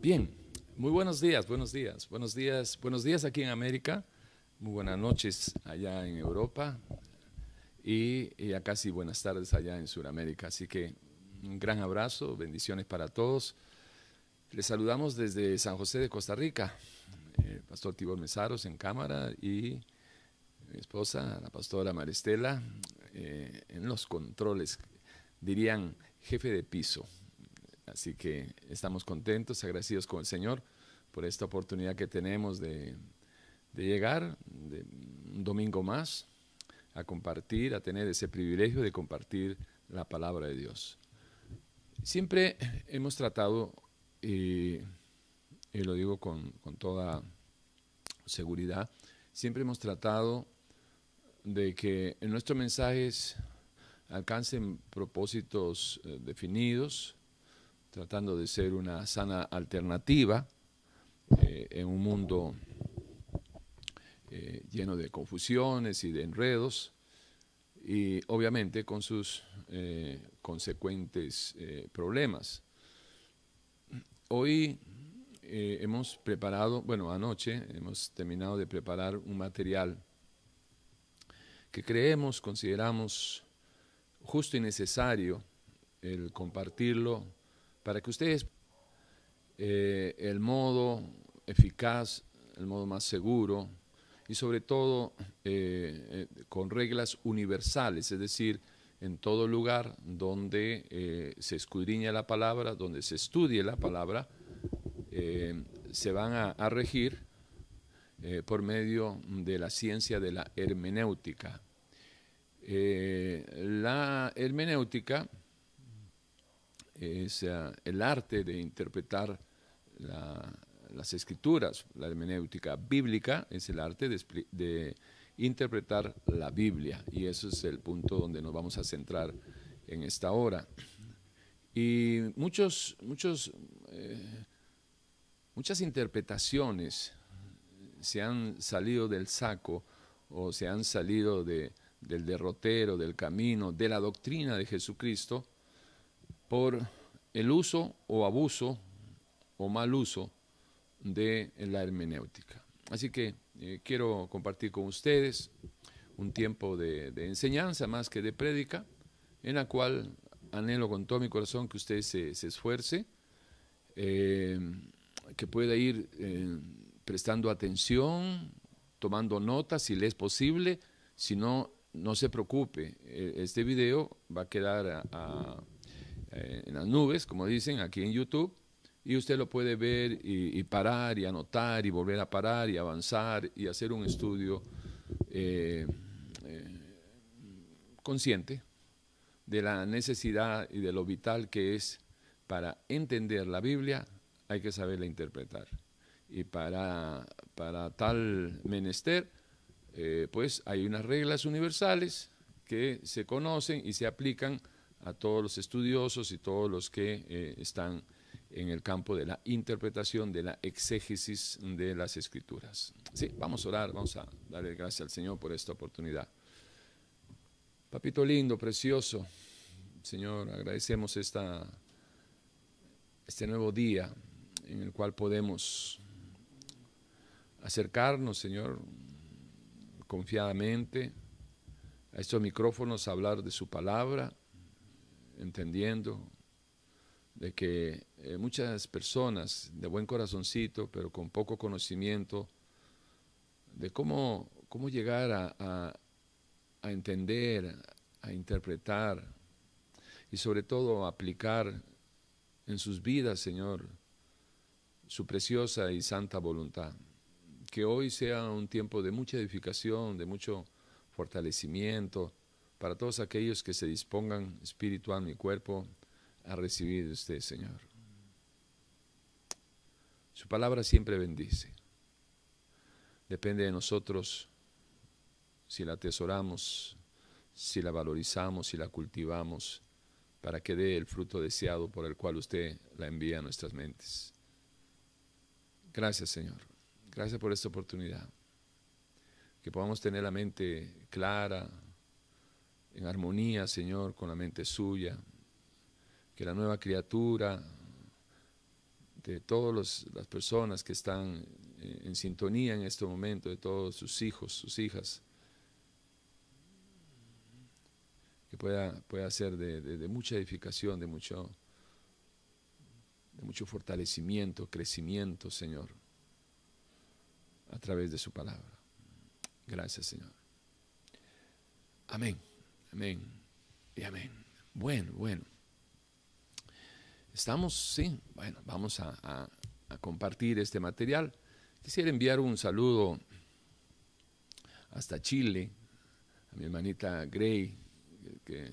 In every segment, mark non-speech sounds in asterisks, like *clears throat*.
Bien, muy buenos días, buenos días, buenos días, buenos días aquí en América, muy buenas noches allá en Europa y, ya casi buenas tardes allá en Sudamérica. Así que un gran abrazo, bendiciones para todos. Les saludamos desde San José de Costa Rica, el pastor Tibor Mesaros en cámara y mi esposa, la pastora Maristela, eh, en los controles, dirían jefe de piso. Así que estamos contentos, agradecidos con el Señor por esta oportunidad que tenemos de, llegar de un domingo más a compartir, a tener ese privilegio de compartir la palabra de Dios. Siempre hemos tratado, y, lo digo con, con toda seguridad, siempre hemos tratado de que nuestros mensajes alcancen propósitos eh, definidos, tratando de ser una sana alternativa eh, en un mundo eh, lleno de confusiones y de enredos, y obviamente con sus consecuentes problemas. Hoy hemos preparado, bueno, anoche hemos terminado de preparar un material que creemos, consideramos justo y necesario el compartirlo para que ustedes eh, el modo eficaz, el modo más seguro y sobre todo eh, eh, con reglas universales, es decir, en todo lugar donde se escudriña la palabra, donde se estudie la palabra, se van a regir eh, por medio de la ciencia de la hermenéutica. La hermenéutica es eh, el arte de interpretar las escrituras. La hermenéutica bíblica es el arte de, interpretar la Biblia y eso es el punto donde nos vamos a centrar en esta hora. Y muchos, muchos, muchas interpretaciones se han salido del saco o se han salido del derrotero, del camino, de la doctrina de Jesucristo, por el uso o abuso o mal uso de la hermenéutica. Así que eh, quiero compartir con ustedes un tiempo de, enseñanza más que de prédica, en la cual anhelo con todo mi corazón que usted se, esfuerce, eh, que pueda ir eh, prestando atención, tomando notas si le es posible, si no, no se preocupe, este video va a quedar eh, en las nubes, como dicen, aquí en YouTube, y usted lo puede ver y, parar y anotar y volver a parar y avanzar y hacer un estudio eh, eh, consciente de la necesidad y de lo vital que es para entender la Biblia, hay que saberla interpretar. Y para, para tal menester, pues hay unas reglas universales que se conocen y se aplican a todos los estudiosos y todos los que eh, están en el campo de la interpretación, de la exégesis de las escrituras. Sí, vamos a orar, vamos a darle gracias al Señor por esta oportunidad. Papito lindo, precioso, Señor, agradecemos esta, este nuevo día en el cual podemos acercarnos, Señor, confiadamente a estos micrófonos, a hablar de su palabra, entendiendo de que eh, muchas personas de buen corazoncito, pero con poco conocimiento, de cómo, cómo llegar a, a entender, a interpretar y sobre todo aplicar en sus vidas, Señor, su preciosa y santa voluntad. Que hoy sea un tiempo de mucha edificación, de mucho fortalecimiento para todos aquellos que se dispongan espiritual y cuerpo a recibir de usted, Señor. Su palabra siempre bendice. Depende de nosotros si la atesoramos, si la valorizamos, si la cultivamos, para que dé el fruto deseado por el cual usted la envía a nuestras mentes. Gracias, Señor. Gracias por esta oportunidad. Que podamos tener la mente clara, en armonía, Señor, con la mente suya. Que la nueva criatura de todas las personas que están eh, en sintonía en este momento, de todos sus hijos, sus hijas, que pueda, pueda ser de, mucha edificación, de mucho, de mucho fortalecimiento, crecimiento, Señor, a través de su palabra. Gracias, Señor. Amén, amén y amén. Bueno, bueno. Estamos, sí, bueno, vamos a, compartir este material. Quisiera enviar un saludo hasta Chile, a mi hermanita Gray, que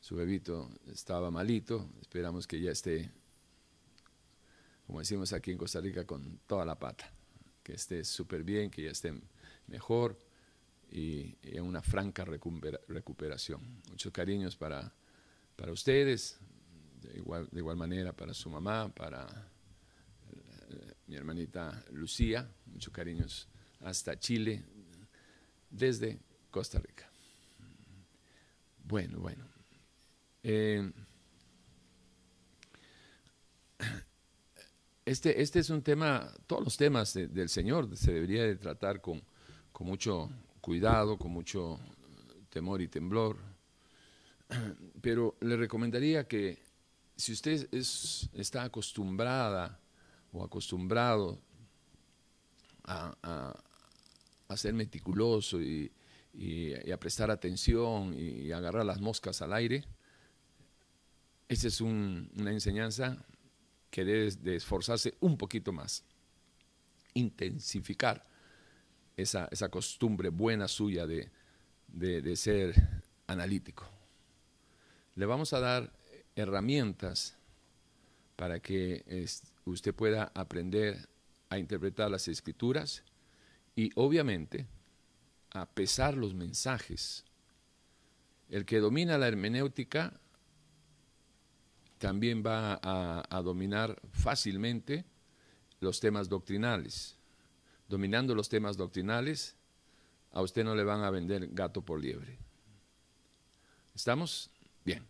su bebito estaba malito. Esperamos que ya esté, como decimos aquí en Costa Rica, con toda la pata. Que esté súper bien, que ya esté mejor y, en una franca recuperación. Muchos cariños para, para ustedes, de igual, de igual manera para su mamá, para eh, mi hermanita Lucía, muchos cariños hasta Chile, desde Costa Rica. Bueno, bueno. Eh, este, este es un tema, todos los temas del Señor se debería de tratar con, con mucho cuidado, con mucho temor y temblor. *clears throat* Pero le recomendaría que si usted es, está acostumbrada o acostumbrado a, ser meticuloso y, a prestar atención y, agarrar las moscas al aire, esa es una enseñanza que debe de esforzarse un poquito más, intensificar esa, costumbre buena suya de, ser analítico. Le vamos a dar herramientas para que usted pueda aprender a interpretar las escrituras y obviamente a pesar los mensajes. El que domina la hermenéutica también va a dominar fácilmente los temas doctrinales dominando los temas doctrinales, a usted no le van a vender gato por liebre. ¿Estamos? Bien.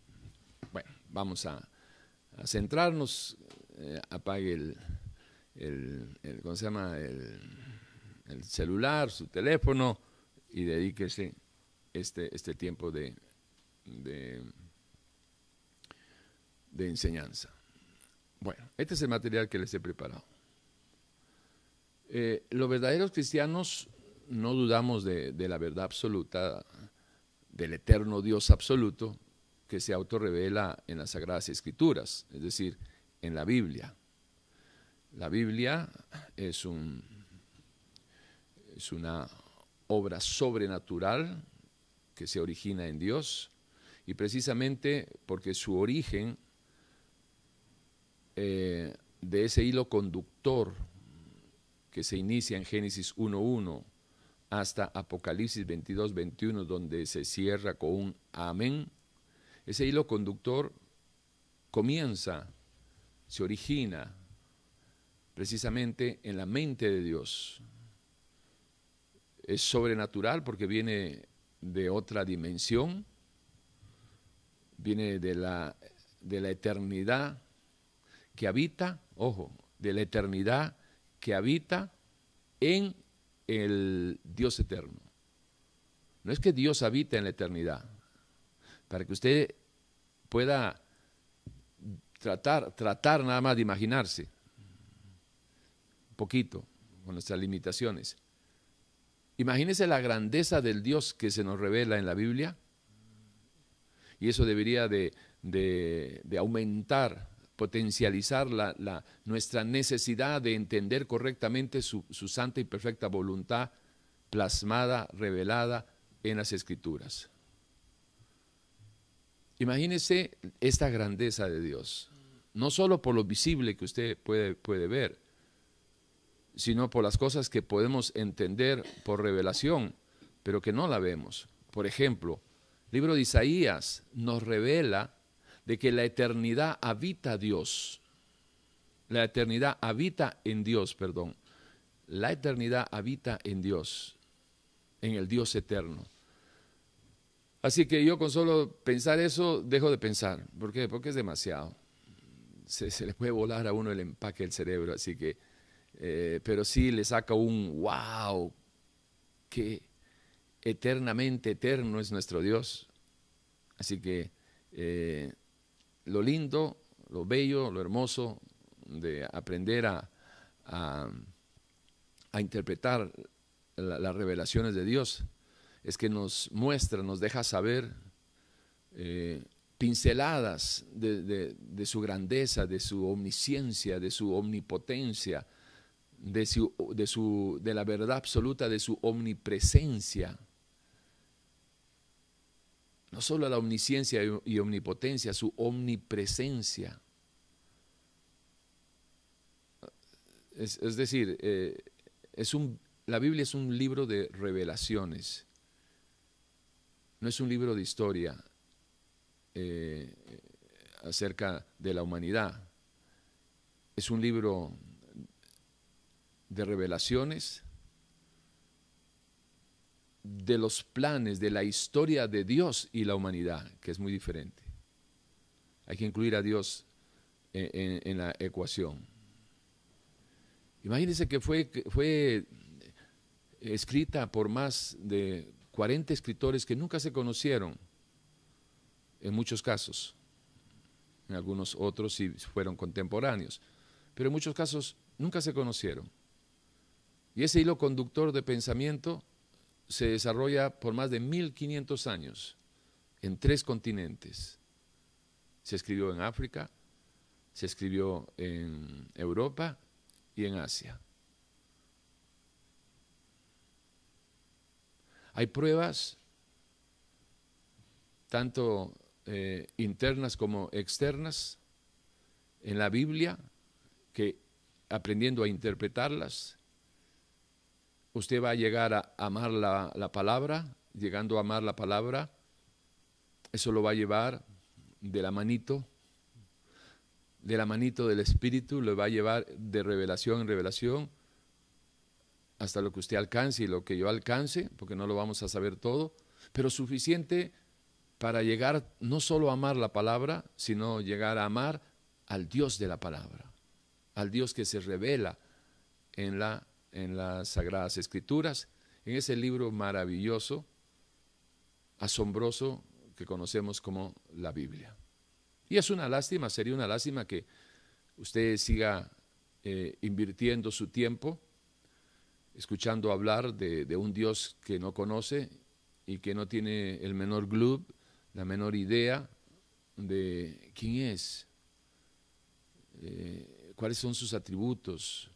Bueno, vamos a, centrarnos. Eh, apague el, el, ¿cómo se llama? El, celular, su teléfono y dedíquese este, este tiempo de, de, de enseñanza. Bueno, este es el material que les he preparado. Eh, los verdaderos cristianos no dudamos de, la verdad absoluta, del eterno Dios absoluto que se autorrevela en las Sagradas Escrituras, es decir, en la Biblia. La Biblia es, un, es una obra sobrenatural que se origina en Dios y precisamente porque su origen eh, de ese hilo conductor que se inicia en Génesis 1.1 hasta Apocalipsis 22.21, donde se cierra con un amén, ese hilo conductor comienza, se origina precisamente en la mente de Dios. Es sobrenatural porque viene de otra dimensión, viene de la, de la eternidad que habita, ojo, de la eternidad que habita en el Dios eterno. No es que Dios habita en la eternidad, para que usted pueda tratar, tratar nada más de imaginarse, un poquito, con nuestras limitaciones. Imagínese la grandeza del Dios que se nos revela en la Biblia, y eso debería de, de aumentar potencializar la, nuestra necesidad de entender correctamente su, santa y perfecta voluntad plasmada, revelada en las escrituras. Imagínese esta grandeza de Dios, no solo por lo visible que usted puede, puede ver, sino por las cosas que podemos entender por revelación, pero que no la vemos. Por ejemplo, el libro de Isaías nos revela de que la eternidad habita Dios. La eternidad habita en Dios, perdón. La eternidad habita en Dios, en el Dios eterno. Así que yo con solo pensar eso dejo de pensar. ¿Por qué? Porque es demasiado. se, le puede volar a uno el empaque del cerebro, así que, eh, pero sí le saca un wow, que eternamente eterno es nuestro Dios. Así que eh, lo lindo, lo bello, lo hermoso de aprender a, interpretar las revelaciones de Dios es que nos muestra, nos deja saber eh, pinceladas de, su grandeza, de su omnisciencia, de su omnipotencia, de, su, de la verdad absoluta de su omnipresencia. No solo la omnisciencia y omnipotencia, su omnipresencia. Es, decir, eh, es un, la Biblia es un libro de revelaciones, no es un libro de historia, eh, acerca de la humanidad. Es un libro de revelaciones de los planes, de la historia de Dios y la humanidad, que es muy diferente. Hay que incluir a Dios en, la ecuación. Imagínense que fue, fue escrita por más de 40 escritores que nunca se conocieron en muchos casos. En algunos otros sí fueron contemporáneos, pero en muchos casos nunca se conocieron. Y ese hilo conductor de pensamiento se desarrolla por más de 1500 años en tres continentes. Se escribió en África, se escribió en Europa y en Asia. Hay pruebas tanto eh, internas como externas en la Biblia, que aprendiendo a interpretarlas, usted va a llegar a amar la, la palabra, llegando a amar la palabra, eso lo va a llevar de la manito, de la manito del Espíritu, lo va a llevar de revelación en revelación, hasta lo que usted alcance y lo que yo alcance, porque no lo vamos a saber todo, pero suficiente para llegar no solo a amar la palabra, sino llegar a amar al Dios de la palabra, al Dios que se revela en, la, en las Sagradas Escrituras, en ese libro maravilloso, asombroso que conocemos como la Biblia. Y es una lástima, sería una lástima que usted siga eh, invirtiendo su tiempo escuchando hablar de, un Dios que no conoce y que no tiene el menor glub la menor idea de quién es, eh, cuáles son sus atributos,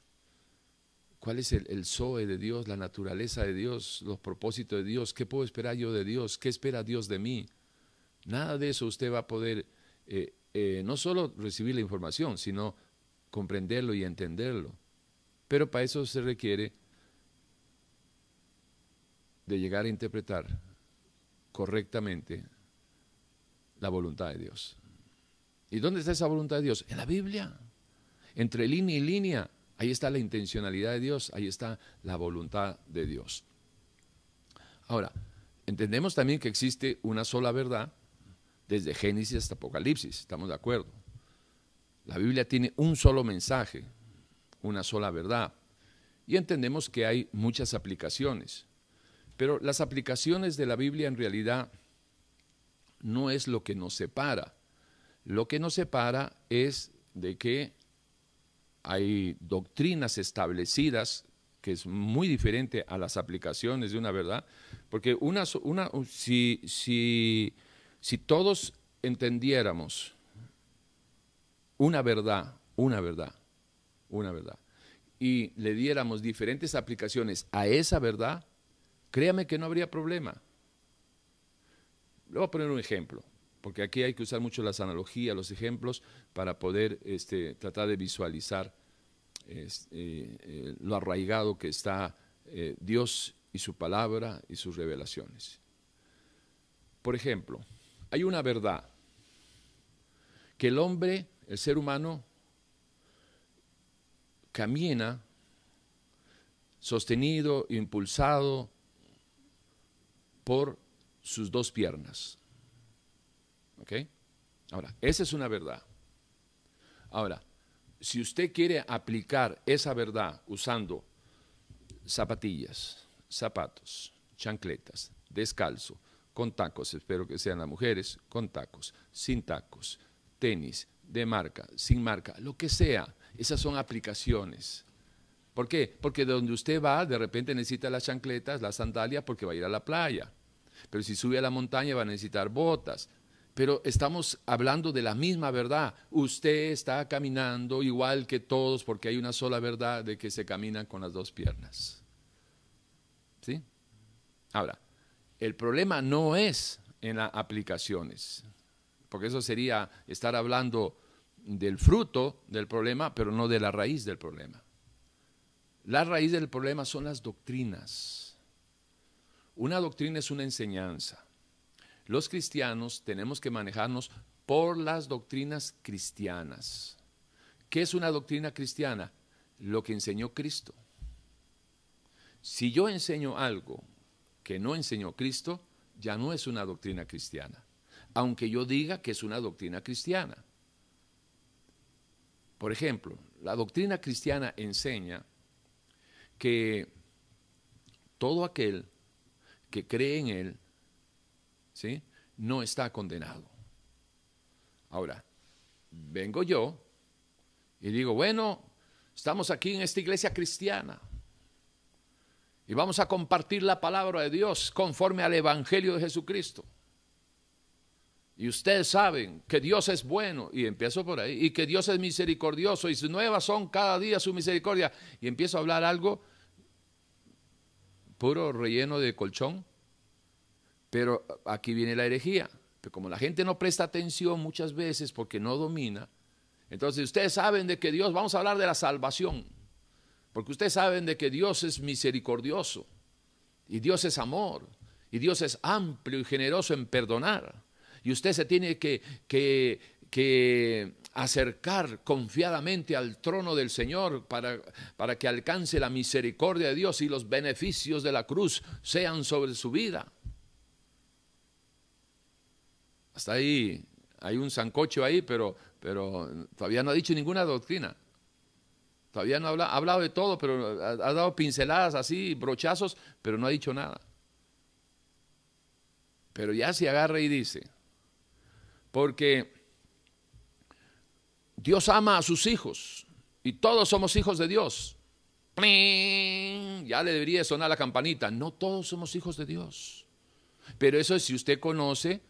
cuál es el, el Zoe de Dios, la naturaleza de Dios, los propósitos de Dios, qué puedo esperar yo de Dios, qué espera Dios de mí. Nada de eso usted va a poder eh, eh, no solo recibir la información, sino comprenderlo y entenderlo. Pero para eso se requiere de llegar a interpretar correctamente la voluntad de Dios. ¿Y dónde está esa voluntad de Dios? En la Biblia. Entre línea y línea, ahí está la intencionalidad de Dios, ahí está la voluntad de Dios. Ahora, entendemos también que existe una sola verdad desde Génesis hasta Apocalipsis, estamos de acuerdo. La Biblia tiene un solo mensaje, una sola verdad. Y entendemos que hay muchas aplicaciones. Pero las aplicaciones de la Biblia en realidad no es lo que nos separa. Lo que nos separa es de que hay doctrinas establecidas que es muy diferente a las aplicaciones de una verdad, porque una, si, si, si todos entendiéramos una verdad, una verdad, una verdad, y le diéramos diferentes aplicaciones a esa verdad, créame que no habría problema. Le voy a poner un ejemplo, porque aquí hay que usar mucho las analogías, los ejemplos, para poder este, tratar de visualizar este, eh, lo arraigado que está eh, Dios y su palabra y sus revelaciones. Por ejemplo, hay una verdad, que el hombre, el ser humano, camina sostenido, impulsado por sus dos piernas. ¿Ok? Ahora, esa es una verdad. Ahora, si usted quiere aplicar esa verdad usando zapatillas, zapatos, chancletas, descalzo, con tacos, espero que sean las mujeres, con tacos, sin tacos, tenis, de marca, sin marca, lo que sea, esas son aplicaciones. ¿Por qué? Porque de donde usted va, de repente necesita las chancletas, las sandalias, porque va a ir a la playa. Pero si sube a la montaña va a necesitar botas. Pero estamos hablando de la misma verdad. Usted está caminando igual que todos porque hay una sola verdad de que se caminan con las dos piernas. ¿Sí? Ahora, el problema no es en las aplicaciones, porque eso sería estar hablando del fruto del problema, pero no de la raíz del problema. La raíz del problema son las doctrinas. Una doctrina es una enseñanza. Los cristianos tenemos que manejarnos por las doctrinas cristianas. ¿Qué es una doctrina cristiana? Lo que enseñó Cristo. Si yo enseño algo que no enseñó Cristo, ya no es una doctrina cristiana, aunque yo diga que es una doctrina cristiana. Por ejemplo, la doctrina cristiana enseña que todo aquel que cree en Él, ¿sí? no está condenado. Ahora, vengo yo y digo, bueno, estamos aquí en esta iglesia cristiana y vamos a compartir la palabra de Dios conforme al Evangelio de Jesucristo. Y ustedes saben que Dios es bueno, y empiezo por ahí, y que Dios es misericordioso, y nuevas son cada día su misericordia, y empiezo a hablar algo puro relleno de colchón, pero aquí viene la herejía. Pero como la gente no presta atención muchas veces porque no domina, entonces ustedes saben de que Dios, vamos a hablar de la salvación, porque ustedes saben de que Dios es misericordioso, y Dios es amor, y Dios es amplio y generoso en perdonar y usted se tiene que, que, acercar confiadamente al trono del Señor para que alcance la misericordia de Dios y los beneficios de la cruz sean sobre su vida. Hasta ahí hay un zancocho ahí, pero, pero todavía no ha dicho ninguna doctrina. Todavía no ha hablado, ha hablado de todo, pero ha, ha, dado pinceladas así, brochazos, pero no ha dicho nada. Pero ya se agarra y dice, porque Dios ama a sus hijos y todos somos hijos de Dios. Ya le debería sonar la campanita. No todos somos hijos de Dios. Pero eso es si usted conoce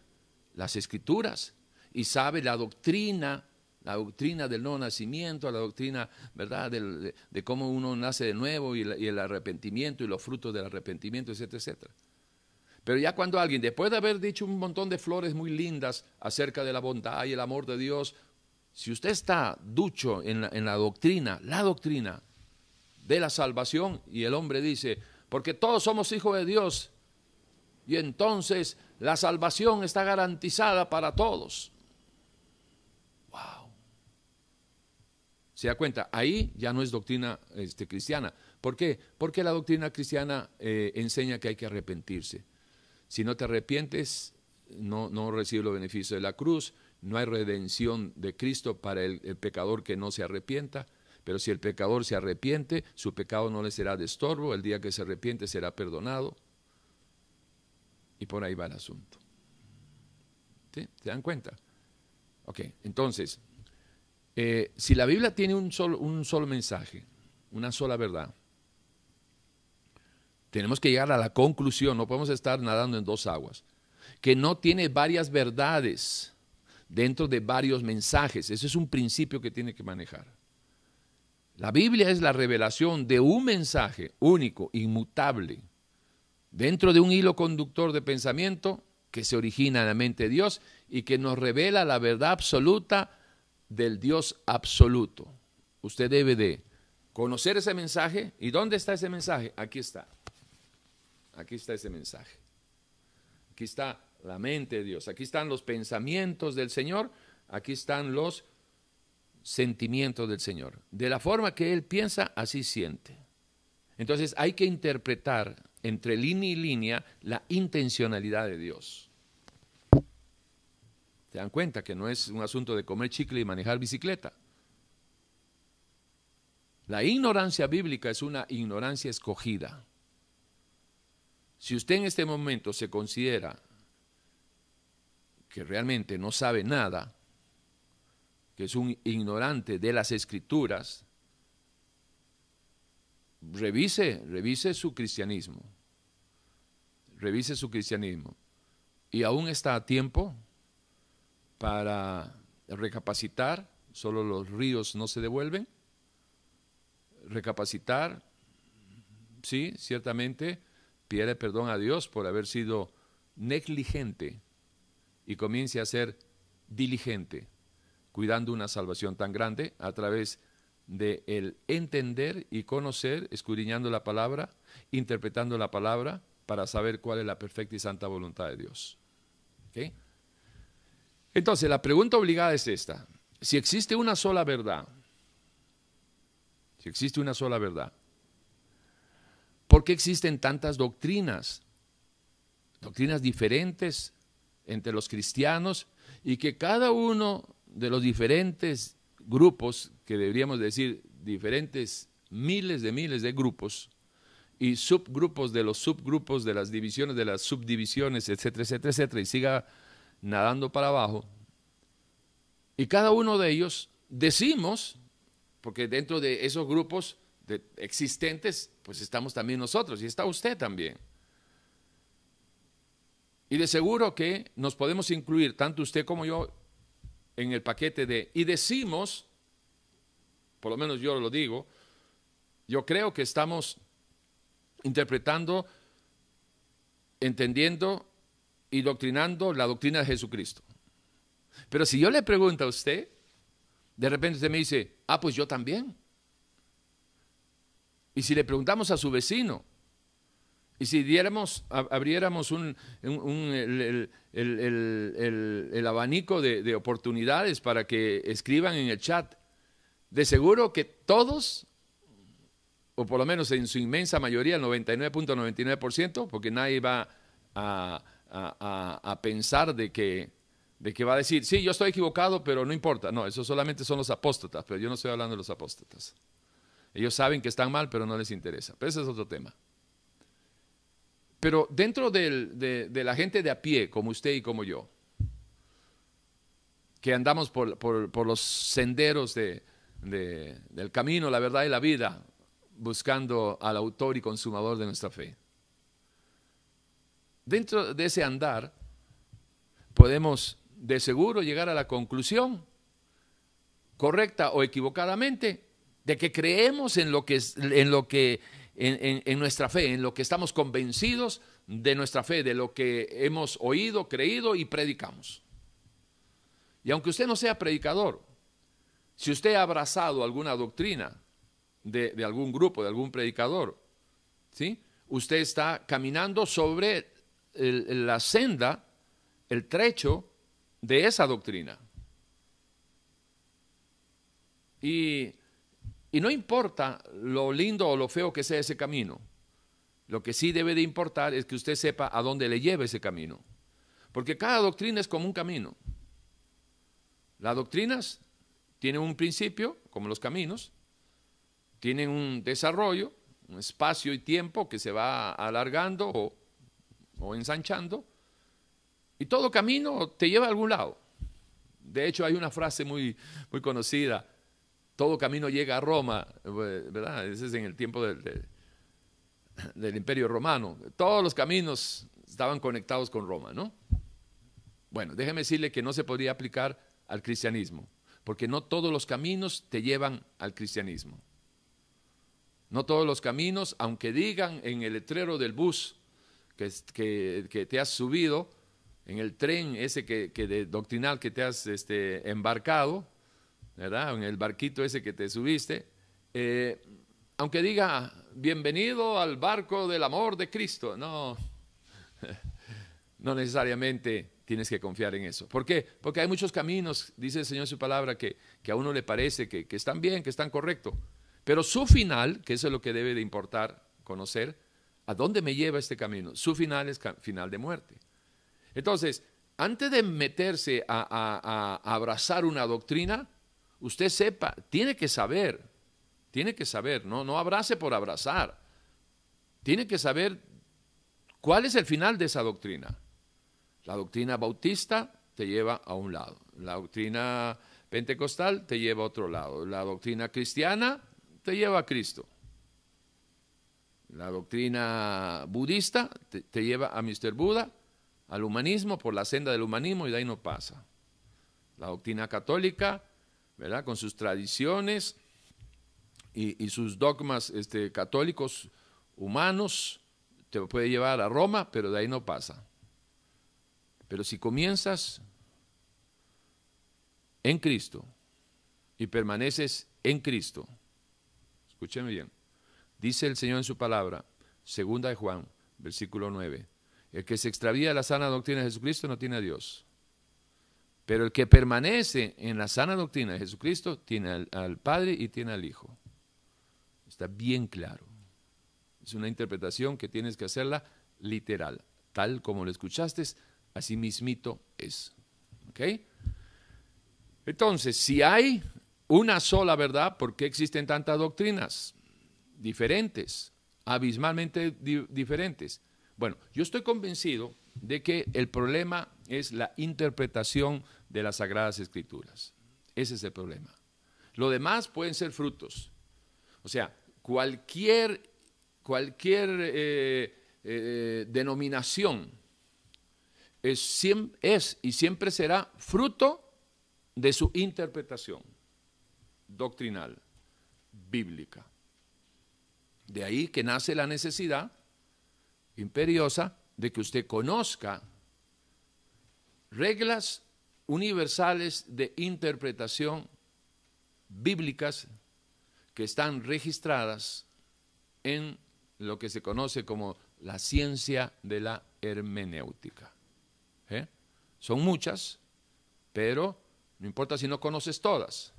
las escrituras y sabe la doctrina, la doctrina del no nacimiento, la doctrina, ¿verdad?, de, cómo uno nace de nuevo y, y el arrepentimiento y los frutos del arrepentimiento, etcétera, etcétera. Pero ya cuando alguien, después de haber dicho un montón de flores muy lindas acerca de la bondad y el amor de Dios, si usted está ducho en la, en la doctrina, la doctrina de la salvación, y el hombre dice, porque todos somos hijos de Dios, y entonces la salvación está garantizada para todos. Wow. ¿Se da cuenta? Ahí ya no es doctrina este, cristiana. ¿Por qué? Porque la doctrina cristiana eh, enseña que hay que arrepentirse. Si no te arrepientes, no, no recibes los beneficios de la cruz, no hay redención de Cristo para el, el, pecador que no se arrepienta, pero si el pecador se arrepiente, su pecado no le será de estorbo, el día que se arrepiente será perdonado. Y por ahí va el asunto. ¿Sí? ¿Se dan cuenta? Ok, entonces, eh, si la Biblia tiene un solo, un solo mensaje, una sola verdad, tenemos que llegar a la conclusión, no podemos estar nadando en dos aguas, que no tiene varias verdades dentro de varios mensajes. Ese es un principio que tiene que manejar. La Biblia es la revelación de un mensaje único, inmutable, dentro de un hilo conductor de pensamiento que se origina en la mente de Dios y que nos revela la verdad absoluta del Dios absoluto. Usted debe de conocer ese mensaje. ¿Y dónde está ese mensaje? Aquí está. Aquí está ese mensaje. Aquí está la mente de Dios. Aquí están los pensamientos del Señor. Aquí están los sentimientos del Señor. De la forma que Él piensa, así siente. Entonces hay que interpretar entre línea y línea la intencionalidad de Dios. ¿Se dan cuenta que no es un asunto de comer chicle y manejar bicicleta? La ignorancia bíblica es una ignorancia escogida. Si usted en este momento se considera que realmente no sabe nada, que es un ignorante de las escrituras, revise, revise su cristianismo. Revise su cristianismo. Y aún está a tiempo para recapacitar, solo los ríos no se devuelven. Recapacitar, sí, ciertamente, pide perdón a Dios por haber sido negligente y comience a ser diligente, cuidando una salvación tan grande a través de el entender y conocer, escudriñando la palabra, interpretando la palabra para saber cuál es la perfecta y santa voluntad de Dios. Entonces, la pregunta obligada es esta. Si existe una sola verdad, si existe una sola verdad, ¿por qué existen tantas doctrinas? Doctrinas diferentes entre los cristianos y que cada uno de los diferentes grupos, que deberíamos decir diferentes miles de miles de grupos, y subgrupos de los subgrupos, de las divisiones, de las subdivisiones, etcétera, etcétera, etcétera, y siga nadando para abajo. Y cada uno de ellos decimos, porque dentro de esos grupos existentes, pues estamos también nosotros, y está usted también. Y de seguro que nos podemos incluir, tanto usted como yo, en el paquete de, y decimos, por lo menos yo lo digo, yo creo que estamos interpretando, entendiendo y doctrinando la doctrina de Jesucristo. Pero si yo le pregunto a usted, de repente usted me dice, ah, pues yo también. Y si le preguntamos a su vecino, y si diéramos, abriéramos un, el, abanico de, de oportunidades para que escriban en el chat, de seguro que todos o por lo menos en su inmensa mayoría, el 99.99%, porque nadie va a, pensar de que, de que va a decir, sí, yo estoy equivocado, pero no importa. No, eso solamente son los apóstatas, pero yo no estoy hablando de los apóstatas. Ellos saben que están mal, pero no les interesa. Pero ese es otro tema. Pero dentro de, la gente de a pie, como usted y como yo, que andamos por, los senderos del camino, la verdad y la vida, buscando al autor y consumador de nuestra fe. Dentro de ese andar podemos de seguro llegar a la conclusión, correcta o equivocadamente, de que creemos en lo que, en, lo que en nuestra fe, en lo que estamos convencidos de nuestra fe, de lo que hemos oído, creído y predicamos. Y aunque usted no sea predicador, si usted ha abrazado alguna doctrina, de, algún grupo, de algún predicador. ¿sí? Usted está caminando sobre la senda, el trecho de esa doctrina. Y, y no importa lo lindo o lo feo que sea ese camino, lo que sí debe de importar es que usted sepa a dónde le lleva ese camino. Porque cada doctrina es como un camino. Las doctrinas tienen un principio, como los caminos, tienen un desarrollo, un espacio y tiempo que se va alargando o, ensanchando, y todo camino te lleva a algún lado. De hecho, hay una frase muy, muy conocida, todo camino llega a Roma, ¿verdad? Ese es en el tiempo del, del Imperio Romano. Todos los caminos estaban conectados con Roma, ¿no? Bueno, déjeme decirle que no se podría aplicar al cristianismo, porque no todos los caminos te llevan al cristianismo. No todos los caminos, aunque digan en el letrero del bus que, que, te has subido, en el tren ese que, de doctrinal que te has este, embarcado, ¿verdad? En el barquito ese que te subiste, eh, aunque diga bienvenido al barco del amor de Cristo, no, *laughs* no necesariamente tienes que confiar en eso. ¿Por qué? Porque hay muchos caminos, dice el Señor en su palabra, que, que a uno le parece que, que están bien, que están correctos, pero su final, que eso es lo que debe de importar conocer, ¿a dónde me lleva este camino? Su final es final de muerte. Entonces, antes de meterse a, abrazar una doctrina, usted sepa, tiene que saber Tiene que saber, no, no abrace por abrazar. Tiene que saber cuál es el final de esa doctrina. La doctrina bautista te lleva a un lado. La doctrina pentecostal te lleva a otro lado. La doctrina cristiana te lleva a Cristo. La doctrina budista te, lleva a Mr. Buda, al humanismo, por la senda del humanismo y de ahí no pasa. La doctrina católica, ¿verdad? Con sus tradiciones y, sus dogmas este, católicos humanos, te puede llevar a Roma, pero de ahí no pasa. Pero si comienzas en Cristo y permaneces en Cristo, escúcheme bien, dice el Señor en su palabra, segunda de Juan, versículo 9, el que se extravía de la sana doctrina de Jesucristo no tiene a Dios. Pero el que permanece en la sana doctrina de Jesucristo tiene al, al Padre y tiene al Hijo. Está bien claro. Es una interpretación que tienes que hacerla literal, tal como lo escuchaste, así mismito es. ¿Ok? Entonces, si hay una sola verdad, ¿por qué existen tantas doctrinas diferentes, abismalmente diferentes? Bueno, yo estoy convencido de que el problema es la interpretación de las Sagradas Escrituras. Ese es el problema. Lo demás pueden ser frutos. O sea, cualquier, cualquier eh, eh, denominación es, es y siempre será fruto de su interpretación doctrinal, bíblica. De ahí que nace la necesidad imperiosa de que usted conozca reglas universales de interpretación bíblicas que están registradas en lo que se conoce como la ciencia de la hermenéutica. ¿Eh? Son muchas, pero no importa si no conoces todas,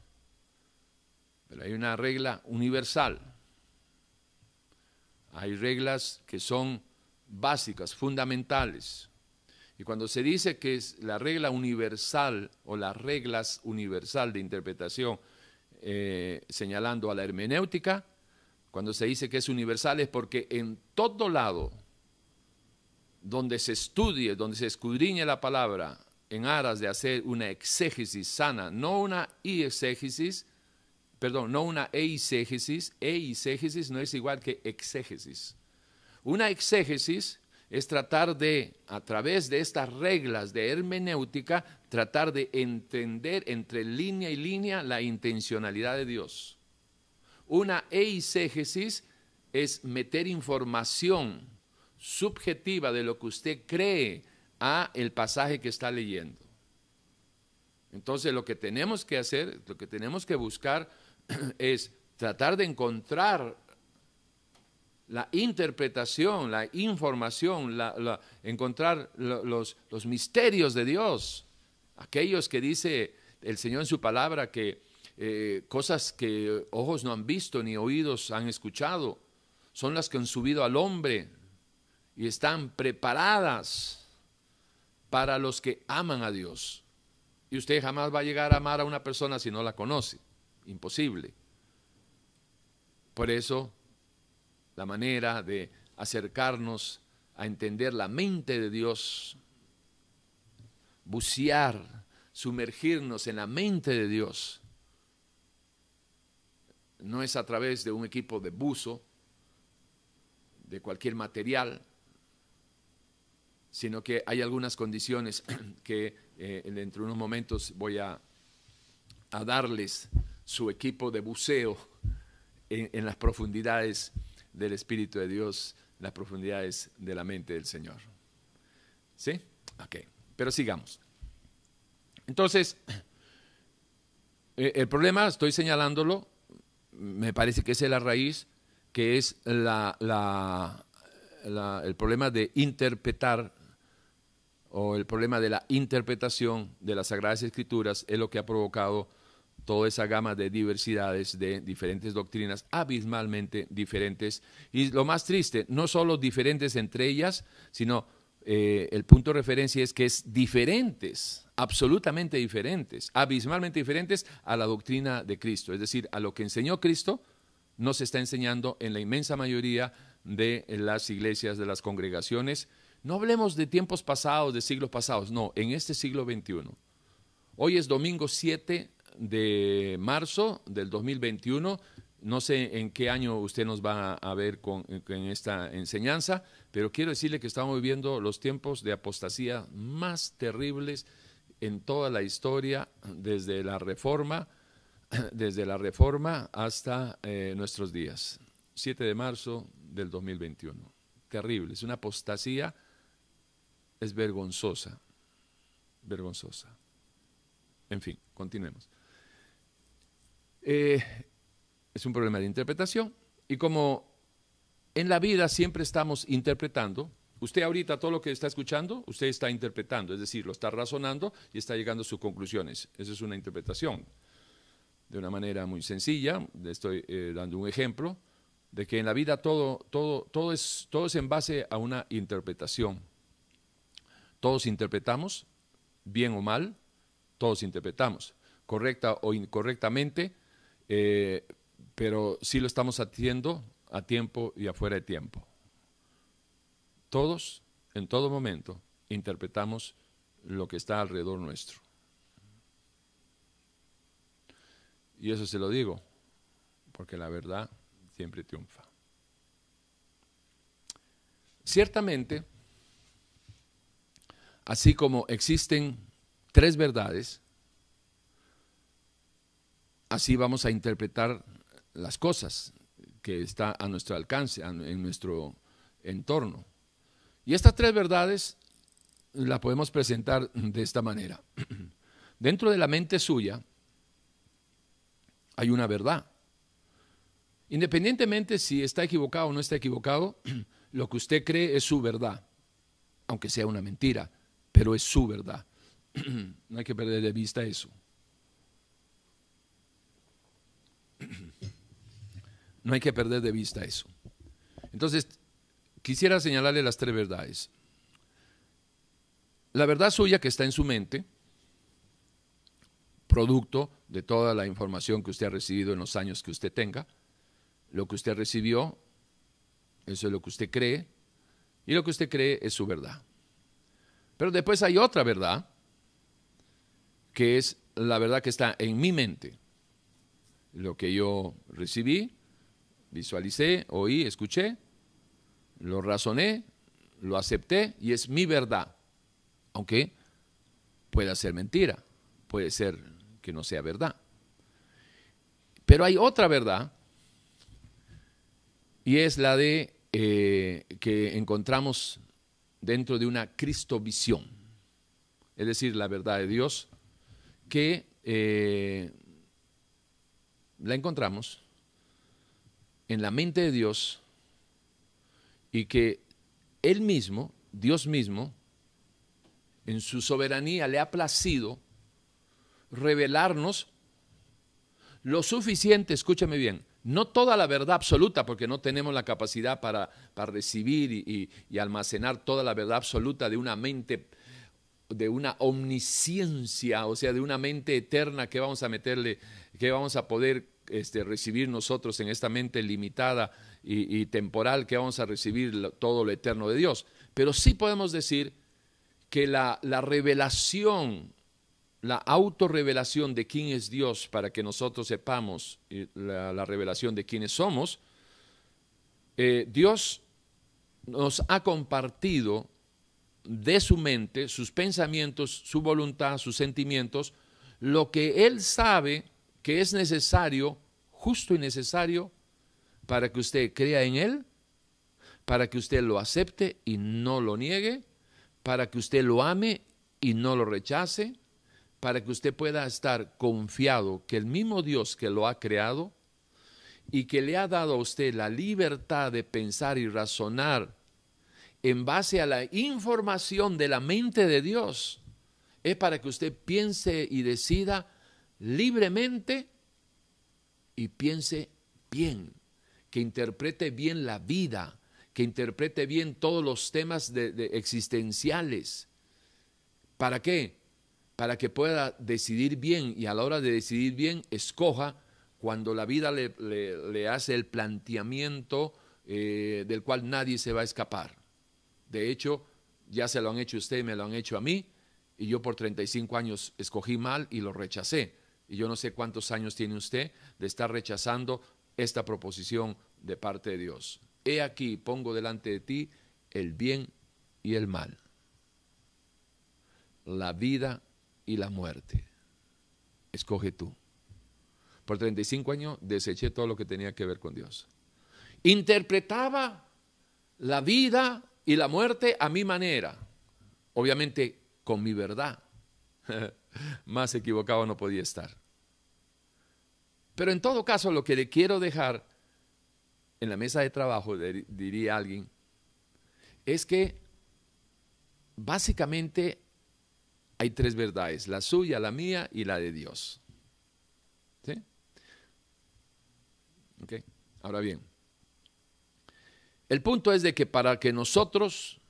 pero hay una regla universal. Hay reglas que son básicas, fundamentales. Y cuando se dice que es la regla universal o las reglas universal de interpretación eh, señalando a la hermenéutica, cuando se dice que es universal es porque en todo lado donde se estudie, donde se escudriñe la palabra, en aras de hacer una exégesis sana, no una exégesis, perdón, no una eisegesis, eisegesis no es igual que exégesis. Una exégesis es tratar de, a través de estas reglas de hermenéutica, tratar de entender entre línea y línea la intencionalidad de Dios. Una eisegesis es meter información subjetiva de lo que usted cree a el pasaje que está leyendo. Entonces lo que tenemos que hacer, lo que tenemos que buscar *clears throat* es tratar de encontrar la interpretación, la información, encontrar los, misterios de Dios, aquellos que dice el Señor en su palabra que eh, cosas que ojos no han visto ni oídos han escuchado, son las que han subido al hombre y están preparadas para los que aman a Dios. Y usted jamás va a llegar a amar a una persona si no la conoce. Imposible. Por eso, la manera de acercarnos a entender la mente de Dios, bucear, sumergirnos en la mente de Dios, no es a través de un equipo de buzo, de cualquier material, sino que hay algunas condiciones *clears throat* que eh, dentro de unos momentos voy a, darles su equipo de buceo en, las profundidades del Espíritu de Dios, las profundidades de la mente del Señor. ¿Sí? Ok, pero sigamos. Entonces, *clears throat* eh, el problema, estoy señalándolo, me parece que es la raíz, que es la, el problema de interpretar o el problema de la interpretación de las Sagradas Escrituras es lo que ha provocado toda esa gama de diversidades de diferentes doctrinas abismalmente diferentes. Y lo más triste, no solo diferentes entre ellas, sino eh, el punto de referencia es que es diferentes, absolutamente diferentes, abismalmente diferentes a la doctrina de Cristo, es decir, a lo que enseñó Cristo, no se está enseñando en la inmensa mayoría de las iglesias, de las congregaciones. No hablemos de tiempos pasados, de siglos pasados, no, en este siglo XXI. Hoy es domingo 7 de marzo del 2021. No sé en qué año usted nos va a ver con, esta enseñanza, pero quiero decirle que estamos viviendo los tiempos de apostasía más terribles en toda la historia, desde la reforma, *clears throat* desde la reforma hasta eh, nuestros días. 7 de marzo del 2021. Terrible, es una apostasía, es vergonzosa, vergonzosa. En fin, continuemos. Eh, es un problema de interpretación y como en la vida siempre estamos interpretando, usted ahorita todo lo que está escuchando, usted está interpretando, es decir, lo está razonando y está llegando a sus conclusiones. Esa es una interpretación. De una manera muy sencilla, le estoy eh, dando un ejemplo de que en la vida todo, todo, todo, es, todo es en base a una interpretación. Todos interpretamos, bien o mal, todos interpretamos, correcta o incorrectamente, eh, pero sí lo estamos haciendo a tiempo y afuera de tiempo. Todos, en todo momento, interpretamos lo que está alrededor nuestro. Y eso se lo digo, porque la verdad siempre triunfa. Ciertamente, así como existen tres verdades, así vamos a interpretar las cosas que está a nuestro alcance, en nuestro entorno. Y estas tres verdades las podemos presentar de esta manera. *clears throat* Dentro de la mente suya hay una verdad. Independientemente si está equivocado o no está equivocado, *clears throat* lo que usted cree es su verdad, aunque sea una mentira, pero es su verdad. *clears throat* no hay que perder de vista eso. *clears throat* No hay que perder de vista eso. Entonces, quisiera señalarle las tres verdades. La verdad suya que está en su mente, producto de toda la información que usted ha recibido en los años que usted tenga, lo que usted recibió, eso es lo que usted cree, y lo que usted cree es su verdad. Pero después hay otra verdad, que es la verdad que está en mi mente. Lo que yo recibí, visualicé, oí, escuché, lo razoné, lo acepté y es mi verdad. Aunque pueda ser mentira, puede ser que no sea verdad. Pero hay otra verdad y es la de eh, que encontramos dentro de una Cristovisión, es decir, la verdad de Dios, que eh, la encontramos en la mente de Dios y que Él mismo, Dios mismo, en su soberanía le ha placido revelarnos lo suficiente, escúchame bien, no toda la verdad absoluta, porque no tenemos la capacidad para, recibir y, y, almacenar toda la verdad absoluta de una mente, de una omnisciencia, o sea, de una mente eterna que vamos a meterle, que vamos a poder este, recibir nosotros en esta mente limitada y, temporal que vamos a recibir todo lo eterno de Dios. Pero sí podemos decir que la, revelación, la autorrevelación de quién es Dios para que nosotros sepamos la, revelación de quiénes somos, eh, Dios nos ha compartido de su mente, sus pensamientos, su voluntad, sus sentimientos, lo que Él sabe que es necesario, justo y necesario, para que usted crea en Él, para que usted lo acepte y no lo niegue, para que usted lo ame y no lo rechace, para que usted pueda estar confiado que el mismo Dios que lo ha creado y que le ha dado a usted la libertad de pensar y razonar en base a la información de la mente de Dios, es para que usted piense y decida libremente y piense bien, que interprete bien la vida, que interprete bien todos los temas existenciales. ¿Para qué? Para que pueda decidir bien y a la hora de decidir bien escoja cuando la vida le, hace el planteamiento eh, del cual nadie se va a escapar. De hecho, ya se lo han hecho usted, me lo han hecho a mí, y yo por 35 años escogí mal y lo rechacé. Y yo no sé cuántos años tiene usted de estar rechazando esta proposición de parte de Dios. He aquí, pongo delante de ti el bien y el mal, la vida y la muerte. Escoge tú. Por 35 años deseché todo lo que tenía que ver con Dios. Interpretaba la vida y la muerte a mi manera, obviamente con mi verdad. *laughs* Más equivocado no podía estar. Pero en todo caso, lo que le quiero dejar en la mesa de trabajo, diría alguien, es que básicamente hay tres verdades, la suya, la mía y la de Dios. ¿Sí? Ok, ahora bien, el punto es de que para que nosotros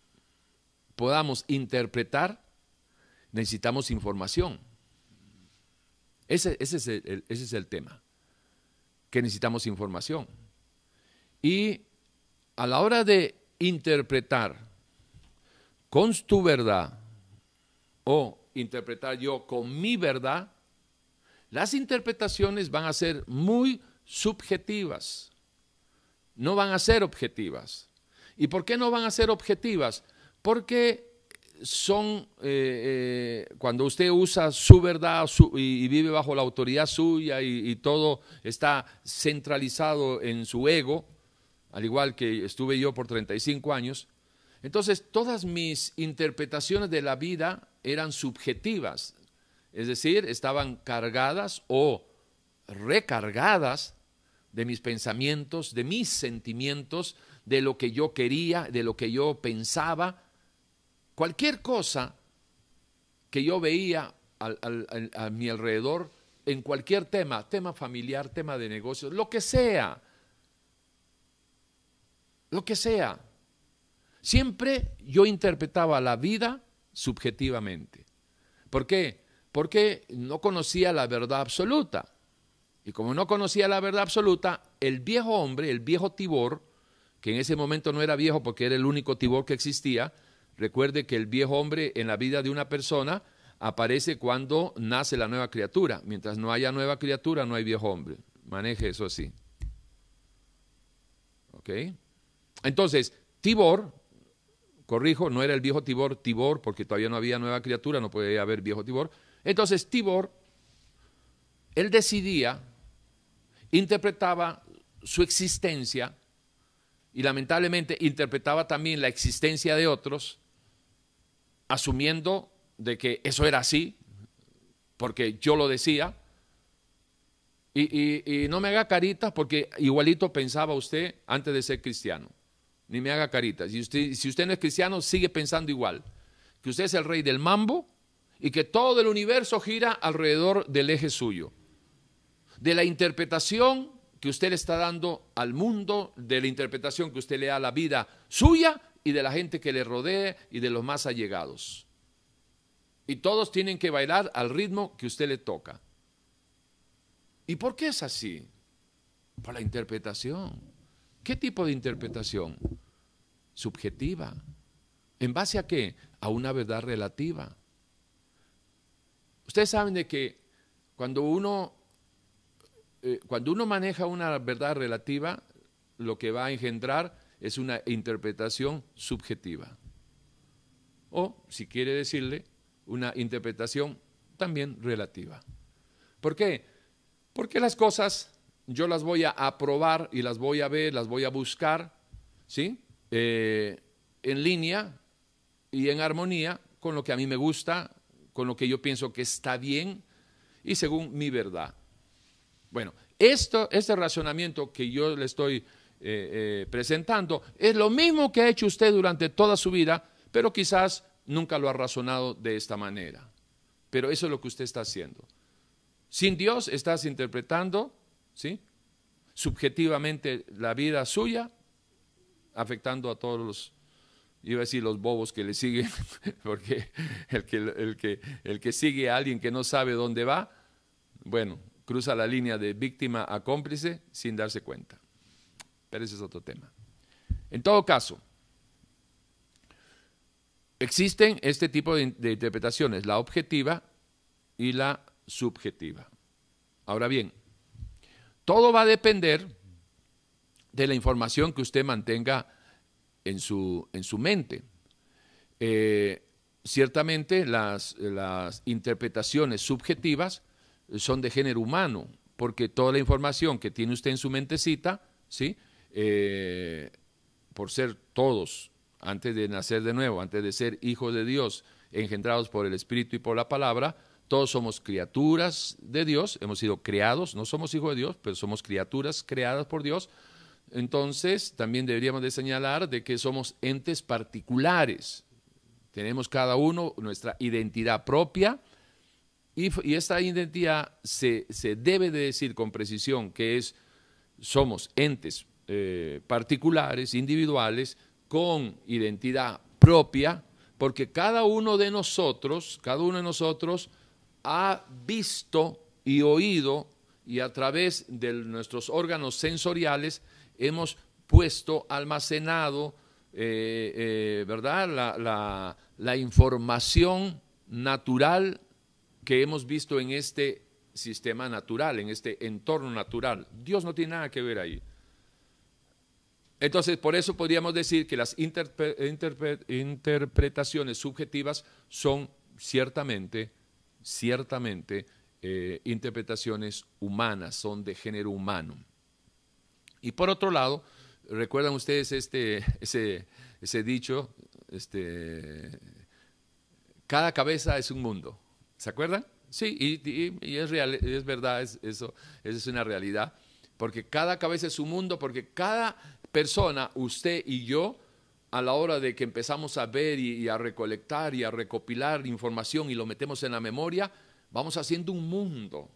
podamos interpretar, necesitamos información. Ese, es ese es el tema, que necesitamos información. Y a la hora de interpretar con tu verdad o interpretar yo con mi verdad, las interpretaciones van a ser muy subjetivas, no van a ser objetivas. ¿Y por qué no van a ser objetivas? Porque son, eh, eh, cuando usted usa su verdad y, vive bajo la autoridad suya y todo está centralizado en su ego, al igual que estuve yo por 35 años, entonces todas mis interpretaciones de la vida eran subjetivas, es decir, estaban cargadas o recargadas de mis pensamientos, de mis sentimientos, de lo que yo quería, de lo que yo pensaba. Cualquier cosa que yo veía a mi alrededor, en cualquier tema, tema familiar, tema de negocios, lo que sea, lo que sea. Siempre yo interpretaba la vida subjetivamente. ¿Por qué? Porque no conocía la verdad absoluta. Y como no conocía la verdad absoluta, el viejo hombre, el viejo Tibor, que en ese momento no era viejo porque era el único Tibor que existía, recuerde que el viejo hombre en la vida de una persona aparece cuando nace la nueva criatura. Mientras no haya nueva criatura, no hay viejo hombre. Maneje eso así. ¿Ok? Entonces, Tibor, corrijo, no era el viejo Tibor, Tibor, porque todavía no había nueva criatura, no podía haber viejo Tibor. Entonces, Tibor, él decidía, interpretaba su existencia y lamentablemente interpretaba también la existencia de otros, asumiendo de que eso era así, porque yo lo decía, y, y, no me haga caritas porque igualito pensaba usted antes de ser cristiano ni me haga caritas. Si usted, si usted no es cristiano, sigue pensando igual. Que usted es el rey del mambo y que todo el universo gira alrededor del eje suyo. De la interpretación que usted le está dando al mundo, de la interpretación que usted le da a la vida suya y de la gente que le rodee y de los más allegados. Y todos tienen que bailar al ritmo que usted le toca. ¿Y por qué es así? Por la interpretación. ¿Qué tipo de interpretación? Subjetiva. ¿En base a qué? A una verdad relativa. Ustedes saben de que cuando uno, eh, cuando uno maneja una verdad relativa, lo que va a engendrar es una interpretación subjetiva. O, si quiere decirle, una interpretación también relativa. ¿Por qué? Porque las cosas yo las voy a aprobar y las voy a ver, las voy a buscar, ¿sí? Eh, en línea y en armonía con lo que a mí me gusta, con lo que yo pienso que está bien y según mi verdad. Bueno, esto, este razonamiento que yo le estoy eh, eh, presentando es lo mismo que ha hecho usted durante toda su vida, pero quizás nunca lo ha razonado de esta manera. Pero eso es lo que usted está haciendo. Sin Dios estás interpretando ¿sí? subjetivamente la vida suya, afectando a todos los, iba a decir los bobos que le siguen, *laughs* porque el que, el que, el que sigue a alguien que no sabe dónde va, bueno, cruza la línea de víctima a cómplice sin darse cuenta. Pero ese es otro tema. En todo caso, existen este tipo de, de interpretaciones, la objetiva y la subjetiva. Ahora bien, todo va a depender de la información que usted mantenga en su, en su mente. Eh, ciertamente las, interpretaciones subjetivas son de género humano, porque toda la información que tiene usted en su mentecita, ¿sí? Eh, por ser todos, antes de nacer de nuevo, antes de ser hijos de Dios, engendrados por el Espíritu y por la palabra, todos somos criaturas de Dios, hemos sido creados, no somos hijos de Dios, pero somos criaturas creadas por Dios. Entonces, también deberíamos de señalar de que somos entes particulares. Tenemos cada uno nuestra identidad propia y, esta identidad se, se, debe de decir con precisión que es, somos entes eh, particulares, individuales, con identidad propia, porque cada uno de nosotros, cada uno de nosotros ha visto y oído y a través de nuestros órganos sensoriales hemos puesto, almacenado, eh, eh, ¿verdad? La, información natural que hemos visto en este sistema natural, en este entorno natural. Dios no tiene nada que ver ahí. Entonces, por eso podríamos decir que las interpre interpre interpretaciones subjetivas son ciertamente ciertamente eh, interpretaciones humanas, son de género humano. Y por otro lado, ¿recuerdan ustedes este, *laughs* ese, dicho? Este, cada cabeza es un mundo. ¿Se acuerdan? Sí, y, es, real, es verdad, es, eso es una realidad. Porque cada cabeza es un mundo, porque cada persona, usted y yo, a la hora de que empezamos a ver y, a recolectar y a recopilar información y lo metemos en la memoria, vamos haciendo un mundo,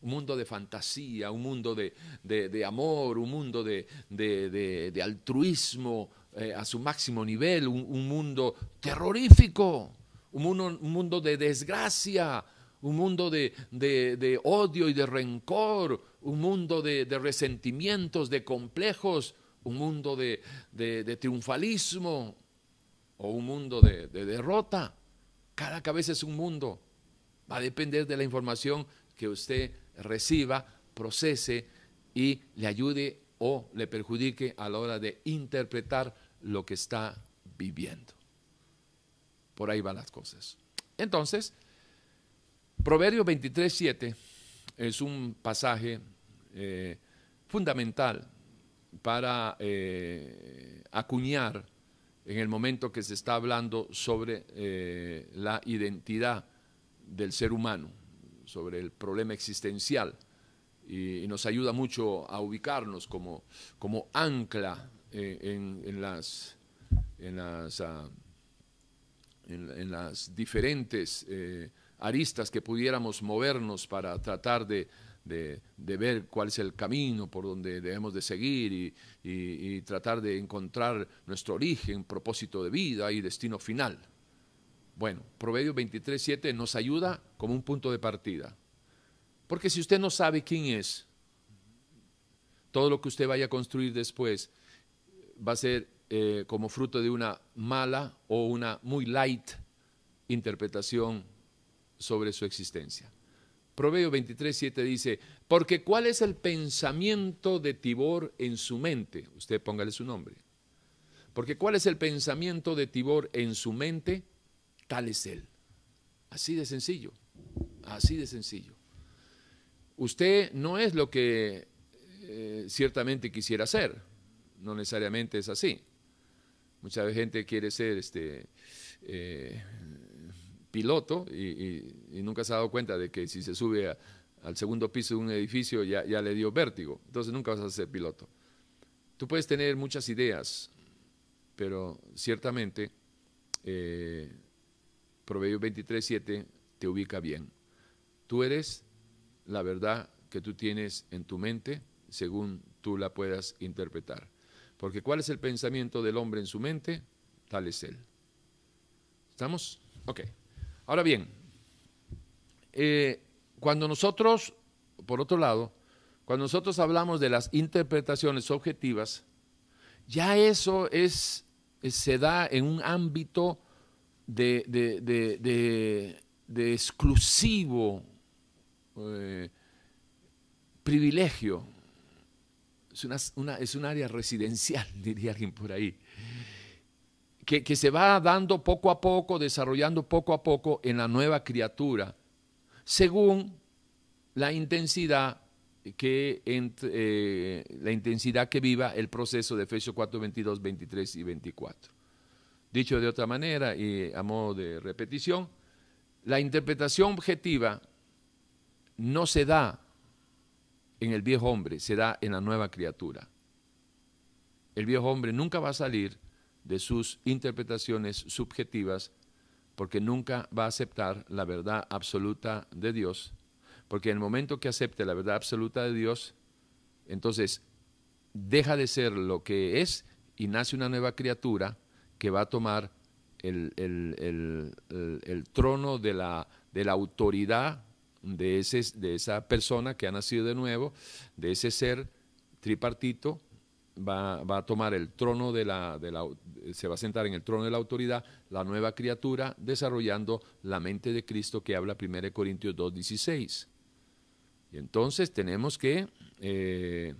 un mundo de fantasía, un mundo de, amor, un mundo de, altruismo eh, a su máximo nivel, un, mundo terrorífico, un mundo, un mundo de desgracia, un mundo de, odio y de rencor, un mundo de resentimientos, de complejos, un mundo de, triunfalismo o un mundo de, derrota. Cada cabeza es un mundo. Va a depender de la información que usted reciba, procese y le ayude o le perjudique a la hora de interpretar lo que está viviendo. Por ahí van las cosas. Entonces, Proverbio 23, 7 es un pasaje eh, fundamental para eh, acuñar en el momento que se está hablando sobre eh, la identidad del ser humano, sobre el problema existencial, y, nos ayuda mucho a ubicarnos como, como ancla eh, en, las, en, las, ah, en, las diferentes aristas que pudiéramos movernos para tratar de de, ver cuál es el camino por donde debemos de seguir y, tratar de encontrar nuestro origen, propósito de vida y destino final. Bueno, Proverbios 23, 7 nos ayuda como un punto de partida. Porque si usted no sabe quién es, todo lo que usted vaya a construir después va a ser eh, como fruto de una mala o una muy light interpretación sobre su existencia. Proverbio 23, 7 dice, porque ¿cuál es el pensamiento de Tibor en su mente? Usted póngale su nombre. Porque ¿cuál es el pensamiento de Tibor en su mente? Tal es él. Así de sencillo, así de sencillo. Usted no es lo que eh, ciertamente quisiera ser, no necesariamente es así. Mucha gente quiere ser este, eh, piloto y, nunca se ha dado cuenta de que si se sube al segundo piso de un edificio ya, le dio vértigo, entonces nunca vas a ser piloto. Tú puedes tener muchas ideas, pero ciertamente eh, Proverbios 23.7 te ubica bien. Tú eres la verdad que tú tienes en tu mente según tú la puedas interpretar. Porque ¿cuál es el pensamiento del hombre en su mente? Tal es él. ¿Estamos? Ok. Ahora bien, eh, cuando nosotros por otro lado, cuando nosotros hablamos de las interpretaciones objetivas, ya eso es, se da en un ámbito de, de, exclusivo eh, privilegio. Es, una, es un área residencial, *laughs* diría alguien por ahí, que, se va dando poco a poco, desarrollando poco a poco en la nueva criatura, según la intensidad que eh, la intensidad que viva el proceso de Efesios 4, 22, 23 y 24. Dicho de otra manera y a modo de repetición, la interpretación objetiva no se da en el viejo hombre, se da en la nueva criatura. El viejo hombre nunca va a salir de sus interpretaciones subjetivas porque nunca va a aceptar la verdad absoluta de Dios porque en el momento que acepte la verdad absoluta de Dios, entonces deja de ser lo que es y nace una nueva criatura que va a tomar el, trono de la, de la autoridad de, ese, de esa persona que ha nacido de nuevo, de ese ser tripartito, va, a tomar el trono de la, de la, se va a sentar en el trono de la autoridad, la nueva criatura, desarrollando la mente de Cristo que habla 1 Corintios 2.16. Y entonces tenemos que eh,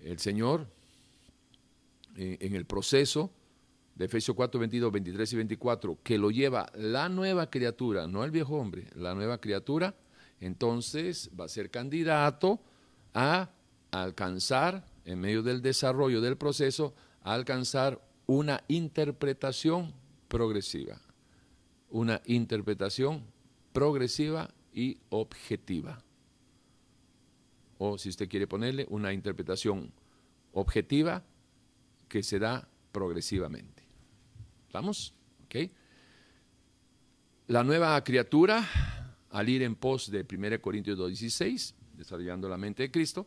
el Señor, eh, en el proceso de Efesios 4, 22, 23 y 24, que lo lleva la nueva criatura, no el viejo hombre, la nueva criatura, entonces va a ser candidato a alcanzar, en medio del desarrollo del proceso, a alcanzar una interpretación progresiva. Una interpretación progresiva y objetiva o si usted quiere ponerle una interpretación objetiva que se da progresivamente. ¿Vamos? ¿Ok? La nueva criatura, al ir en pos de 1 Corintios 2.16, desarrollando la mente de Cristo,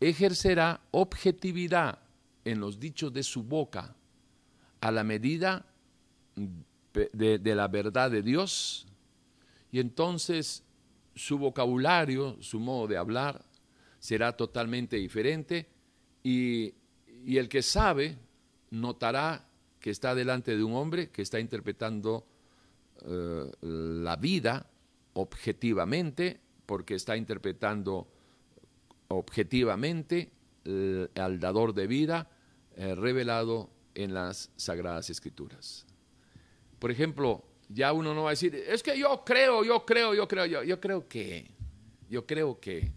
ejercerá objetividad en los dichos de su boca a la medida de, la verdad de Dios y entonces su vocabulario, su modo de hablar, será totalmente diferente y, el que sabe notará que está delante de un hombre que está interpretando eh, la vida objetivamente, porque está interpretando objetivamente al dador de vida eh, revelado en las Sagradas Escrituras. Por ejemplo, ya uno no va a decir, es que yo creo, yo creo, yo creo, yo, yo creo que, yo creo que.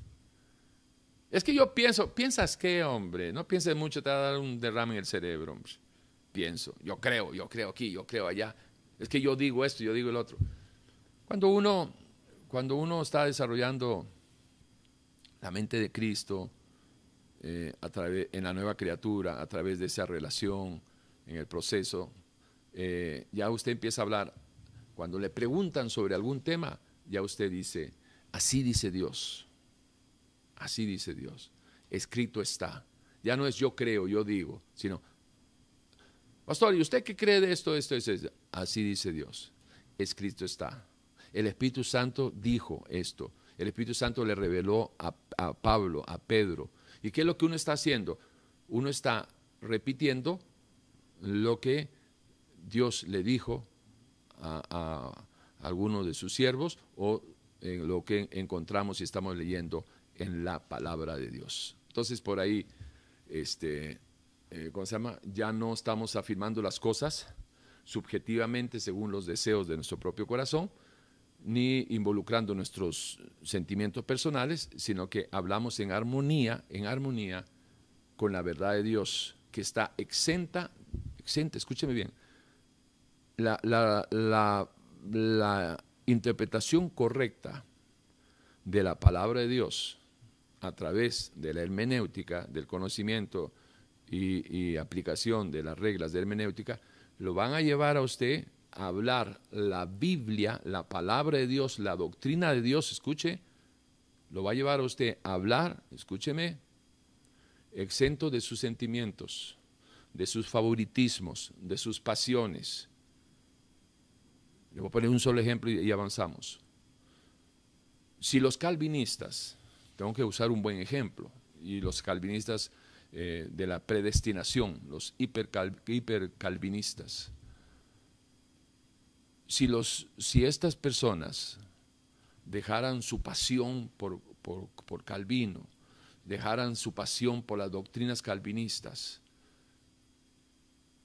Es que yo pienso, ¿piensas qué, hombre? No pienses mucho, te va a dar un derrame en el cerebro, hombre. Pienso, yo creo, yo creo aquí, yo creo allá. Es que yo digo esto, yo digo el otro. Cuando uno, cuando uno está desarrollando la mente de Cristo eh, a través, en la nueva criatura, a través de esa relación, en el proceso, eh, ya usted empieza a hablar. Cuando le preguntan sobre algún tema, ya usted dice, así dice Dios Así dice Dios. Escrito está. Ya no es yo creo, yo digo, sino, pastor, ¿y usted qué cree de esto, esto, esto? Así dice Dios. Escrito está. El Espíritu Santo dijo esto. El Espíritu Santo le reveló a, Pablo, a Pedro. ¿Y qué es lo que uno está haciendo? Uno está repitiendo lo que Dios le dijo a, a alguno de sus siervos o en lo que encontramos y estamos leyendo en la palabra de Dios. Entonces por ahí, este, eh, ¿cómo se llama? Ya no estamos afirmando las cosas subjetivamente según los deseos de nuestro propio corazón, ni involucrando nuestros sentimientos personales, sino que hablamos en armonía, en armonía con la verdad de Dios, que está exenta, exenta, escúcheme bien, la, la, la, la interpretación correcta de la palabra de Dios a través de la hermenéutica, del conocimiento y, aplicación de las reglas de hermenéutica, lo van a llevar a usted hablar la Biblia, la palabra de Dios, la doctrina de Dios, escuche, lo va a llevar a usted a hablar, escúcheme, exento de sus sentimientos, de sus favoritismos, de sus pasiones. Le voy a poner un solo ejemplo y avanzamos. Si los calvinistas tengo que usar un buen ejemplo. Y los calvinistas eh, de la predestinación, los hipercalvinistas. Si, los, si estas personas dejaran su pasión por, por Calvino, dejaran su pasión por las doctrinas calvinistas,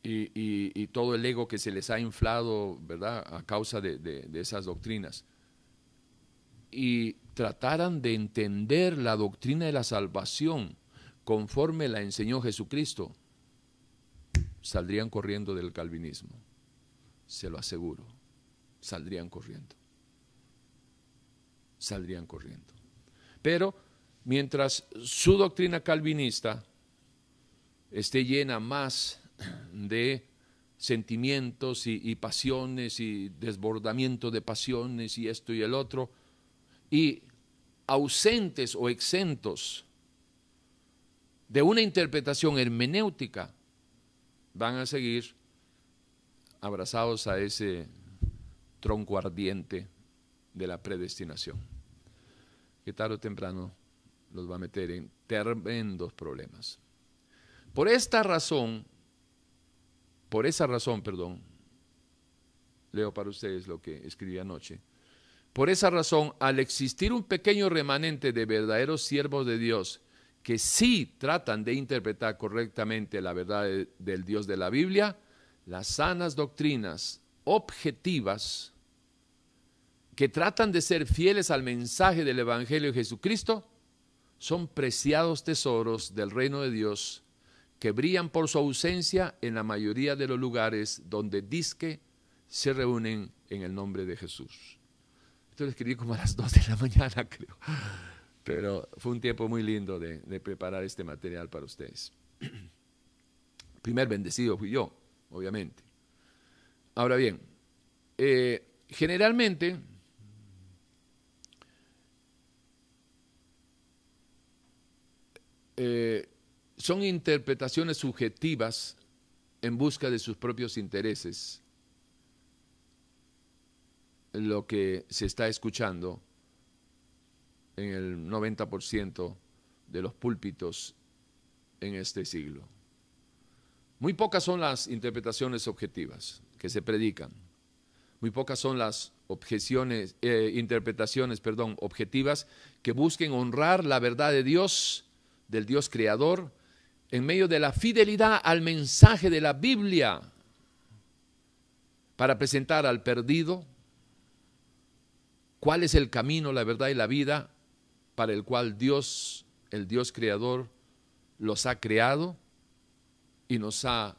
y, todo el ego que se les ha inflado, ¿verdad?, a causa de, esas doctrinas. Y trataran de entender la doctrina de la salvación conforme la enseñó Jesucristo, saldrían corriendo del calvinismo, se lo aseguro, saldrían corriendo, saldrían corriendo. Pero mientras su doctrina calvinista esté llena más de sentimientos y, pasiones y desbordamiento de pasiones y esto y el otro, y ausentes o exentos de una interpretación hermenéutica, van a seguir abrazados a ese tronco ardiente de la predestinación, que tarde o temprano los va a meter en tremendos problemas. Por esta razón, por esa razón, perdón, leo para ustedes lo que escribí anoche. Por esa razón, al existir un pequeño remanente de verdaderos siervos de Dios que sí tratan de interpretar correctamente la verdad del Dios de la Biblia, las sanas doctrinas objetivas que tratan de ser fieles al mensaje del Evangelio de Jesucristo, son preciados tesoros del reino de Dios que brillan por su ausencia en la mayoría de los lugares donde disque se reúnen en el nombre de Jesús. Esto lo escribí como a las 2 de la mañana, *laughs* creo. Pero fue un tiempo muy lindo de, preparar este material para ustedes. *clears throat* Primer bendecido fui yo, obviamente. Ahora bien, eh, generalmente eh, son interpretaciones subjetivas en busca de sus propios intereses lo que se está escuchando en el 90% de los púlpitos en este siglo. Muy pocas son las interpretaciones objetivas que se predican. Muy pocas son las objeciones, eh, interpretaciones, perdón, objetivas que busquen honrar la verdad de Dios, del Dios creador, en medio de la fidelidad al mensaje de la Biblia para presentar al perdido cuál es el camino, la verdad y la vida para el cual Dios, el Dios creador, los ha creado y nos ha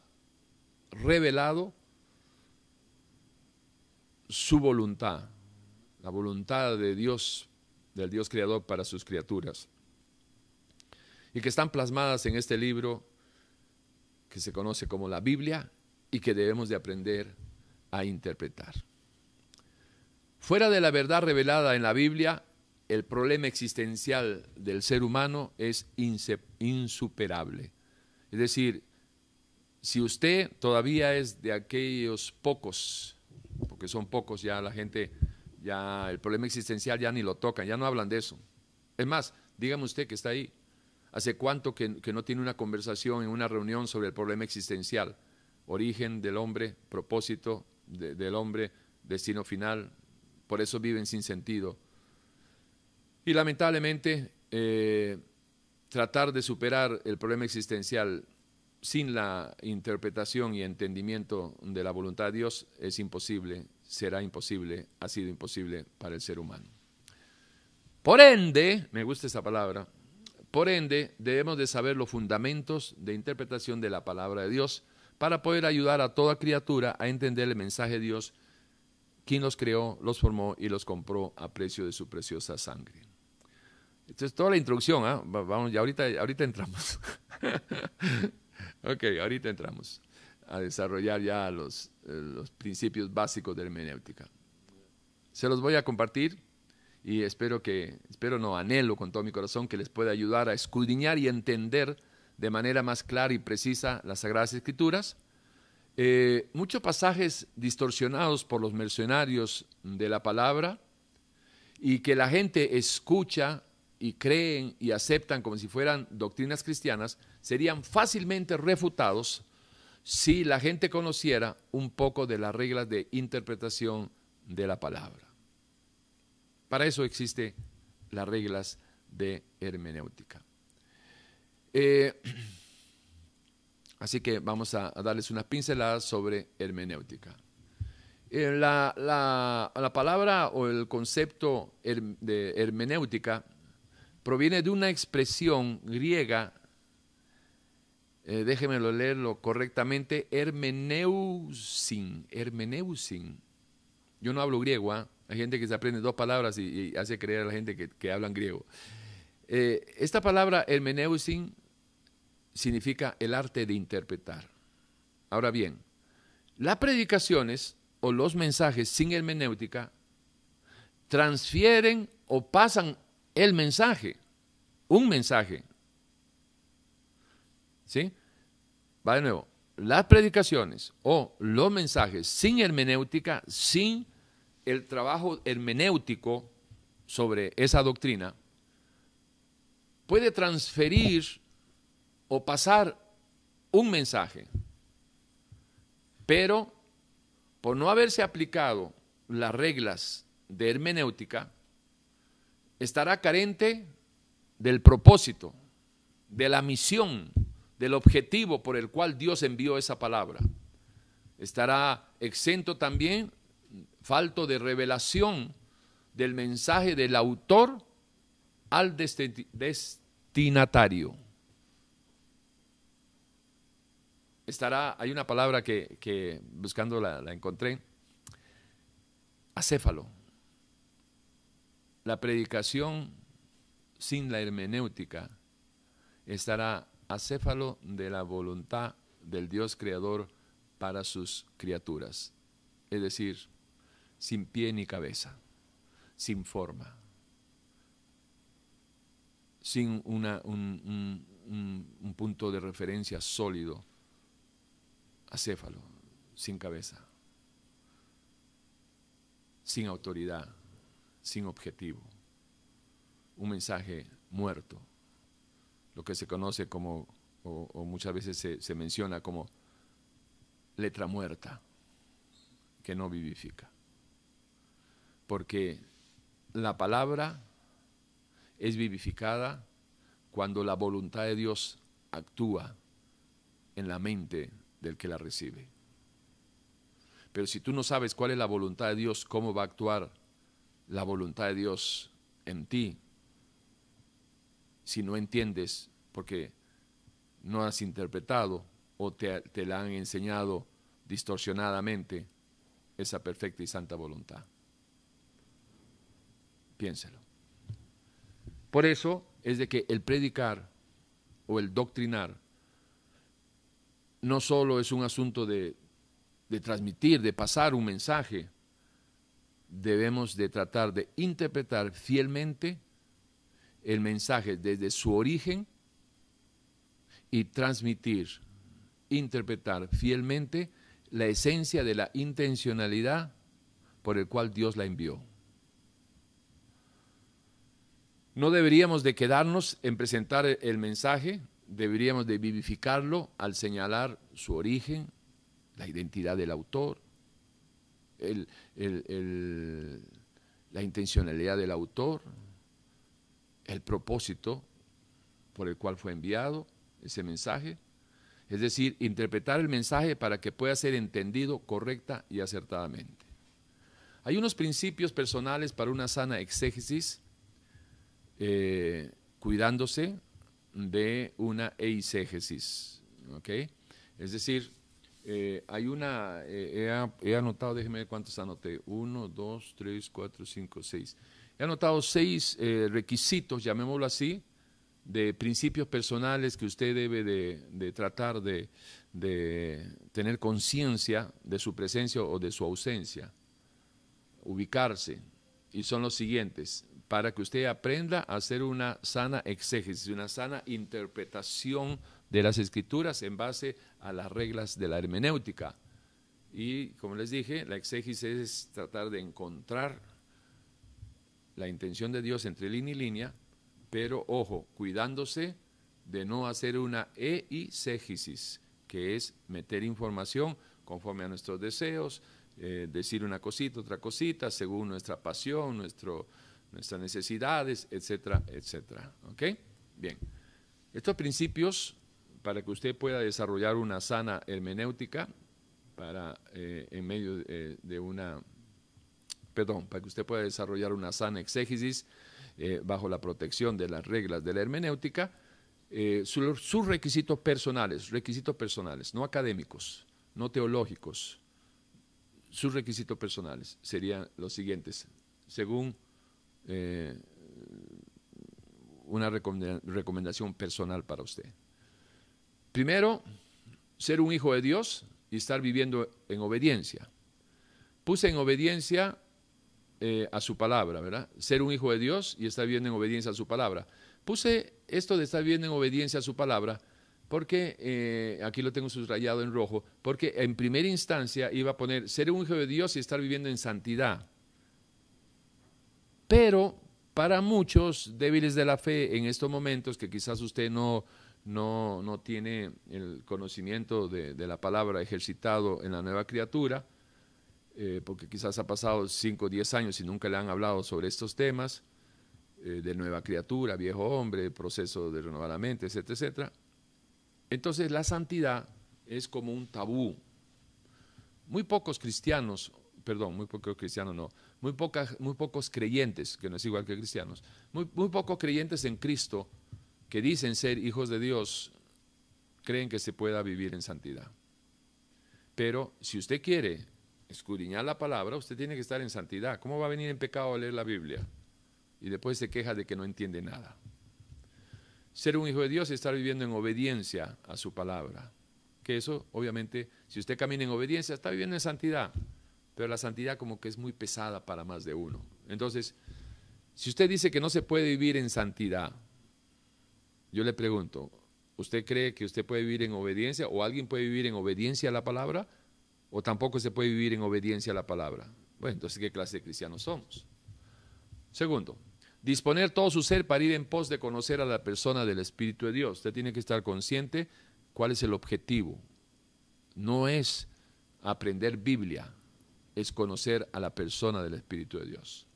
revelado su voluntad, la voluntad de Dios, del Dios creador para sus criaturas y que están plasmadas en este libro que se conoce como la Biblia y que debemos de aprender a interpretar. Fuera de la verdad revelada en la Biblia, el problema existencial del ser humano es insuperable. Es decir, si usted todavía es de aquellos pocos, porque son pocos ya la gente, ya el problema existencial ya ni lo tocan, ya no hablan de eso. Es más, dígame usted que está ahí, ¿Hace cuánto que, no tiene una conversación en una reunión sobre el problema existencial? Origen del hombre, propósito del hombre, destino final. Por eso viven sin sentido. Y lamentablemente, eh, tratar de superar el problema existencial sin la interpretación y entendimiento de la voluntad de Dios es imposible, será imposible, ha sido imposible para el ser humano. Por ende, me gusta esa palabra, por ende, debemos de saber los fundamentos de interpretación de la palabra de Dios para poder ayudar a toda criatura a entender el mensaje de Dios, quien los creó, los formó y los compró a precio de su preciosa sangre. Esta es toda la introducción, ¿ah? vamos, ya ahorita, ahorita entramos. *laughs* ok, ahorita entramos a desarrollar ya los, eh, los principios básicos de hermenéutica. Se los voy a compartir y espero que, espero no, anhelo con todo mi corazón que les pueda ayudar a escudriñar y entender de manera más clara y precisa las Sagradas Escrituras. Eh, muchos pasajes distorsionados por los mercenarios de la palabra y que la gente escucha y creen y aceptan como si fueran doctrinas cristianas, serían fácilmente refutados si la gente conociera un poco de las reglas de interpretación de la palabra. Para eso existen las reglas de hermenéutica. Eh, *clears throat* así que vamos a, darles unas pinceladas sobre hermenéutica. Eh, la, la, palabra o el concepto de hermenéutica proviene de una expresión griega, eh, déjenmelo leerlo correctamente, hermeneusin, hermeneusin. Yo no hablo griego, ¿ah? hay gente que se aprende dos palabras y, hace creer a la gente que, que hablan griego. Eh, esta palabra hermeneusin significa el arte de interpretar. Ahora bien, las predicaciones o los mensajes sin hermenéutica transfieren o pasan el mensaje, un mensaje. ¿Sí? Va de nuevo. Las predicaciones o los mensajes sin hermenéutica, sin el trabajo hermenéutico sobre esa doctrina, puede transferir o pasar un mensaje, pero por no haberse aplicado las reglas de hermenéutica, estará carente del propósito, de la misión, del objetivo por el cual Dios envió esa palabra. Estará exento también, falto de revelación del mensaje del autor al destinatario. Estará, hay una palabra que, buscando la, la encontré, acéfalo la predicación sin la hermenéutica estará acéfalo de la voluntad del Dios creador para sus criaturas, es decir, sin pie ni cabeza, sin forma, sin un, un punto de referencia sólido, acéfalo, sin cabeza, sin autoridad sin objetivo, un mensaje muerto, lo que se conoce como, o, muchas veces se, menciona como letra muerta, que no vivifica. Porque la palabra es vivificada cuando la voluntad de Dios actúa en la mente del que la recibe. Pero si tú no sabes cuál es la voluntad de Dios, cómo va a actuar la voluntad de Dios en ti si no entiendes porque no has interpretado o te, la han enseñado distorsionadamente esa perfecta y santa voluntad. Piénselo. Por eso es de que el predicar o el doctrinar no solo es un asunto de, de transmitir, de pasar un mensaje, debemos de tratar de interpretar fielmente el mensaje desde su origen y transmitir, interpretar fielmente la esencia de la intencionalidad por el cual Dios la envió. No deberíamos de quedarnos en presentar el mensaje, deberíamos de vivificarlo al señalar su origen, la identidad del autor, la intencionalidad del autor, el propósito por el cual fue enviado ese mensaje. Es decir, interpretar el mensaje para que pueda ser entendido correcta y acertadamente. Hay unos principios personales para una sana exégesis, eh, cuidándose de una eisegesis. Es decir, eh, hay una, eh, he, anotado, déjeme ver cuántos anoté, uno, dos, tres, cuatro, cinco, seis. He anotado seis eh, requisitos, llamémoslo así, de principios personales que usted debe de, tratar de, de tener conciencia de su presencia o de su ausencia, ubicarse. Y son los siguientes, para que usted aprenda a hacer una sana exégesis, una sana interpretación de las escrituras en base a las reglas de la hermenéutica. Y como les dije, la exégesis es tratar de encontrar la intención de Dios entre línea y línea pero ojo, cuidándose de no hacer una eisegesis, que es meter información conforme a nuestros deseos, eh, decir una cosita, otra cosita, según nuestra pasión, nuestro, nuestras necesidades, etcétera, etcétera. ¿Ok? Bien. Estos principios, para que usted pueda desarrollar una sana hermenéutica, para, eh, en medio eh, de una, perdón, para que usted pueda desarrollar una sana exégesis bajo la protección de las reglas de la hermenéutica, sus requisitos personales, requisitos personales, no académicos, no teológicos, sus requisitos personales serían los siguientes, según eh, una recomendación personal para usted. Primero, ser un hijo de Dios y estar viviendo en obediencia. Puse en obediencia eh, a su palabra, ¿verdad? Ser un hijo de Dios y estar viviendo en obediencia a su palabra. Puse esto de estar viviendo en obediencia a su palabra porque, eh, aquí lo tengo subrayado en rojo, porque en primera instancia iba a poner ser un hijo de Dios y estar viviendo en santidad. Pero para muchos débiles de la fe en estos momentos, que quizás usted no, no, no tiene el conocimiento de, la palabra ejercitado en la nueva criatura, eh, porque quizás ha pasado 5 o 10 años y nunca le han hablado sobre estos temas, eh, de nueva criatura, viejo hombre, proceso de renovar la mente, etcétera, etcétera. Entonces la santidad es como un tabú. Muy pocos cristianos, perdón, muy pocos cristianos no, muy, muy pocos creyentes, que no es igual que cristianos, muy, muy pocos creyentes en Cristo que dicen ser hijos de Dios, creen que se pueda vivir en santidad. Pero si usted quiere escudriñar la palabra, usted tiene que estar en santidad. ¿Cómo va a venir en pecado a leer la Biblia? Y después se queja de que no entiende nada. Ser un hijo de Dios es estar viviendo en obediencia a su palabra. Que eso, obviamente, si usted camina en obediencia, está viviendo en santidad. Pero la santidad como que es muy pesada para más de uno. Entonces, si usted dice que no se puede vivir en santidad, yo le pregunto, ¿usted cree que usted puede vivir en obediencia o alguien puede vivir en obediencia a la palabra? ¿O tampoco se puede vivir en obediencia a la palabra? Bueno, entonces, ¿qué clase de cristianos somos? Segundo, disponer todo su ser para ir en pos de conocer a la persona del Espíritu de Dios. Usted tiene que estar consciente cuál es el objetivo. No es aprender Biblia, es conocer a la persona del Espíritu de Dios.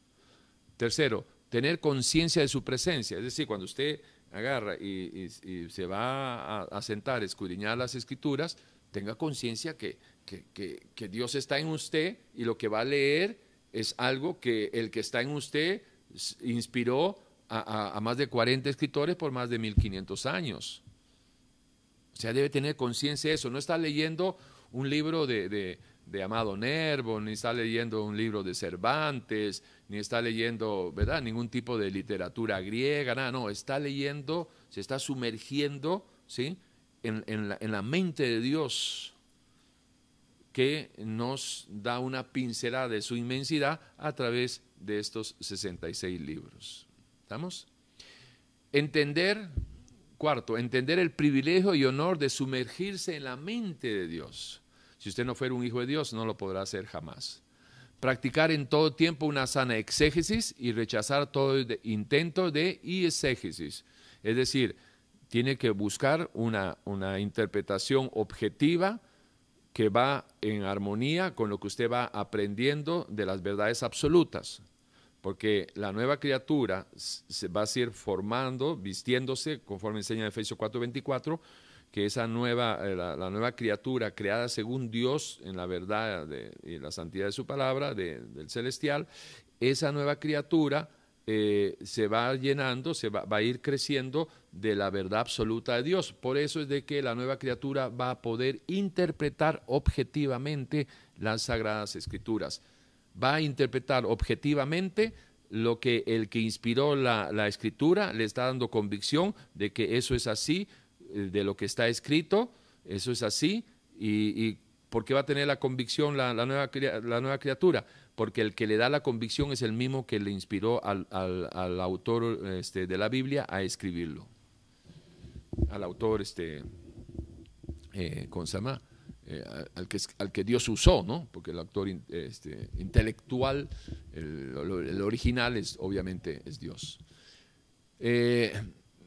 Tercero, tener conciencia de su presencia. Es decir, cuando usted agarra y, se va a, sentar, escudriñar las escrituras, tenga conciencia que, que Dios está en usted y lo que va a leer es algo que el que está en usted inspiró a, más de 40 escritores por más de 1500 años. O sea, debe tener conciencia de eso. No está leyendo un libro de, Amado Nervo, ni está leyendo un libro de Cervantes, ni está leyendo, ¿verdad? Ningún tipo de literatura griega, nada, no, está leyendo, se está sumergiendo, ¿sí? En, la, en la mente de Dios, que nos da una pincelada de su inmensidad a través de estos 66 libros. ¿Estamos? Entender, cuarto, entender el privilegio y honor de sumergirse en la mente de Dios. Si usted no fuera un hijo de Dios, no lo podrá hacer jamás. Practicar en todo tiempo una sana exégesis y rechazar todo intento de exégesis. Es decir, tiene que buscar una, una interpretación objetiva, que va en armonía con lo que usted va aprendiendo de las verdades absolutas. Porque la nueva criatura se va a ir formando, vistiéndose, conforme enseña Efesios 4:24, que esa nueva, eh, la, nueva criatura creada según Dios en la verdad y la santidad de su palabra, del celestial, esa nueva criatura eh, se va llenando, se va, va, a ir creciendo de la verdad absoluta de Dios. Por eso es de que la nueva criatura va a poder interpretar objetivamente las sagradas escrituras va a interpretar objetivamente lo que el que inspiró la, escritura le está dando convicción de que eso es así, eh, de lo que está escrito, eso es así, y, ¿por qué va a tener la convicción la, la nueva criatura? Porque el que le da la convicción es el mismo que le inspiró al, autor este, de la Biblia a escribirlo. Al autor, este, eh, ¿cómo se llama? Eh, al, que, al que Dios usó, ¿no? Porque el actor este, intelectual, el, original es obviamente es Dios. Eh,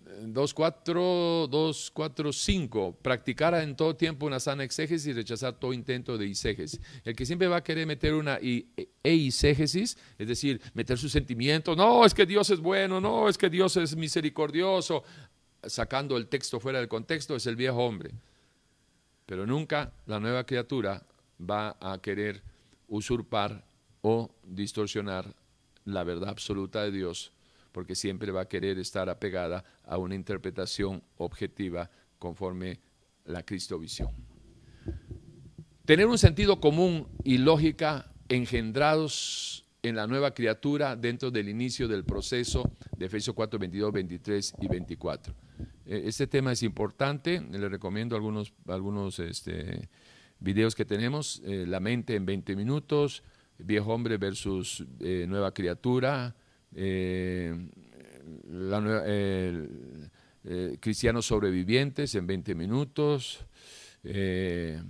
2, 4, 2, 4, 5. Practicar en todo tiempo una sana exégesis y rechazar todo intento de iségesis. El que siempre va a querer meter una eiségesis, es decir, meter sus sentimientos, no, es que Dios es bueno, no, es que Dios es misericordioso, sacando el texto fuera del contexto, es el viejo hombre. Pero nunca la nueva criatura va a querer usurpar o distorsionar la verdad absoluta de Dios porque siempre va a querer estar apegada a una interpretación objetiva conforme la Cristovisión. Tener un sentido común y lógica engendrados en la nueva criatura dentro del inicio del proceso de Efesios 4, 22, 23 y 24. E, este tema es importante, le recomiendo algunos, algunos este, videos que tenemos, eh, La mente en 20 minutos, Viejo hombre versus eh, nueva criatura, eh, eh, cristianos sobrevivientes en 20 minutos, eh,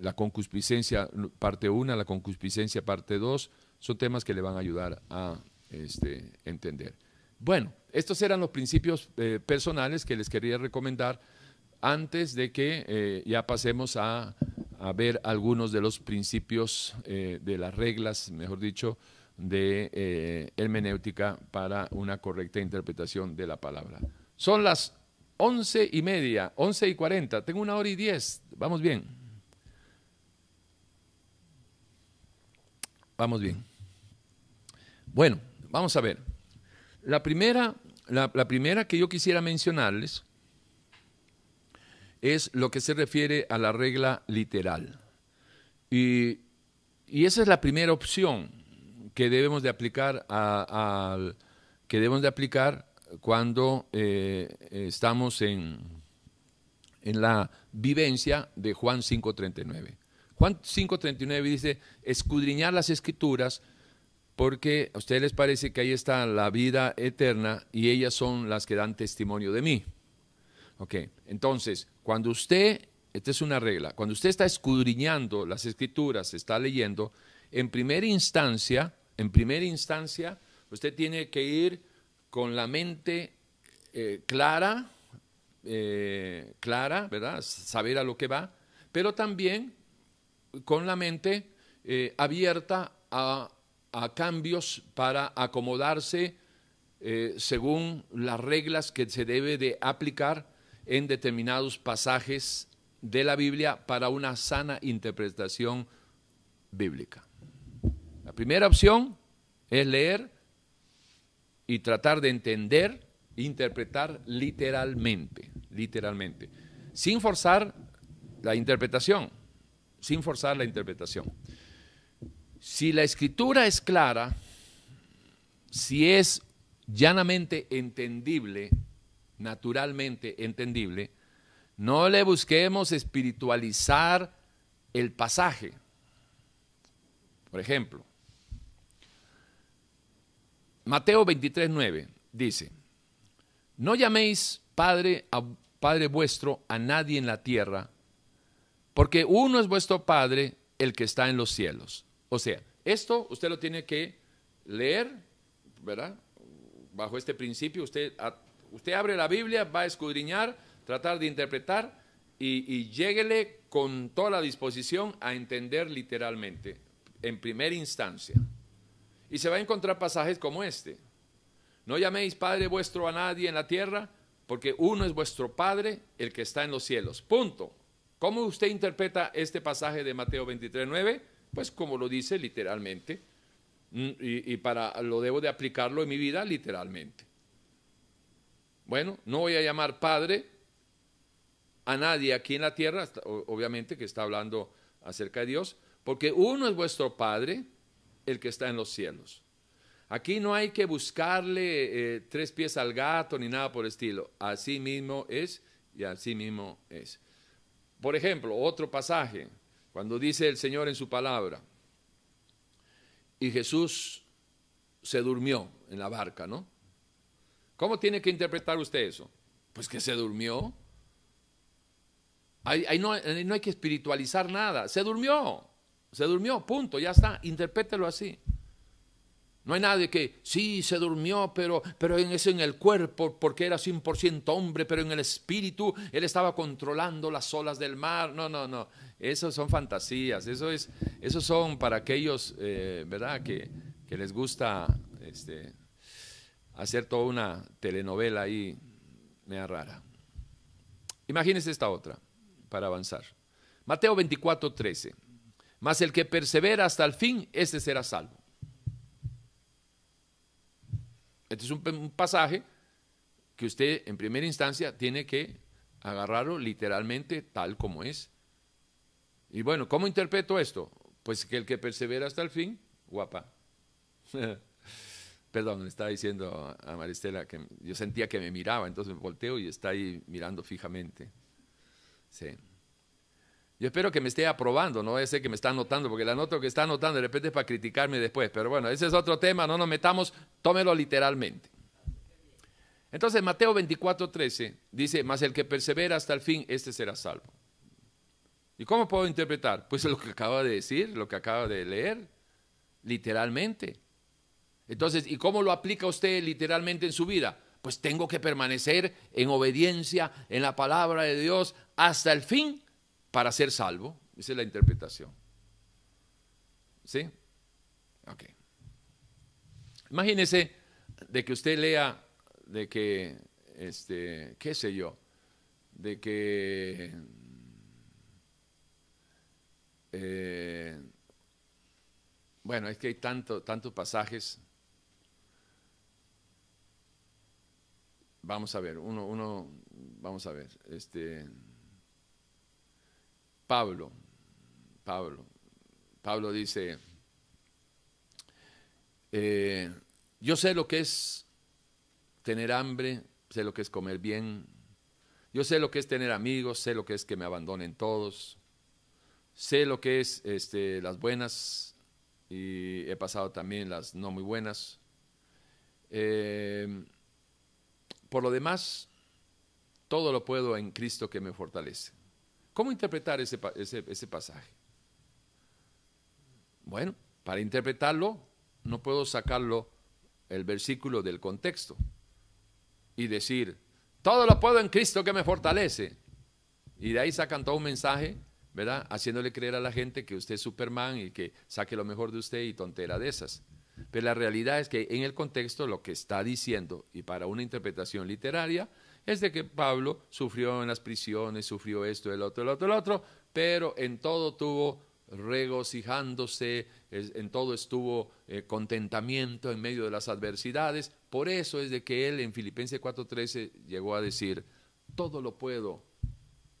la concupiscencia parte 1, la concupiscencia parte 2, son temas que le van a ayudar a este, entender. Bueno, estos eran los principios personales que les quería recomendar antes de que ya pasemos a, a, ver algunos de los principios de las reglas, mejor dicho, de eh, hermenéutica para una correcta interpretación de la palabra. Son las once y media, once y cuarenta, tengo una hora y diez, vamos bien. Vamos bien. Bueno, vamos a ver. La primera, la, primera que yo quisiera mencionarles es lo que se refiere a la regla literal. Y, y esa es la primera opción que debemos de aplicar que debemos de aplicar cuando eh, estamos en, en la vivencia de Juan 5.39. Juan 5.39 dice, escudriñar las escrituras porque a ustedes les parece que ahí está la vida eterna y ellas son las que dan testimonio de mí. Ok, entonces, cuando usted, esta es una regla, cuando usted está escudriñando las escrituras, está leyendo, en primera instancia, en primera instancia, usted tiene que ir con la mente eh, clara, eh, clara, ¿verdad? Saber a lo que va, pero también con la mente eh, abierta a, cambios para acomodarse según las reglas que se debe de aplicar en determinados pasajes de la Biblia para una sana interpretación bíblica primera opción es leer y tratar de entender, interpretar literalmente, literalmente, sin forzar la interpretación, sin forzar la interpretación. Si la escritura es clara, si es llanamente entendible, naturalmente entendible, no le busquemos espiritualizar el pasaje. Por ejemplo, Mateo 23, 9 dice, no llaméis Padre, a, Padre vuestro a nadie en la tierra, porque uno es vuestro Padre, el que está en los cielos. O sea, esto usted lo tiene que leer, ¿verdad? Bajo este principio, usted, usted abre la Biblia, va a escudriñar, tratar de interpretar y, y lléguele con toda la disposición a entender literalmente, en primera instancia. Y se va a encontrar pasajes como este. No llaméis Padre vuestro a nadie en la tierra, porque uno es vuestro Padre, el que está en los cielos. Punto. ¿Cómo usted interpreta este pasaje de Mateo 23, 9? Pues como lo dice literalmente. Mm, y, para lo debo de aplicarlo en mi vida literalmente. Bueno, no voy a llamar Padre a nadie aquí en la tierra, obviamente que está hablando acerca de Dios, porque uno es vuestro Padre, el que está en los cielos. Aquí no hay que buscarle eh, tres pies al gato ni nada por el estilo. Así mismo es y así mismo es. Por ejemplo, otro pasaje, cuando dice el Señor en su palabra, y Jesús se durmió en la barca, ¿no? ¿Cómo tiene que interpretar usted eso? Pues que se durmió. Ahí, no, no hay que espiritualizar nada, se durmió. Se durmió, punto, ya está, interprételo así. No hay nadie que, sí, se durmió, pero, pero en eso en el cuerpo, porque era 100% hombre, pero en el espíritu él estaba controlando las olas del mar. No, no, no. Eso son fantasías. Eso, es, eso son para aquellos, eh, ¿verdad?, que, que, les gusta este, hacer toda una telenovela ahí, mea rara. Imagínense esta otra, para avanzar. Mateo 24, 13. Mas el que persevera hasta el fin, ese será salvo. Este es un, pasaje que usted en primera instancia tiene que agarrarlo literalmente tal como es. Y bueno, ¿cómo interpreto esto? Pues que el que persevera hasta el fin, guapa. *laughs* Perdón, le estaba diciendo a Maristela que yo sentía que me miraba, entonces me volteo y está ahí mirando fijamente. Sí. Yo espero que me esté aprobando, no ese que me está anotando, porque la noto que está anotando de repente es para criticarme después. Pero bueno, ese es otro tema, no nos metamos, tómelo literalmente. Entonces Mateo 24, 13 dice, mas el que persevera hasta el fin, este será salvo. ¿Y cómo puedo interpretar? Pues lo que acaba de decir, lo que acaba de leer, literalmente. Entonces, ¿y cómo lo aplica usted literalmente en su vida? Pues tengo que permanecer en obediencia en la palabra de Dios hasta el fin para ser salvo. Esa es la interpretación. ¿Sí? Ok. Imagínese de que usted lea de que, este, qué sé yo, de que eh, bueno, es que hay tanto, tantos pasajes. Vamos a ver, uno, uno, vamos a ver, este, Pablo, Pablo, Pablo dice, eh, yo sé lo que es tener hambre, sé lo que es comer bien, yo sé lo que es tener amigos, sé lo que es que me abandonen todos, sé lo que es este, las buenas y he pasado también las no muy buenas. Eh, por lo demás, todo lo puedo en Cristo que me fortalece. ¿Cómo interpretar ese, ese, pasaje? Bueno, para interpretarlo no puedo sacarlo el versículo del contexto y decir, todo lo puedo en Cristo que me fortalece. Y de ahí sacan todo un mensaje, ¿verdad? Haciéndole creer a la gente que usted es Superman y que saque lo mejor de usted y tontera de esas. Pero la realidad es que en el contexto lo que está diciendo, y para una interpretación literaria, es de que Pablo sufrió en las prisiones, sufrió esto, el otro, el otro, el otro, pero en todo tuvo regocijándose, en todo estuvo eh, contentamiento en medio de las adversidades. Por eso es de que él en Filipenses 4:13 llegó a decir, todo lo puedo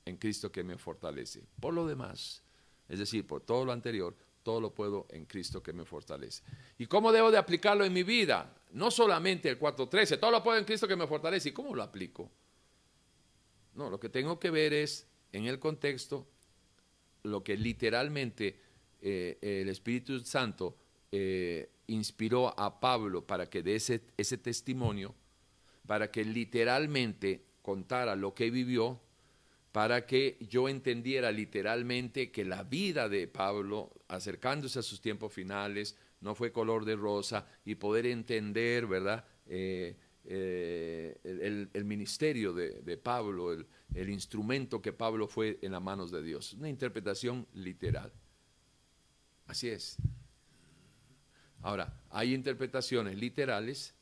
en Cristo que me fortalece. Por lo demás, es decir, por todo lo anterior, todo lo puedo en Cristo que me fortalece. ¿Y cómo debo de aplicarlo en mi vida? No solamente el 4.13, todo lo puedo en Cristo que me fortalece. ¿Y cómo lo aplico? No, lo que tengo que ver es, en el contexto, lo que literalmente eh, el Espíritu Santo eh, inspiró a Pablo para que dé ese, ese testimonio, para que literalmente contara lo que vivió para que yo entendiera literalmente que la vida de Pablo, acercándose a sus tiempos finales, no fue color de rosa y poder entender, ¿verdad? Eh, eh, el, ministerio de, Pablo, el, el, instrumento que Pablo fue en las manos de Dios. Una interpretación literal. Así es. Ahora, hay interpretaciones literales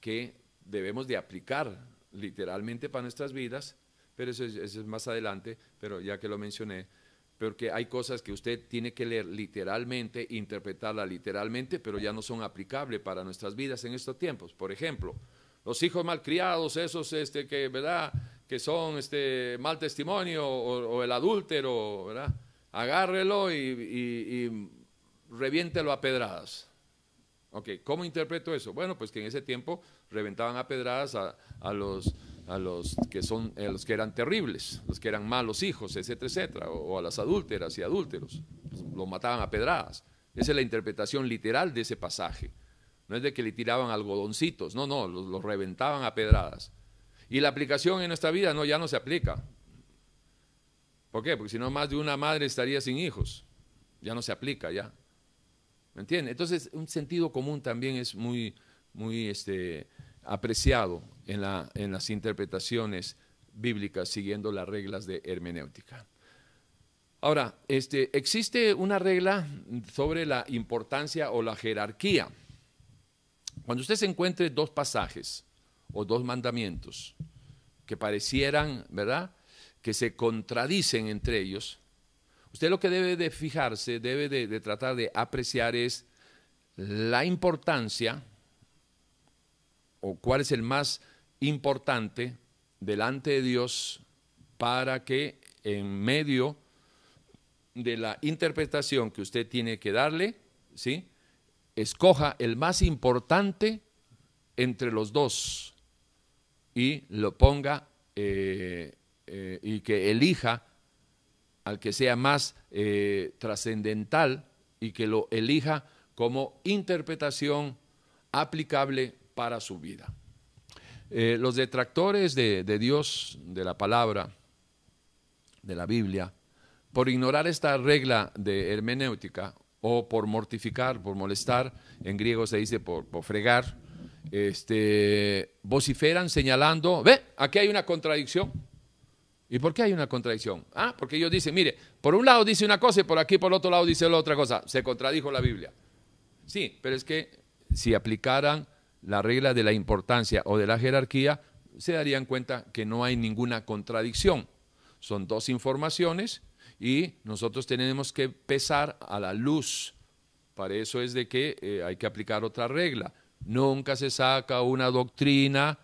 que debemos de aplicar literalmente para nuestras vidas pero eso es, más adelante, pero ya que lo mencioné, porque hay cosas que usted tiene que leer literalmente, interpretarla literalmente, pero ya no son aplicables para nuestras vidas en estos tiempos. Por ejemplo, los hijos malcriados, esos este, que, ¿verdad? que son este, mal testimonio, o, el adúltero, ¿verdad? agárrelo y, y, reviéntelo a pedradas. Okay. ¿Cómo interpreto eso? Bueno, pues que en ese tiempo reventaban a pedradas a los a los que son a los que eran terribles, los que eran malos hijos, etcétera, etcétera, o, a las adúlteras y adúlteros, los mataban a pedradas. Esa es la interpretación literal de ese pasaje. No es de que le tiraban algodoncitos, no, no, los, reventaban a pedradas. Y la aplicación en nuestra vida no ya no se aplica. ¿Por qué? Porque si no más de una madre estaría sin hijos. Ya no se aplica ya. ¿Me entiende? Entonces, un sentido común también es muy, muy este, apreciado en, la, en las interpretaciones bíblicas siguiendo las reglas de hermenéutica. Ahora, este, existe una regla sobre la importancia o la jerarquía. Cuando usted se encuentre dos pasajes o dos mandamientos que parecieran, ¿verdad?, que se contradicen entre ellos, usted lo que debe de fijarse, debe de, tratar de apreciar es la importancia o cuál es el más importante delante de Dios para que en medio de la interpretación que usted tiene que darle, ¿sí? escoja el más importante entre los dos y lo ponga eh, eh, y que elija al que sea más eh, trascendental y que lo elija como interpretación aplicable para su vida. Los detractores de, de Dios, de la palabra, de la Biblia, por ignorar esta regla de hermenéutica o por mortificar, por molestar, en griego se dice por, fregar, este, vociferan señalando, ve, aquí hay una contradicción. ¿Y por qué hay una contradicción? Ah, porque ellos dicen, mire, por un lado dice una cosa y por aquí por el otro lado dice la otra cosa. Se contradijo la Biblia. Sí, pero es que si aplicaran la regla de la importancia o de la jerarquía, se darían cuenta que no hay ninguna contradicción. Son dos informaciones y nosotros tenemos que pesar a la luz. Para eso es de que eh, hay que aplicar otra regla. Nunca se saca una doctrina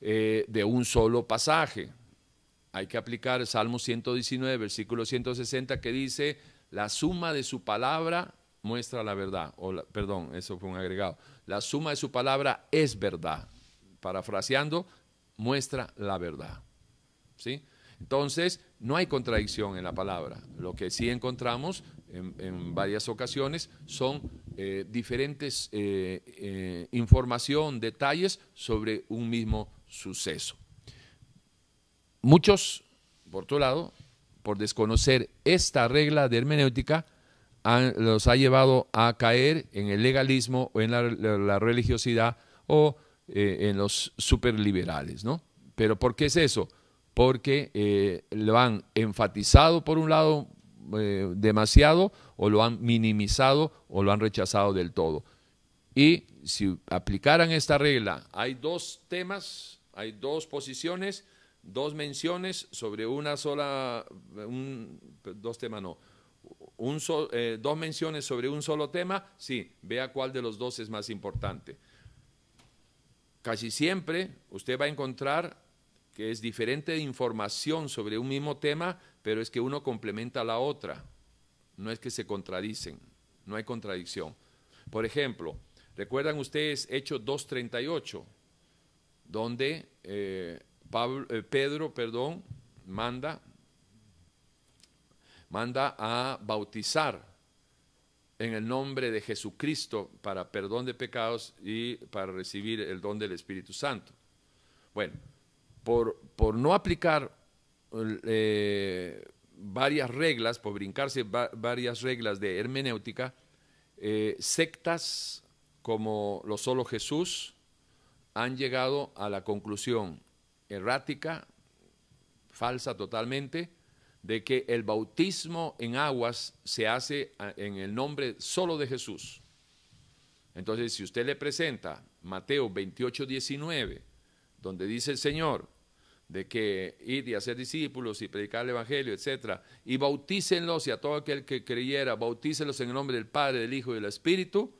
eh, de un solo pasaje. Hay que aplicar el Salmo 119, versículo 160, que dice, la suma de su palabra muestra la verdad. O perdón, eso fue un agregado. La suma de su palabra es verdad. Parafraseando, muestra la verdad. ¿Sí? Entonces, no hay contradicción en la palabra. Lo que sí encontramos en, varias ocasiones son eh, diferentes eh, eh, información, detalles sobre un mismo suceso. Muchos, por otro lado, por desconocer esta regla de hermenéutica, los ha llevado a caer en el legalismo o en la, religiosidad o en los superliberales, ¿no? Pero ¿por qué es eso? porque eh, lo han enfatizado por un lado eh, demasiado o lo han minimizado o lo han rechazado del todo. Y si aplicaran esta regla, hay dos temas, hay dos posiciones, dos menciones sobre una sola, dos temas no, eh, dos menciones sobre un solo tema, sí, vea cuál de los dos es más importante. Casi siempre usted va a encontrar que es diferente información sobre un mismo tema, pero es que uno complementa a la otra. No es que se contradicen, no hay contradicción. Por ejemplo, ¿recuerdan ustedes Hechos 2.38? Donde eh, eh, Pedro perdón, manda, manda a bautizar en el nombre de Jesucristo para perdón de pecados y para recibir el don del Espíritu Santo. Bueno, por, no aplicar eh, varias reglas, por brincarse varias reglas de hermenéutica, eh, sectas como lo solo Jesús han llegado a la conclusión errática, falsa totalmente, de que el bautismo en aguas se hace en el nombre solo de Jesús. Entonces, si usted le presenta Mateo 28, 19, donde dice el Señor, de que ir y hacer discípulos y predicar el Evangelio, etcétera, y bautícenlos y a todo aquel que creyera, bautícenlos en el nombre del Padre, del Hijo y del Espíritu,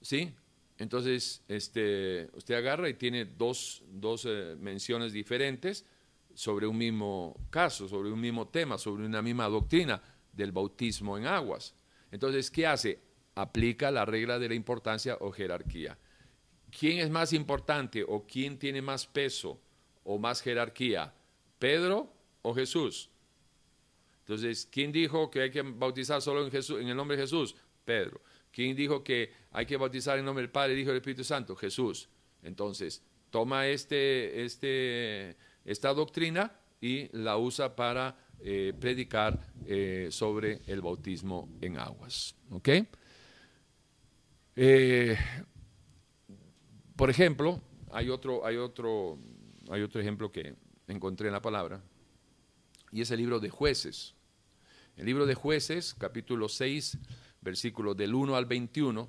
¿sí? Entonces, este, usted agarra y tiene dos, dos eh, menciones diferentes sobre un mismo caso, sobre un mismo tema, sobre una misma doctrina del bautismo en aguas. Entonces, ¿qué hace? Aplica la regla de la importancia o jerarquía. ¿Quién es más importante o quién tiene más peso? o más jerarquía? ¿Pedro o Jesús? Entonces, ¿quién dijo que hay que bautizar solo en, Jesús, en el nombre de Jesús? Pedro. ¿Quién dijo que hay que bautizar en nombre del Padre, del Hijo y del Espíritu Santo? Jesús. Entonces, toma este, este, esta doctrina y la usa para eh, predicar eh, sobre el bautismo en aguas. ¿Ok? Eh, por ejemplo, hay otro, hay, otro, hay otro ejemplo que encontré en la palabra, y es el libro de jueces. El libro de jueces, capítulo 6, versículos del 1 al 21,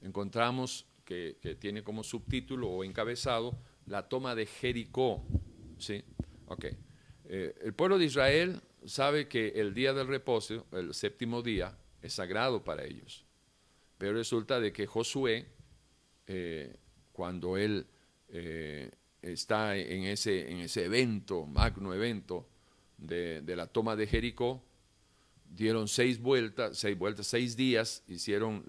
encontramos que, tiene como subtítulo o encabezado la toma de Jericó. ¿Sí? Okay. Eh, el pueblo de Israel sabe que el día del reposo, el séptimo día, es sagrado para ellos. Pero resulta de que Josué, eh, cuando él eh, está en ese, en ese evento, magno evento de, la toma de Jericó, dieron seis vueltas, seis vueltas, seis días, hicieron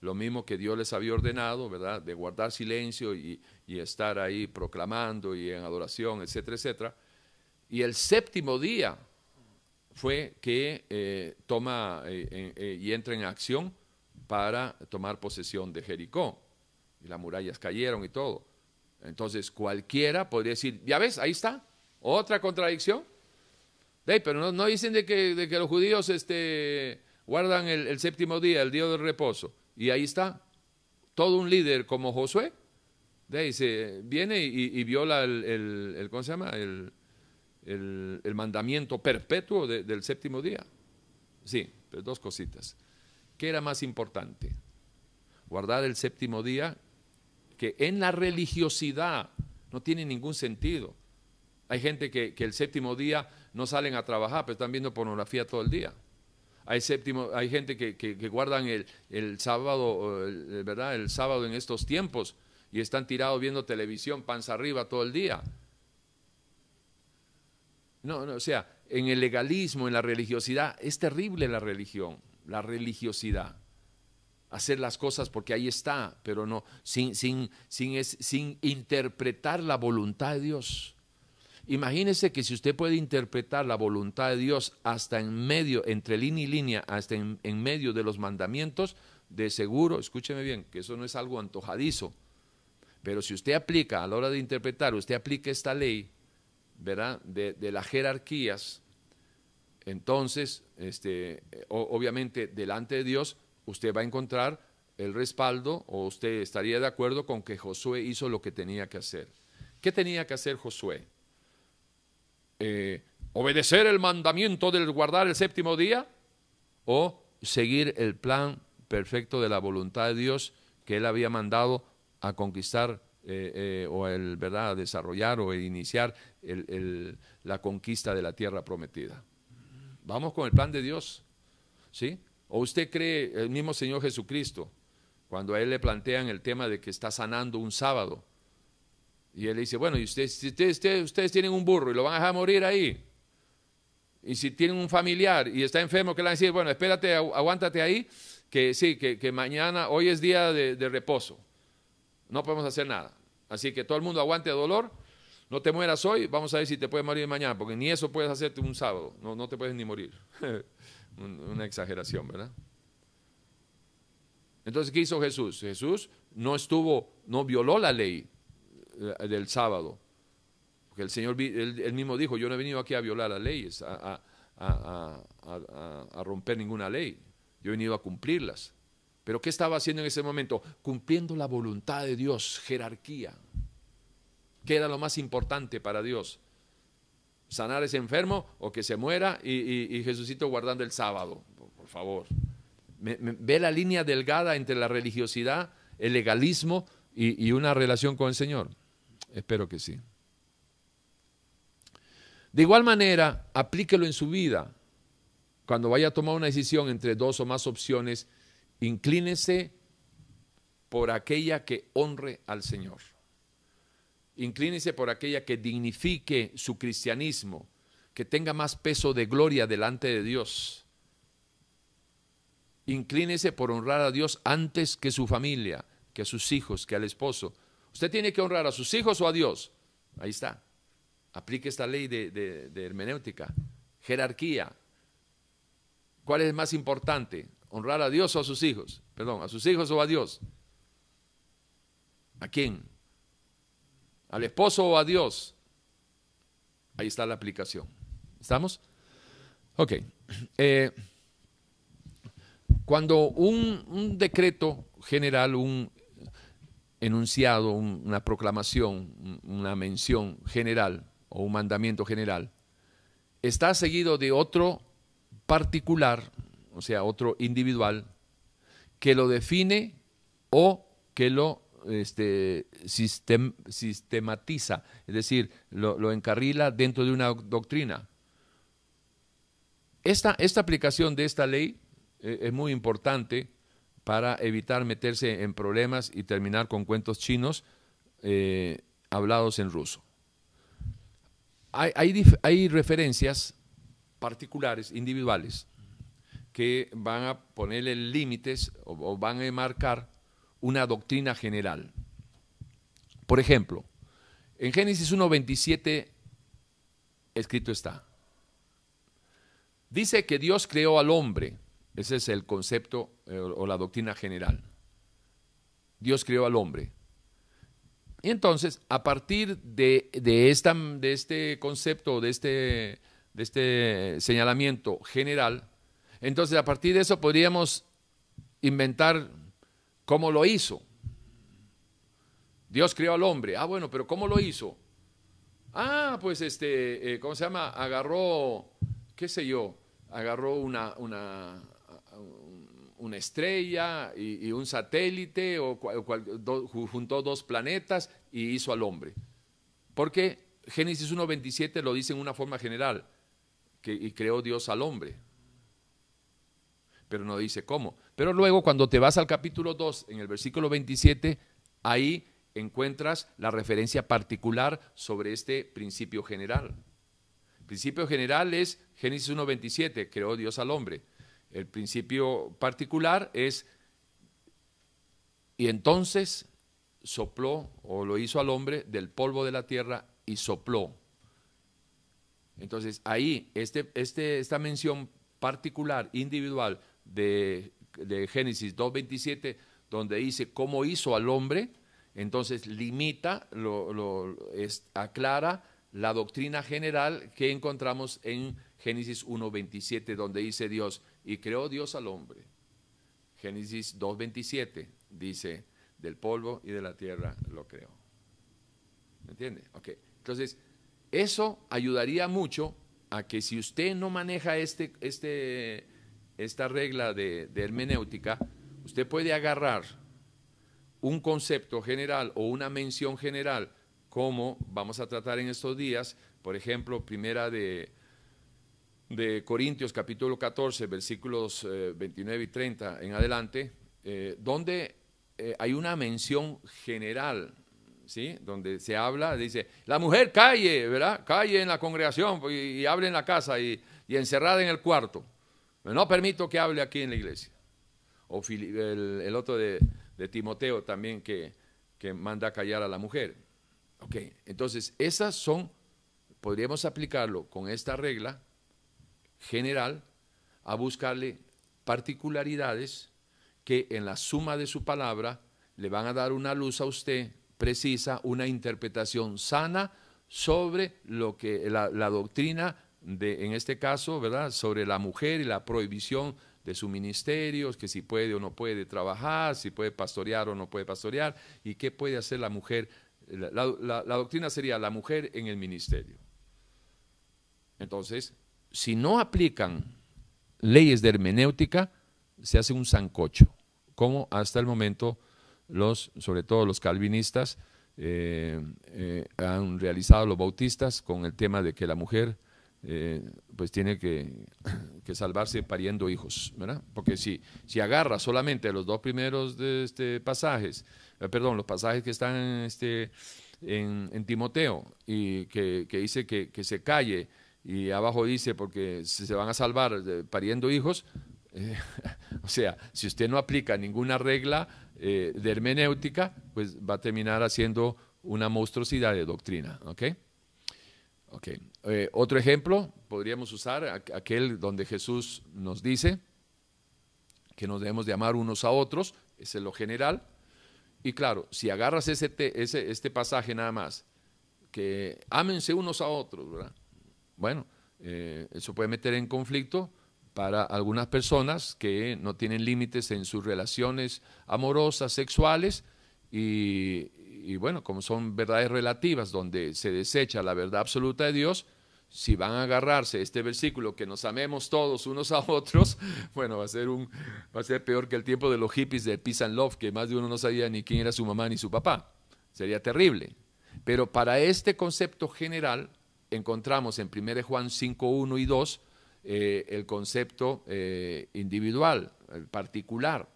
lo mismo que Dios les había ordenado, ¿verdad? De guardar silencio y, estar ahí proclamando y en adoración, etcétera, etcétera. Y el séptimo día fue que eh, toma y entra en acción para tomar posesión de Jericó. Y las murallas cayeron y todo. Entonces cualquiera podría decir, ya ves, ahí está, otra contradicción. pero no, dicen de que, de que, los judíos este, guardan el, séptimo día, el día del reposo. Y ahí está, todo un líder como Josué, dice, viene y, viola el, ¿cómo se llama? El, mandamiento perpetuo del séptimo día. Sí, dos cositas. ¿Qué era más importante? Guardar el séptimo día, que en la religiosidad no tiene ningún sentido. Hay gente que, el séptimo día no salen a trabajar, pero están viendo pornografía todo el día. Hay, séptimo, hay gente que, guardan el, sábado, ¿verdad? El sábado en estos tiempos y están tirados viendo televisión, panza arriba todo el día. No, no, o sea, en el legalismo, en la religiosidad, es terrible la religión la religiosidad. Hacer las cosas porque ahí está, pero no, sin, sin, sin, sin interpretar la voluntad de Dios. Imagínese que si usted puede interpretar la voluntad de Dios hasta en medio, entre línea y línea, hasta en, medio de los mandamientos, de seguro, escúcheme bien, que eso no es algo antojadizo, pero si usted aplica, a la hora de interpretar, usted aplica esta ley, ¿verdad? De, las jerarquías, entonces, este, obviamente, delante de Dios, usted va a encontrar el respaldo o usted estaría de acuerdo con que Josué hizo lo que tenía que hacer. ¿Qué tenía que hacer Josué? Eh, ¿Obedecer el mandamiento del guardar el séptimo día o seguir el plan perfecto de la voluntad de Dios que él había mandado a conquistar eh, eh, o el, ¿verdad? a desarrollar o iniciar la conquista de la tierra prometida? Vamos con el plan de Dios. ¿Sí? ¿O usted cree el mismo Señor Jesucristo, cuando a Él le plantean el tema de que está sanando un sábado? Y Él dice, bueno, y ustedes, ustedes, tienen un burro y lo van a dejar morir ahí. Y si tienen un familiar y está enfermo, que le van a decir, bueno, espérate, aguántate ahí, que sí, que, mañana, hoy es día de, reposo. No podemos hacer nada. Así que todo el mundo aguante dolor no te mueras hoy, vamos a ver si te puedes morir mañana, porque ni eso puedes hacerte un sábado, no, no te puedes ni morir. *laughs* Una exageración, ¿verdad? Entonces, ¿qué hizo Jesús? Jesús no estuvo, no violó la ley del sábado, porque el Señor, él, mismo dijo, yo no he venido aquí a violar las leyes, a, a romper ninguna ley, yo he venido a cumplirlas. Pero ¿qué estaba haciendo en ese momento? Cumpliendo la voluntad de Dios, jerarquía. ¿Qué era lo más importante para Dios? ¿Sanar ese enfermo o que se muera y, y, Jesucito guardando el sábado? Por, favor. ¿Ve la línea delgada entre la religiosidad, el legalismo y una relación con el Señor? Espero que sí. De igual manera, aplíquelo en su vida. Cuando vaya a tomar una decisión entre dos o más opciones, inclínese por aquella que honre al Señor. Inclínese por aquella que dignifique su cristianismo, que tenga más peso de gloria delante de Dios. Inclínese por honrar a Dios antes que su familia, que a sus hijos, que al esposo. Usted tiene que honrar a sus hijos o a Dios. Ahí está. Aplique esta ley de, de hermenéutica. Jerarquía. ¿Cuál es más importante? ¿Honrar a Dios o a sus hijos? Perdón, ¿a sus hijos o a Dios? ¿A quién? al esposo o a Dios. Ahí está la aplicación. ¿Estamos? Ok. Eh, cuando un, decreto general, un enunciado, una proclamación, una mención general o un mandamiento general, está seguido de otro particular, o sea, otro individual, que lo define o que lo este, sistematiza, es decir, lo, encarrila dentro de una doctrina. Esta, esta aplicación de esta ley eh, es muy importante para evitar meterse en problemas y terminar con cuentos chinos eh, hablados en ruso. Hay, hay, referencias particulares, individuales, que van a ponerle límites o, van a marcar una doctrina general. Por ejemplo, en Génesis 1.27 escrito está, dice que Dios creó al hombre ese es el concepto eh, o la doctrina general. Dios creó al hombre. Y entonces, a partir de, esta, de este concepto, de este, de este señalamiento general, entonces a partir de eso podríamos inventar cómo lo hizo. Dios creó al hombre. Ah, bueno, pero ¿cómo lo hizo? Ah, pues este, eh, ¿cómo se llama? Agarró, qué sé yo, agarró una, una una estrella y, un satélite o, juntó dos planetas y hizo al hombre. Porque Génesis 1.27 lo dice en una forma general, y creó Dios al hombre. Pero no dice cómo. Pero luego cuando te vas al capítulo 2, en el versículo 27, ahí encuentras la referencia particular sobre este principio general. El principio general es Génesis 1.27, creó Dios al hombre. El principio particular es, y entonces sopló o lo hizo al hombre del polvo de la tierra y sopló. Entonces ahí, este, este, esta mención particular, individual de, de Génesis 2.27, donde dice cómo hizo al hombre, entonces limita, lo, lo aclara la doctrina general que encontramos en Génesis 1.27, donde dice Dios, y creó Dios al hombre. Génesis 2.27 dice, del polvo y de la tierra lo creó. ¿Me entiende? Ok. Entonces, eso ayudaría mucho a que si usted no maneja este, este, esta regla de, de hermenéutica, usted puede agarrar un concepto general o una mención general, como vamos a tratar en estos días, por ejemplo, primera de de Corintios capítulo 14, versículos 29 eh, y 30 en adelante, eh, donde eh, hay una mención general, ¿sí? Donde se habla, dice, la mujer calle, ¿verdad? Calle en la congregación y, hable en la casa y, encerrada en el cuarto. No permito que hable aquí en la iglesia. O el, otro de, Timoteo también que, que manda callar a la mujer. Ok, entonces esas son, podríamos aplicarlo con esta regla, general a buscarle particularidades que en la suma de su palabra le van a dar una luz a usted precisa, una interpretación sana sobre lo que la, doctrina de, en este caso, ¿verdad?, sobre la mujer y la prohibición de su ministerio, que si puede o no puede trabajar, si puede pastorear o no puede pastorear, y qué puede hacer la mujer. la doctrina sería la mujer en el ministerio. Entonces, si no aplican leyes de hermenéutica, se hace un zancocho, como hasta el momento los, sobre todo los calvinistas, eh, eh, han realizado los bautistas con el tema de que la mujer eh, pues tiene que, *coughs* salvarse pariendo hijos, ¿verdad? Porque si, si agarra solamente los dos primeros de este pasajes, perdón, los pasajes que están en, este, en, Timoteo y que, dice que, que se calle y abajo dice porque se van a salvar pariendo hijos, eh, *laughs* o sea, si usted no aplica ninguna regla eh, de hermenéutica, pues va a terminar haciendo una monstruosidad de doctrina. ¿ok? okay. Eh, otro ejemplo, podríamos usar aquel donde Jesús nos dice que nos debemos de amar unos a otros, ese es lo general. Y claro, si agarras ese, ese, este pasaje nada más, que ámense unos a otros, ¿verdad? Bueno, eh, eso puede meter en conflicto para algunas personas que no tienen límites en sus relaciones amorosas, sexuales, y, bueno, como son verdades relativas donde se desecha la verdad absoluta de Dios, si van a agarrarse este versículo que nos amemos todos unos a otros, *laughs* bueno, va a ser un va a ser peor que el tiempo de los hippies de Peace and Love, que más de uno no sabía ni quién era su mamá ni su papá. Sería terrible. Pero para este concepto general encontramos en 1 Juan 5, 1 y 2 eh, el concepto eh, individual, el particular.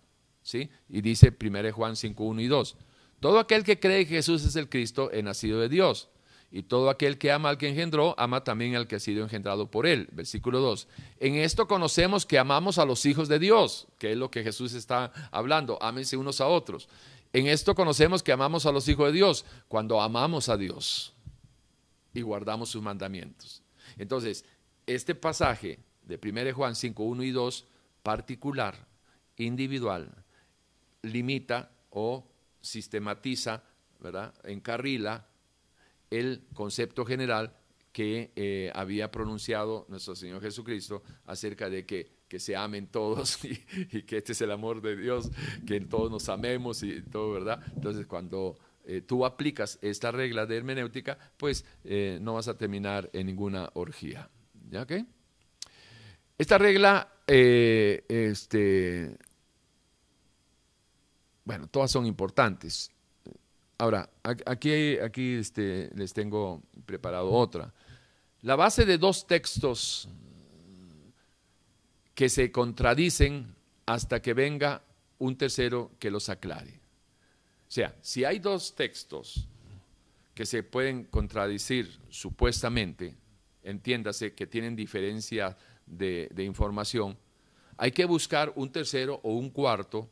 ¿sí? Y dice 1 Juan 5, 1 y 2. Todo aquel que cree que Jesús es el Cristo es nacido de Dios. Y todo aquel que ama al que engendró, ama también al que ha sido engendrado por él. Versículo 2. En esto conocemos que amamos a los hijos de Dios, que es lo que Jesús está hablando. Ámense unos a otros. En esto conocemos que amamos a los hijos de Dios, cuando amamos a Dios y guardamos sus mandamientos. Entonces, este pasaje de 1 Juan 5, 1 y 2, particular, individual, limita o sistematiza, ¿verdad? encarrila el concepto general que eh, había pronunciado nuestro Señor Jesucristo acerca de que, que se amen todos *laughs* y, que este es el amor de Dios, que todos nos amemos y todo, ¿verdad? Entonces, cuando eh, tú aplicas esta regla de hermenéutica, pues eh, no vas a terminar en ninguna orgía. ¿Ya? Esta regla, este, bueno, todas son importantes. Ahora, aquí, aquí este, les tengo preparado otra. La base de dos textos que se contradicen hasta que venga un tercero que los aclare. Sea, si hay dos textos que se pueden contradecir supuestamente, entiéndase que tienen diferencia de, información, hay que buscar un tercero o un cuarto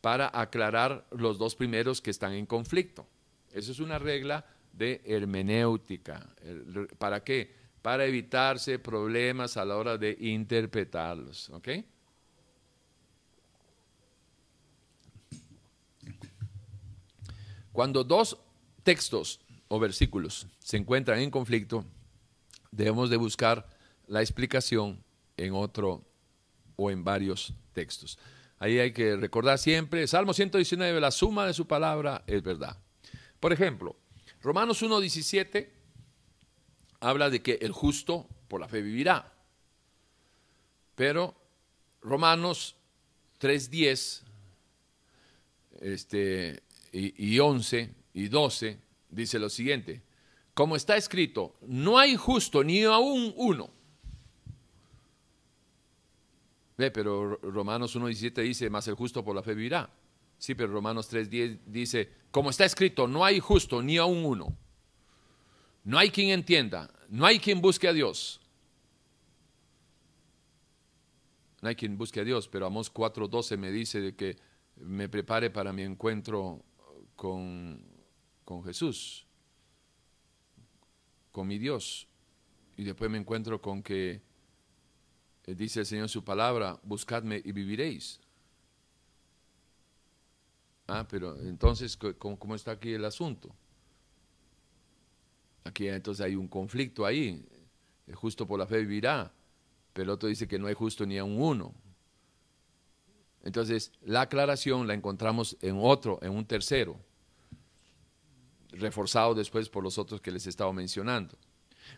para aclarar los dos primeros que están en conflicto. Eso es una regla de hermenéutica. ¿Para qué? Para evitarse problemas a la hora de interpretarlos. ¿Ok? Cuando dos textos o versículos se encuentran en conflicto, debemos de buscar la explicación en otro o en varios textos. Ahí hay que recordar siempre, Salmo 119, la suma de su palabra es verdad. Por ejemplo, Romanos 1.17 habla de que el justo por la fe vivirá. Pero Romanos 3.10 este, y, y 11 y 12 dice lo siguiente, como está escrito, no hay justo ni aún uno Ve, pero Romanos 1.17 dice, más el justo por la fe vivirá. Sí, pero Romanos 3.10 dice, como está escrito, no hay justo ni aún uno. No hay quien entienda, no hay quien busque a Dios. No hay quien busque a Dios, pero Amos 4.12 me dice que me prepare para mi encuentro con, con Jesús, con mi Dios. Y después me encuentro con que eh, dice el Señor su palabra, buscadme y viviréis. Ah, pero entonces, ¿cómo, está aquí el asunto? Aquí entonces hay un conflicto ahí. El justo por la fe vivirá, pero el otro dice que no hay justo ni a un uno. Entonces, la aclaración la encontramos en otro, en un tercero, reforzado después por los otros que les he estado mencionando.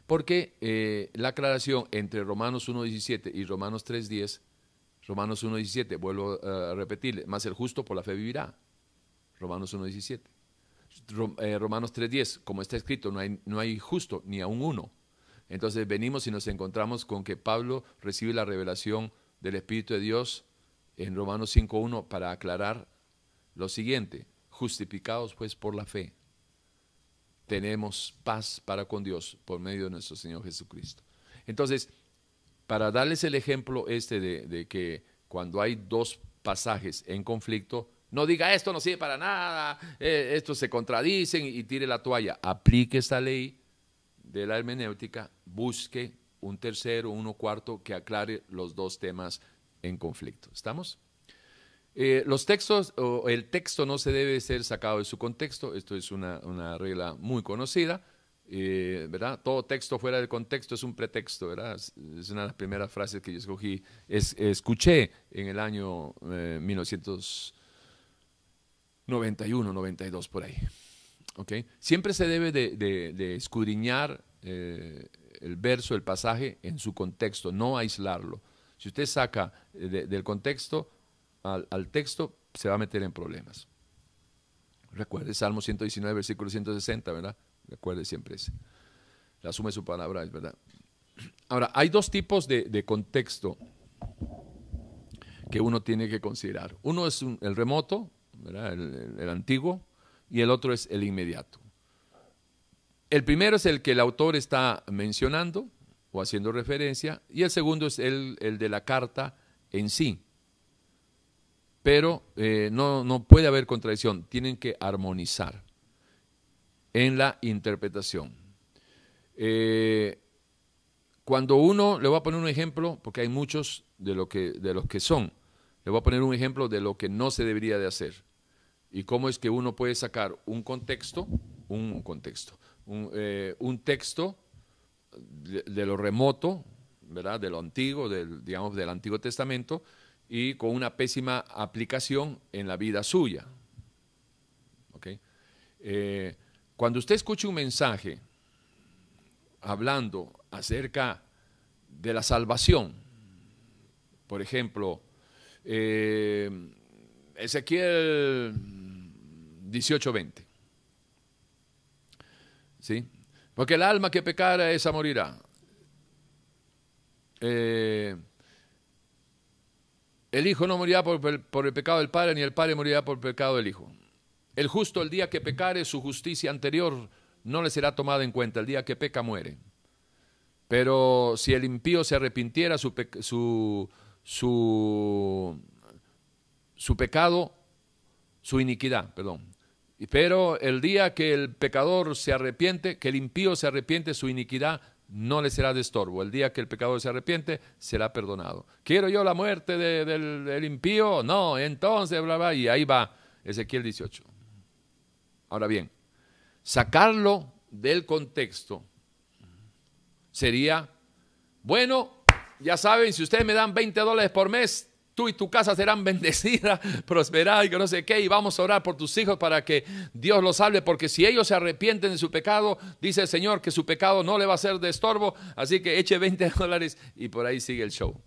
Porque eh, la aclaración entre Romanos 1.17 y Romanos 3.10, Romanos 1.17, vuelvo a repetirle, más el justo por la fe vivirá. Romanos 1.17. Eh, Romanos 3.10, como está escrito, no hay, no hay justo ni aún uno. Entonces venimos y nos encontramos con que Pablo recibe la revelación del Espíritu de Dios en Romanos 5.1 para aclarar lo siguiente, justificados pues por la fe tenemos paz para con Dios por medio de nuestro Señor Jesucristo. Entonces, para darles el ejemplo este de, que cuando hay dos pasajes en conflicto, no diga esto no sirve para nada, eh, estos se contradicen y tire la toalla. Aplique esta ley de la hermenéutica, busque un tercero, uno cuarto que aclare los dos temas en conflicto. ¿Estamos? Eh, los textos, o el texto no se debe ser sacado de su contexto, esto es una, regla muy conocida, eh, ¿verdad? Todo texto fuera del contexto es un pretexto, ¿verdad? Es una de las primeras frases que yo escogí, es, escuché en el año 1991, 92, por ahí. ¿Okay? Siempre se debe de, escudriñar eh, el verso, el pasaje en su contexto, no aislarlo. Si usted saca del contexto al, al texto, se va a meter en problemas. Recuerde Salmo 119, versículo 160, ¿verdad? Recuerde siempre ese. La suma de su palabra es verdad. Ahora, hay dos tipos de, contexto que uno tiene que considerar. Uno es el remoto, el, antiguo, y el otro es el inmediato. El primero es el que el autor está mencionando o haciendo referencia, y el segundo es el, de la carta en sí. Pero eh, no, no puede haber contradicción, tienen que armonizar en la interpretación. Eh, cuando uno, le voy a poner un ejemplo, porque hay muchos de, lo que, de los que son, le voy a poner un ejemplo de lo que no se debería de hacer y cómo es que uno puede sacar un contexto, un contexto, un, eh, texto de, lo remoto, ¿verdad? de lo antiguo, del, digamos del Antiguo Testamento, y con una pésima aplicación en la vida suya. ¿Okay? Eh, cuando usted escuche un mensaje hablando acerca de la salvación, por ejemplo, eh, Ezequiel 18:20, ¿sí? Porque el alma que pecara, esa morirá. Eh, el hijo no morirá por, el pecado del padre, ni el padre morirá por el pecado del hijo. El justo el día que pecare, su justicia anterior no le será tomada en cuenta. El día que peca muere. Pero si el impío se arrepintiera, su, su, su, pecado, su iniquidad, perdón. Pero el día que el pecador se arrepiente, que el impío se arrepiente, su iniquidad no le será de estorbo. El día que el pecador se arrepiente, será perdonado. ¿Quiero yo la muerte del, del, impío? No, entonces, bla, bla, y ahí va Ezequiel 18. Ahora bien, sacarlo del contexto sería, bueno, ya saben, si ustedes me dan 20 dólares por mes, tú y tu casa serán *laughs* bendecidas, prosperadas y que no sé qué, y vamos a orar por tus hijos para que Dios los salve, porque si ellos se arrepienten de su pecado, dice el Señor que su pecado no le va a ser de estorbo, así que eche 20 *laughs* dólares y por ahí sigue el show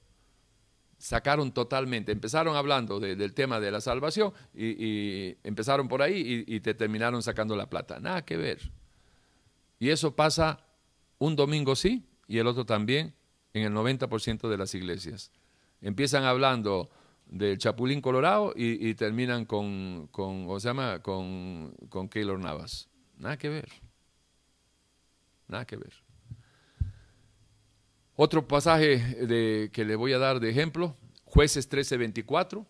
sacaron totalmente, empezaron hablando del tema de la salvación y, empezaron por ahí y, te terminaron sacando la plata. Nada que ver. Y eso pasa un domingo sí y el otro también en el 90% de las iglesias. Empiezan hablando del Chapulín Colorado y, terminan con, con, ¿cómo se llama? Con, con Keylor Navas. Nada que ver. Nada que ver. Otro pasaje que le voy a dar de ejemplo, jueces 13:24,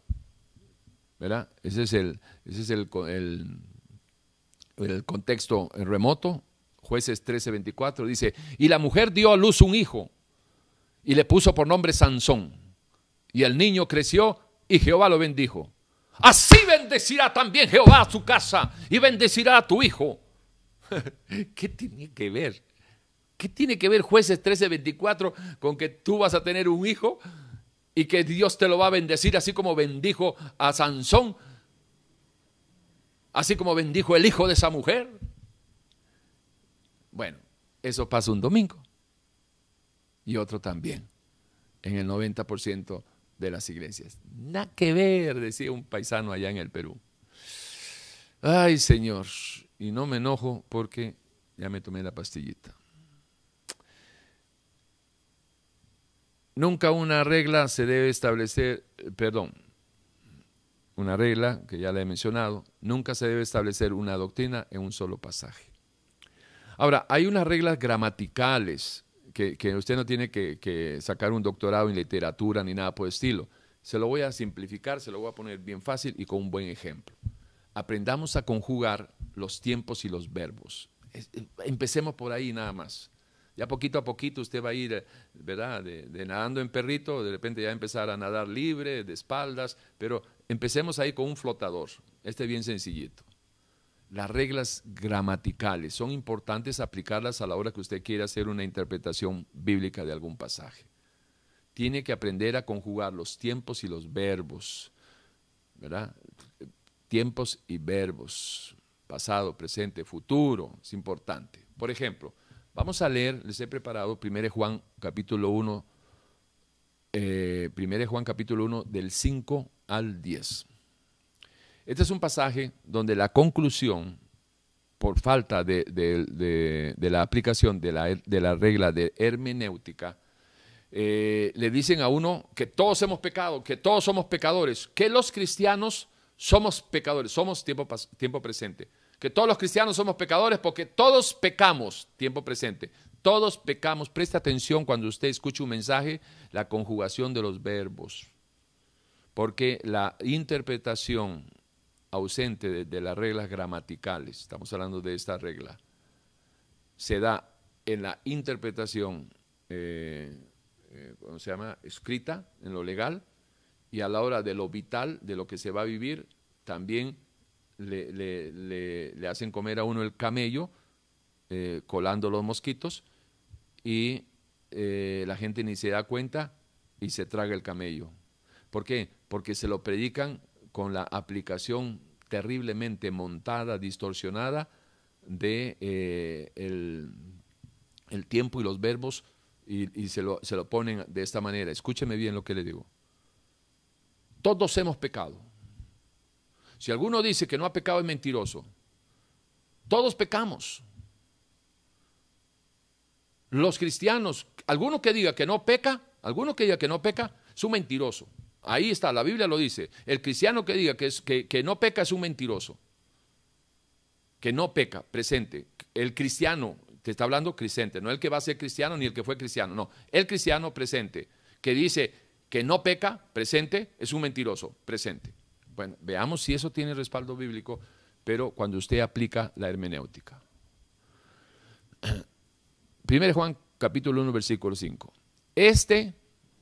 ¿verdad? Ese es el, ese es el, el, contexto remoto. Jueces 13:24 dice, y la mujer dio a luz un hijo y le puso por nombre Sansón. Y el niño creció y Jehová lo bendijo. Así bendecirá también Jehová a su casa y bendecirá a tu hijo. *laughs* ¿Qué tiene que ver? ¿Qué tiene que ver jueces 13:24 con que tú vas a tener un hijo y que Dios te lo va a bendecir así como bendijo a Sansón? Así como bendijo el hijo de esa mujer. Bueno, eso pasa un domingo. Y otro también, en el 90% de las iglesias. Nada que ver, decía un paisano allá en el Perú. Ay, Señor, y no me enojo porque ya me tomé la pastillita. Nunca una regla se debe establecer, perdón, una regla que ya le he mencionado, nunca se debe establecer una doctrina en un solo pasaje. Ahora, hay unas reglas gramaticales que, usted no tiene que, sacar un doctorado en literatura ni nada por el estilo. Se lo voy a simplificar, se lo voy a poner bien fácil y con un buen ejemplo. Aprendamos a conjugar los tiempos y los verbos. Empecemos por ahí nada más. Ya poquito a poquito usted va a ir, ¿verdad? De, nadando en perrito, de repente ya empezar a nadar libre, de espaldas, pero empecemos ahí con un flotador. Este es bien sencillito. Las reglas gramaticales son importantes aplicarlas a la hora que usted quiera hacer una interpretación bíblica de algún pasaje. Tiene que aprender a conjugar los tiempos y los verbos, ¿verdad? Tiempos y verbos, pasado, presente, futuro, es importante. Por ejemplo, vamos a leer, les he preparado 1 Juan capítulo 1, eh, 1 Juan capítulo 1 del 5 al 10. Este es un pasaje donde la conclusión, por falta de, la aplicación de la, regla de hermenéutica, eh, le dicen a uno que todos hemos pecado, que todos somos pecadores, que los cristianos somos pecadores, somos tiempo, presente, que todos los cristianos somos pecadores porque todos pecamos, tiempo presente, todos pecamos. Presta atención cuando usted escuche un mensaje, la conjugación de los verbos, porque la interpretación ausente de, las reglas gramaticales, estamos hablando de esta regla, se da en la interpretación, eh, eh, ¿cómo se llama?, escrita, en lo legal, y a la hora de lo vital, de lo que se va a vivir, también le, hacen comer a uno el camello, eh, colando los mosquitos, y la gente ni se da cuenta y se traga el camello. ¿Por qué? Porque se lo predican con la aplicación terriblemente montada, distorsionada de eh, el, tiempo y los verbos y, se, lo, se lo ponen de esta manera. Escúcheme bien lo que le digo. Todos hemos pecado. Si alguno dice que no ha pecado es mentiroso. Todos pecamos. Los cristianos, alguno que diga que no peca, alguno que diga que no peca, es un mentiroso. Ahí está, la Biblia lo dice. El cristiano que diga que, es, que, no peca es un mentiroso. Que no peca, presente. El cristiano, te está hablando presente, no el que va a ser cristiano ni el que fue cristiano, no. El cristiano presente, que dice que no peca, presente, es un mentiroso, presente. Bueno, veamos si eso tiene respaldo bíblico, pero cuando usted aplica la hermenéutica. *clears throat* 1 Juan capítulo 1, versículo 5. Este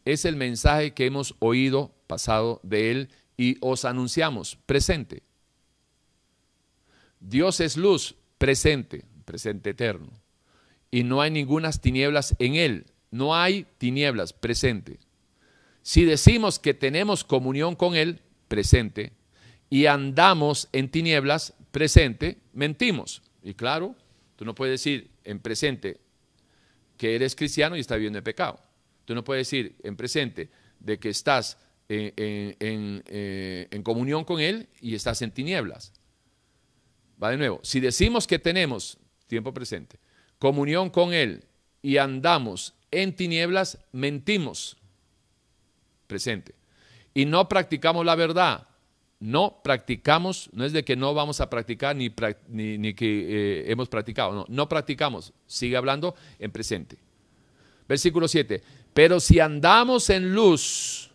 es el mensaje que hemos oído pasado de él y os anunciamos, presente. Dios es luz, presente, presente eterno. Y no hay ninguna tinieblas en él, no hay tinieblas, presente. Si decimos que tenemos comunión con él, presente, y andamos en tinieblas, presente, mentimos. Y claro, tú no puedes decir en presente que eres cristiano y estás viviendo en pecado. Tú no puedes decir en presente de que estás eh, en, comunión con Él y estás en tinieblas. Va de nuevo. Si decimos que tenemos, tiempo presente, comunión con Él y andamos en tinieblas, mentimos. Presente. Y no practicamos la verdad. No practicamos, no es de que no vamos a practicar ni, ni, que eh, hemos practicado, no, no practicamos. Sigue hablando en presente. Versículo 7. Pero si andamos en luz,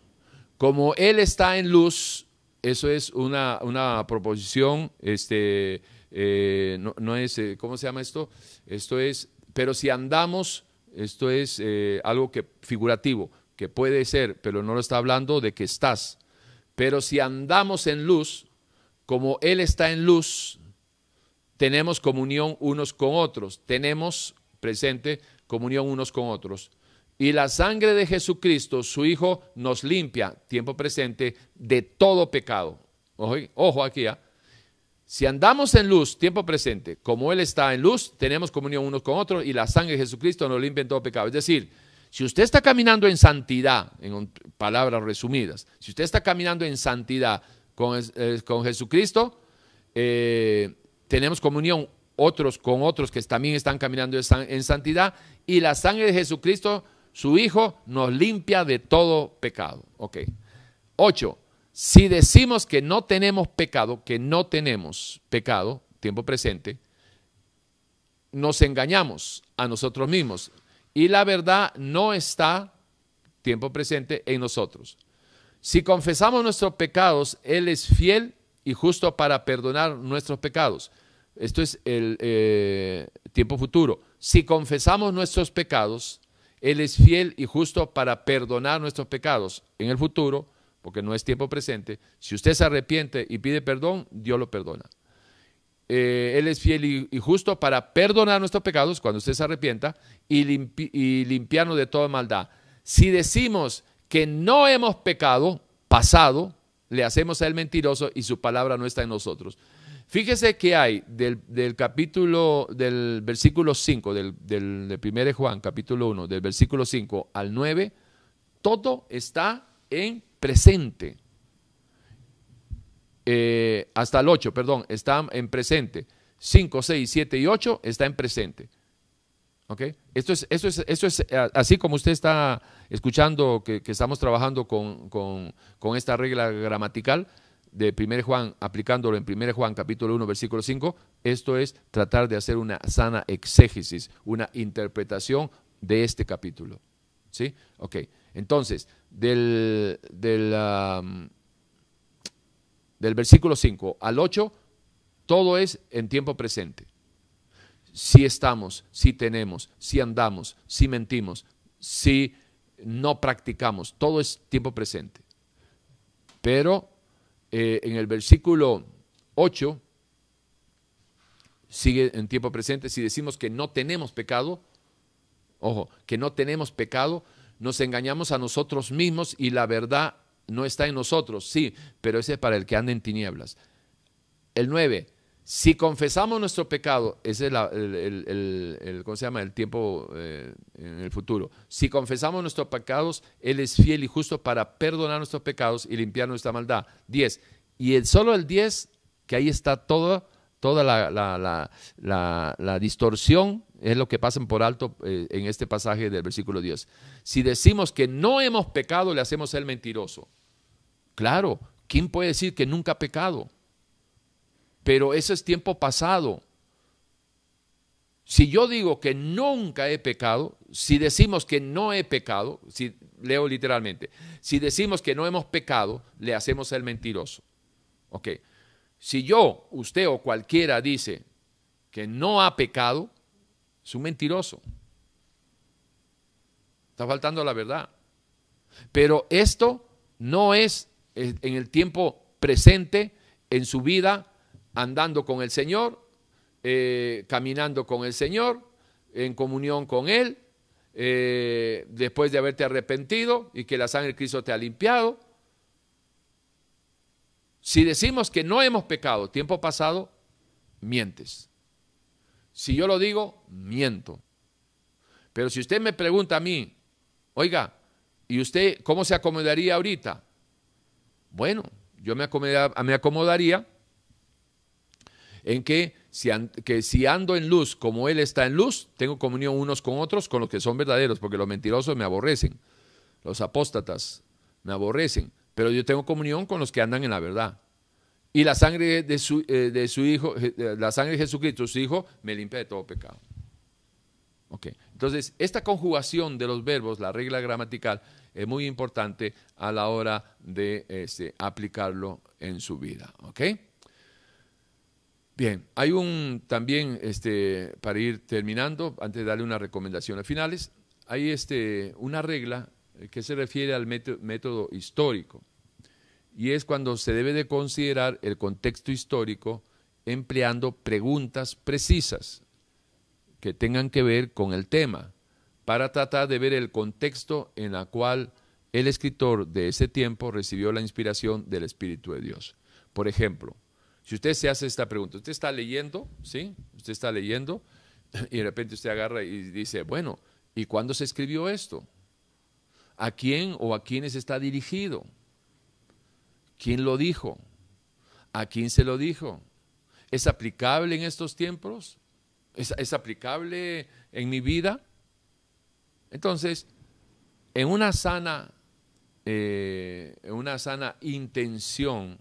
como Él está en luz, eso es una, proposición, este, eh, no, es, eh, ¿cómo se llama esto? Esto es, pero si andamos, esto es eh, algo que figurativo, que puede ser, pero no lo está hablando de que estás. Pero si andamos en luz, como Él está en luz, tenemos comunión unos con otros, tenemos presente comunión unos con otros. Y la sangre de Jesucristo, su Hijo, nos limpia, tiempo presente, de todo pecado. Ojo, aquí, ¿ah? si andamos en luz, tiempo presente, como Él está en luz, tenemos comunión unos con otros y la sangre de Jesucristo nos limpia de todo pecado. Es decir, si usted está caminando en santidad, en palabras resumidas, si usted está caminando en santidad con, eh, Jesucristo, eh, tenemos comunión otros con otros que también están caminando en santidad y la sangre de Jesucristo su Hijo nos limpia de todo pecado. Ok. Ocho. Si decimos que no tenemos pecado, que no tenemos pecado, tiempo presente, nos engañamos a nosotros mismos y la verdad no está, tiempo presente, en nosotros. Si confesamos nuestros pecados, Él es fiel y justo para perdonar nuestros pecados. Esto es el eh, tiempo futuro. Si confesamos nuestros pecados, él es fiel y justo para perdonar nuestros pecados en el futuro, porque no es tiempo presente. Si usted se arrepiente y pide perdón, Dios lo perdona. eh, Él es fiel y, justo para perdonar nuestros pecados cuando usted se arrepienta y, y limpiarnos de toda maldad. Si decimos que no hemos pecado, pasado, le hacemos a Él mentiroso y su palabra no está en nosotros. Fíjese que hay del, capítulo, del versículo 5, del, del, 1 Juan, capítulo 1, del versículo 5 al 9, todo está en presente. Eh, hasta el 8, perdón, está en presente. 5, 6, 7 y 8 está en presente. ¿Ok? Esto es, eh, así como usted está escuchando que, estamos trabajando con esta regla gramatical de 1 Juan, aplicándolo en 1 Juan capítulo 1, versículo 5, esto es tratar de hacer una sana exégesis, una interpretación de este capítulo. ¿Sí? Ok. Entonces, del, del, del versículo 5 al 8, todo es en tiempo presente. Si estamos, si tenemos, si andamos, si mentimos, si no practicamos, todo es tiempo presente. Pero eh, en el versículo 8, sigue en tiempo presente, si decimos que no tenemos pecado, ojo, que no tenemos pecado, nos engañamos a nosotros mismos y la verdad no está en nosotros, sí, pero ese es para el que anda en tinieblas. El 9, si confesamos nuestro pecado, ese es el, ¿cómo se llama? El tiempo eh, en el futuro. Si confesamos nuestros pecados, Él es fiel y justo para perdonar nuestros pecados y limpiar nuestra maldad. 10. Y el, solo el 10, que ahí está todo, toda la, la, distorsión, es lo que pasan por alto eh, en este pasaje del versículo 10. Si decimos que no hemos pecado, le hacemos el mentiroso. Claro, ¿quién puede decir que nunca ha pecado? Pero eso es tiempo pasado. Si yo digo que nunca he pecado, si decimos que no he pecado, si leo literalmente, si decimos que no hemos pecado, le hacemos el mentiroso. Ok. Si yo, usted o cualquiera dice que no ha pecado, es un mentiroso. Está faltando la verdad. Pero esto no es eh, en el tiempo presente en su vida andando con el Señor, eh, caminando con el Señor, en comunión con Él, eh, después de haberte arrepentido y que la sangre de Cristo te ha limpiado. Si decimos que no hemos pecado tiempo pasado, mientes. Si yo lo digo, miento. Pero si usted me pregunta a mí, oiga, ¿y usted cómo se acomodaría ahorita? Bueno, yo me acomodaría en que si, ando en luz como Él está en luz, tengo comunión unos con otros, con los que son verdaderos, porque los mentirosos me aborrecen, los apóstatas me aborrecen, pero yo tengo comunión con los que andan en la verdad. Y la sangre de su, eh, su Hijo, la sangre de Jesucristo, su Hijo, me limpia de todo pecado. Okay. Entonces, esta conjugación de los verbos, la regla gramatical, es muy importante a la hora de este, aplicarlo en su vida. ¿okay? Bien, hay un también, este, para ir terminando, antes de darle unas recomendaciones finales, hay este, una regla que se refiere al método, método histórico, y es cuando se debe de considerar el contexto histórico empleando preguntas precisas que tengan que ver con el tema, para tratar de ver el contexto en el cual el escritor de ese tiempo recibió la inspiración del Espíritu de Dios. Por ejemplo, si usted se hace esta pregunta, usted está leyendo, ¿sí? Usted está leyendo y de repente usted agarra y dice, bueno, ¿y cuándo se escribió esto? ¿A quién o a quiénes está dirigido? ¿Quién lo dijo? ¿A quién se lo dijo? ¿Es aplicable en estos tiempos? ¿Es, aplicable en mi vida? Entonces, en una sana, eh, en una sana intención,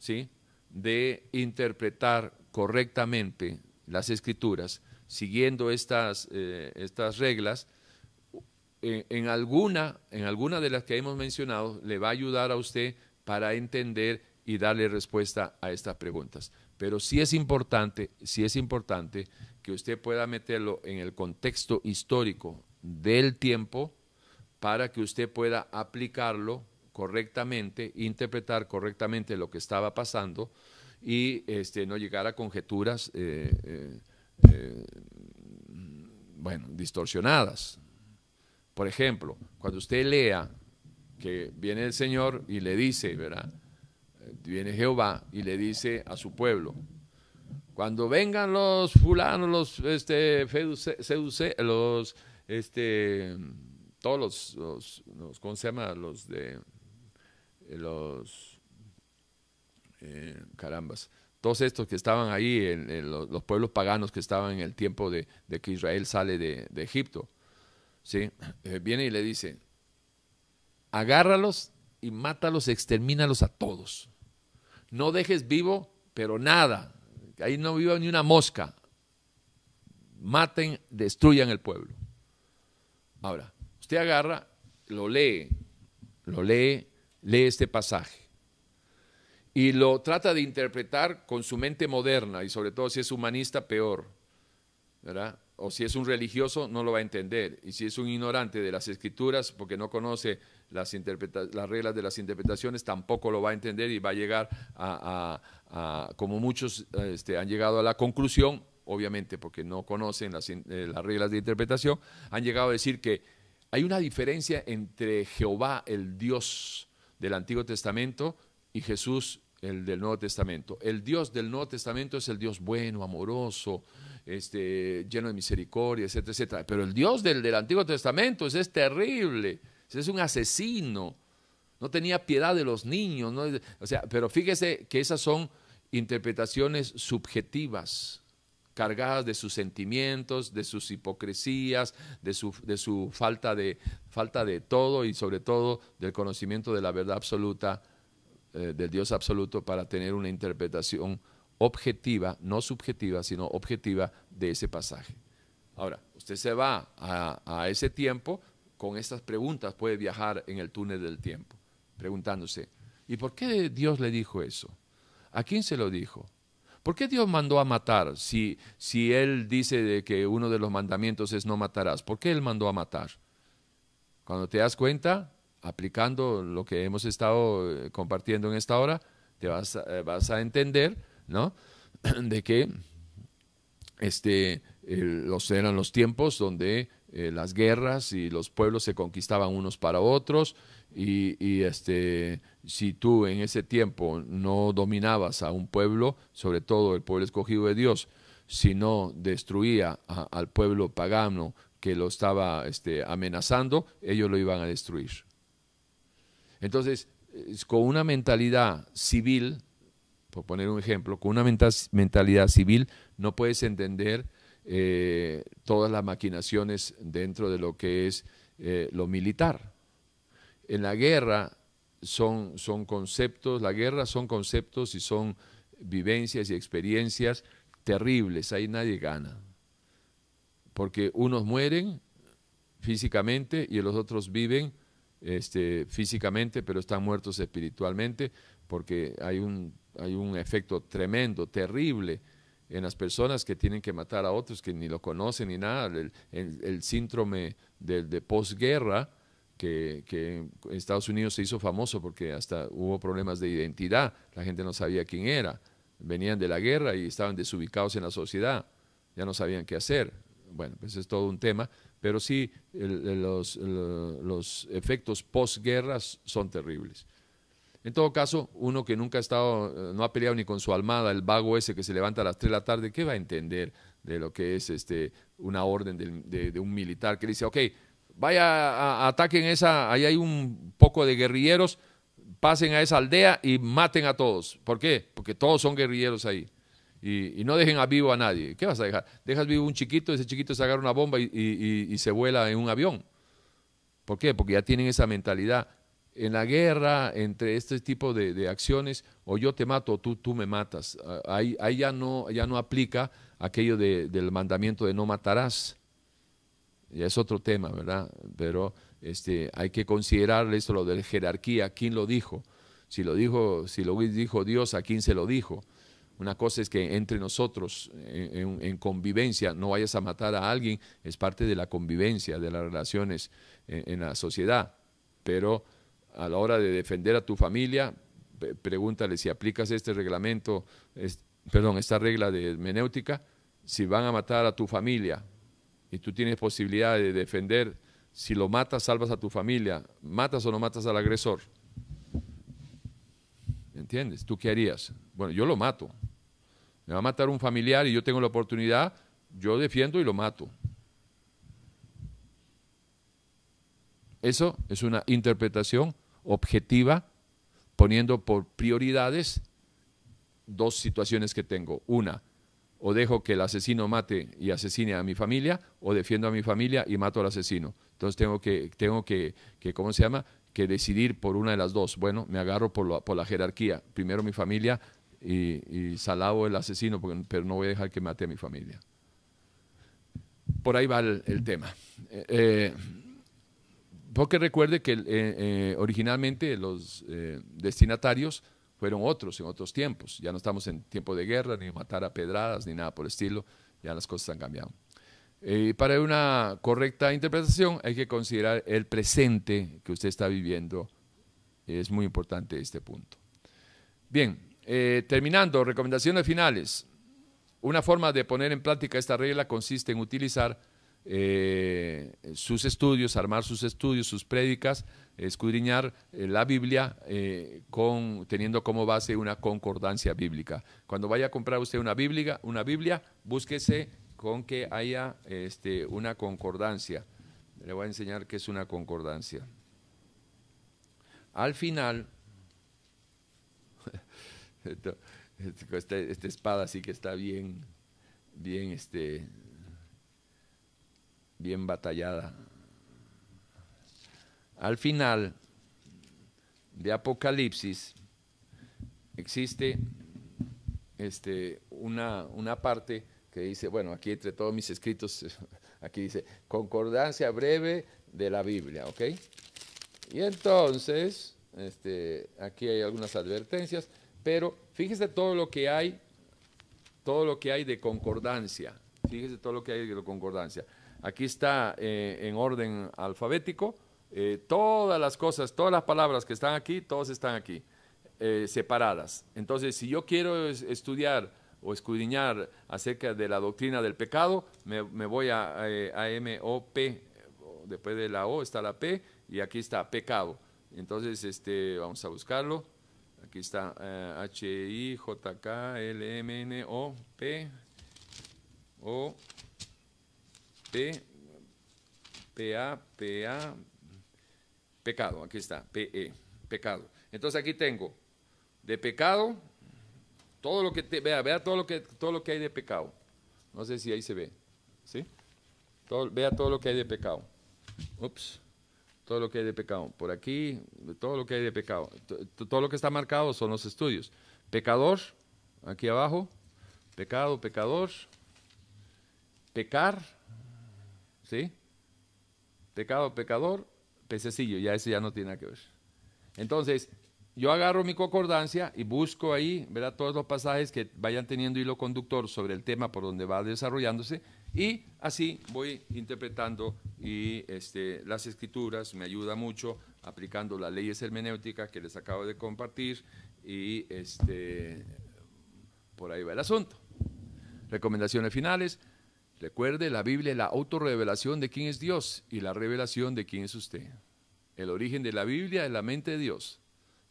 ¿sí? De interpretar correctamente las escrituras, siguiendo estas, eh, estas reglas, en, alguna, en alguna de las que hemos mencionado, le va a ayudar a usted para entender y darle respuesta a estas preguntas. Pero sí es importante, sí es importante que usted pueda meterlo en el contexto histórico del tiempo para que usted pueda aplicarlo correctamente, interpretar correctamente lo que estaba pasando y este, no llegar a conjeturas, bueno, distorsionadas. Por ejemplo, cuando usted lea que viene el Señor y le dice, ¿verdad? Viene Jehová y le dice a su pueblo, cuando vengan los fulanos, los este, los este, todos los, los, ¿cómo se llama? Los de los eh, carambas, todos estos que estaban ahí, en, los, pueblos paganos que estaban en el tiempo de, que Israel sale de, Egipto, ¿sí? Eh, viene y le dice, agárralos y mátalos, extermínalos a todos. No dejes vivo, pero nada. Ahí no viva ni una mosca. Maten, destruyan el pueblo. Ahora, usted agarra, lo lee, lo lee, lee este pasaje y lo trata de interpretar con su mente moderna y sobre todo si es humanista, peor. ¿verdad? o si es un religioso, no lo va a entender. Y si es un ignorante de las escrituras, porque no conoce las, las reglas de las interpretaciones, tampoco lo va a entender y va a llegar a, como muchos este, han llegado a la conclusión, obviamente porque no conocen eh, las reglas de interpretación, han llegado a decir que hay una diferencia entre Jehová, el Dios del Antiguo Testamento, y Jesús, el del Nuevo Testamento. El Dios del Nuevo Testamento es el Dios bueno, amoroso, este, lleno de misericordia, etcétera, etcétera. Pero el Dios del, del Antiguo Testamento es terrible, es un asesino, no tenía piedad de los niños, o sea, pero fíjese que esas son interpretaciones subjetivas, cargadas de sus sentimientos, de sus hipocresías, de su, de su falta, de, falta de todo y sobre todo del conocimiento de la verdad absoluta, eh, del Dios absoluto, para tener una interpretación objetiva, no subjetiva, sino objetiva de ese pasaje. Ahora, usted se va a, ese tiempo con estas preguntas, puede viajar en el túnel del tiempo, preguntándose, ¿y por qué Dios le dijo eso? ¿A quién se lo dijo? ¿Por qué Dios mandó a matar si, si Él dice de que uno de los mandamientos es no matarás? ¿Por qué Él mandó a matar? Cuando te das cuenta, aplicando lo que hemos estado eh, compartiendo en esta hora, te vas, eh, vas a entender ¿no? *clears throat* De que este, los, eran los tiempos donde eh, las guerras y los pueblos se conquistaban unos para otros y, este, si tú en ese tiempo no dominabas a un pueblo, sobre todo el pueblo escogido de Dios, sino destruía al pueblo pagano que lo estaba este, amenazando, ellos lo iban a destruir. Entonces, con una mentalidad civil, por poner un ejemplo, con una mentalidad civil no puedes entender eh, todas las maquinaciones dentro de lo que es eh, lo militar. En la guerra son, son conceptos, la guerra son conceptos y son vivencias y experiencias terribles, ahí nadie gana. Porque unos mueren físicamente y los otros viven este, físicamente, pero están muertos espiritualmente, porque hay un hay un efecto tremendo, terrible en las personas que tienen que matar a otros que ni lo conocen ni nada. El, síndrome de, posguerra, que, que, Estados Unidos se hizo famoso porque hasta hubo problemas de identidad, la gente no sabía quién era, venían de la guerra y estaban desubicados en la sociedad, ya no sabían qué hacer. Bueno, pues es todo un tema, pero sí los, los efectos posguerras son terribles. En todo caso, uno que nunca ha estado, eh, no ha peleado ni con su almada, el vago ese que se levanta a las 3 de la tarde, ¿qué va a entender de lo que es este, una orden de, un militar que dice, ok, vaya, ataquen esa, ahí hay un poco de guerrilleros, pasen a esa aldea y maten a todos. ¿Por qué? Porque todos son guerrilleros ahí. Y, no dejen a vivo a nadie. ¿Qué vas a dejar? Dejas vivo un chiquito, ese chiquito se agarra una bomba y, se vuela en un avión. ¿Por qué? Porque ya tienen esa mentalidad en la guerra, entre este tipo de, acciones, o yo te mato o tú, tú me matas. Ah, ahí, ahí ya, no, ya no aplica aquello del mandamiento de no matarás. Ya es otro tema, ¿verdad? Pero este, hay que considerar esto, lo de la jerarquía, quién lo dijo. Si lo dijo, si lo dijo Dios, ¿a quién se lo dijo? Una cosa es que entre nosotros, en, convivencia, no vayas a matar a alguien, es parte de la convivencia, de las relaciones en, en la sociedad. Pero a la hora de defender a tu familia, pregúntale si aplicas este reglamento, perdón, esta regla de hermenéutica, si van a matar a tu familia y tú tienes posibilidad de defender, si lo matas, salvas a tu familia, matas o no matas al agresor. ¿Entiendes? ¿Tú qué harías? Bueno, yo lo mato. Me va a matar un familiar y yo tengo la oportunidad, yo defiendo y lo mato. Eso es una interpretación objetiva, poniendo por prioridades dos situaciones que tengo. Una, o dejo que el asesino mate y asesine a mi familia, o defiendo a mi familia y mato al asesino. Entonces tengo que, tengo que, que ¿cómo se llama? Que decidir por una de las dos. Bueno, me agarro por, por la jerarquía. Primero mi familia y, y salavo el asesino, pero no voy a dejar que mate a mi familia. Por ahí va el, tema. Eh, eh porque recuerde que eh, originalmente los destinatarios fueron otros en otros tiempos. Ya no estamos en tiempo de guerra, ni matar a pedradas, ni nada por el estilo. Ya las cosas han cambiado. para una correcta interpretación hay que considerar el presente que usted está viviendo. Es muy importante este punto. Bien, terminando, recomendaciones finales. Una forma de poner en práctica esta regla consiste en utilizar eh, sus estudios, armar sus estudios, sus prédicas, escudriñar eh, la Biblia eh, con, teniendo como base una concordancia bíblica. Cuando vaya a comprar usted una Biblia, una Biblia búsquese con que haya este, una concordancia. Le voy a enseñar qué es una concordancia. Al final, *laughs* esta, espada sí que está bien, bien, este, bien batallada. Al final de Apocalipsis existe este, una, una parte que dice, bueno, aquí entre todos mis escritos, *laughs* aquí dice, concordancia breve de la Biblia, ¿ok? Y entonces, este, aquí hay algunas advertencias, pero fíjese todo lo que hay, todo lo que hay de concordancia, fíjese todo lo que hay de concordancia. Aquí está eh, en orden alfabético. Eh, todas las cosas, todas las palabras que están aquí, todas están aquí, eh, separadas. Entonces, si yo quiero estudiar o escudriñar acerca de la doctrina del pecado, me, voy a, a M, O, P. Después de la O está la P y aquí está pecado. Entonces, este, vamos a buscarlo. Aquí está H, I, J, K, L, M, N, O, P, O, P, PA, PA, pecado, aquí está, PE, pecado. Entonces aquí tengo de pecado, todo lo que vea, vea todo lo que todo lo que hay de pecado. No sé si ahí se ve. ¿Sí? vea todo lo que hay de pecado. Ups. Todo lo que hay de pecado. Por aquí, todo lo que hay de pecado. Todo lo que está marcado son los estudios. Pecador, aquí abajo. Pecado, pecador. Pecar, ¿Sí? Pecado, pecador, pececillo, ya eso ya no tiene que ver. Entonces, yo agarro mi concordancia y busco ahí, ¿verdad? Todos los pasajes que vayan teniendo hilo conductor sobre el tema por donde va desarrollándose y así voy interpretando y este, las escrituras, me ayuda mucho aplicando las leyes hermenéuticas que les acabo de compartir y este, por ahí va el asunto. Recomendaciones finales. Recuerde, la Biblia es la autorrevelación de quién es Dios y la revelación de quién es usted. El origen de la Biblia es la mente de Dios.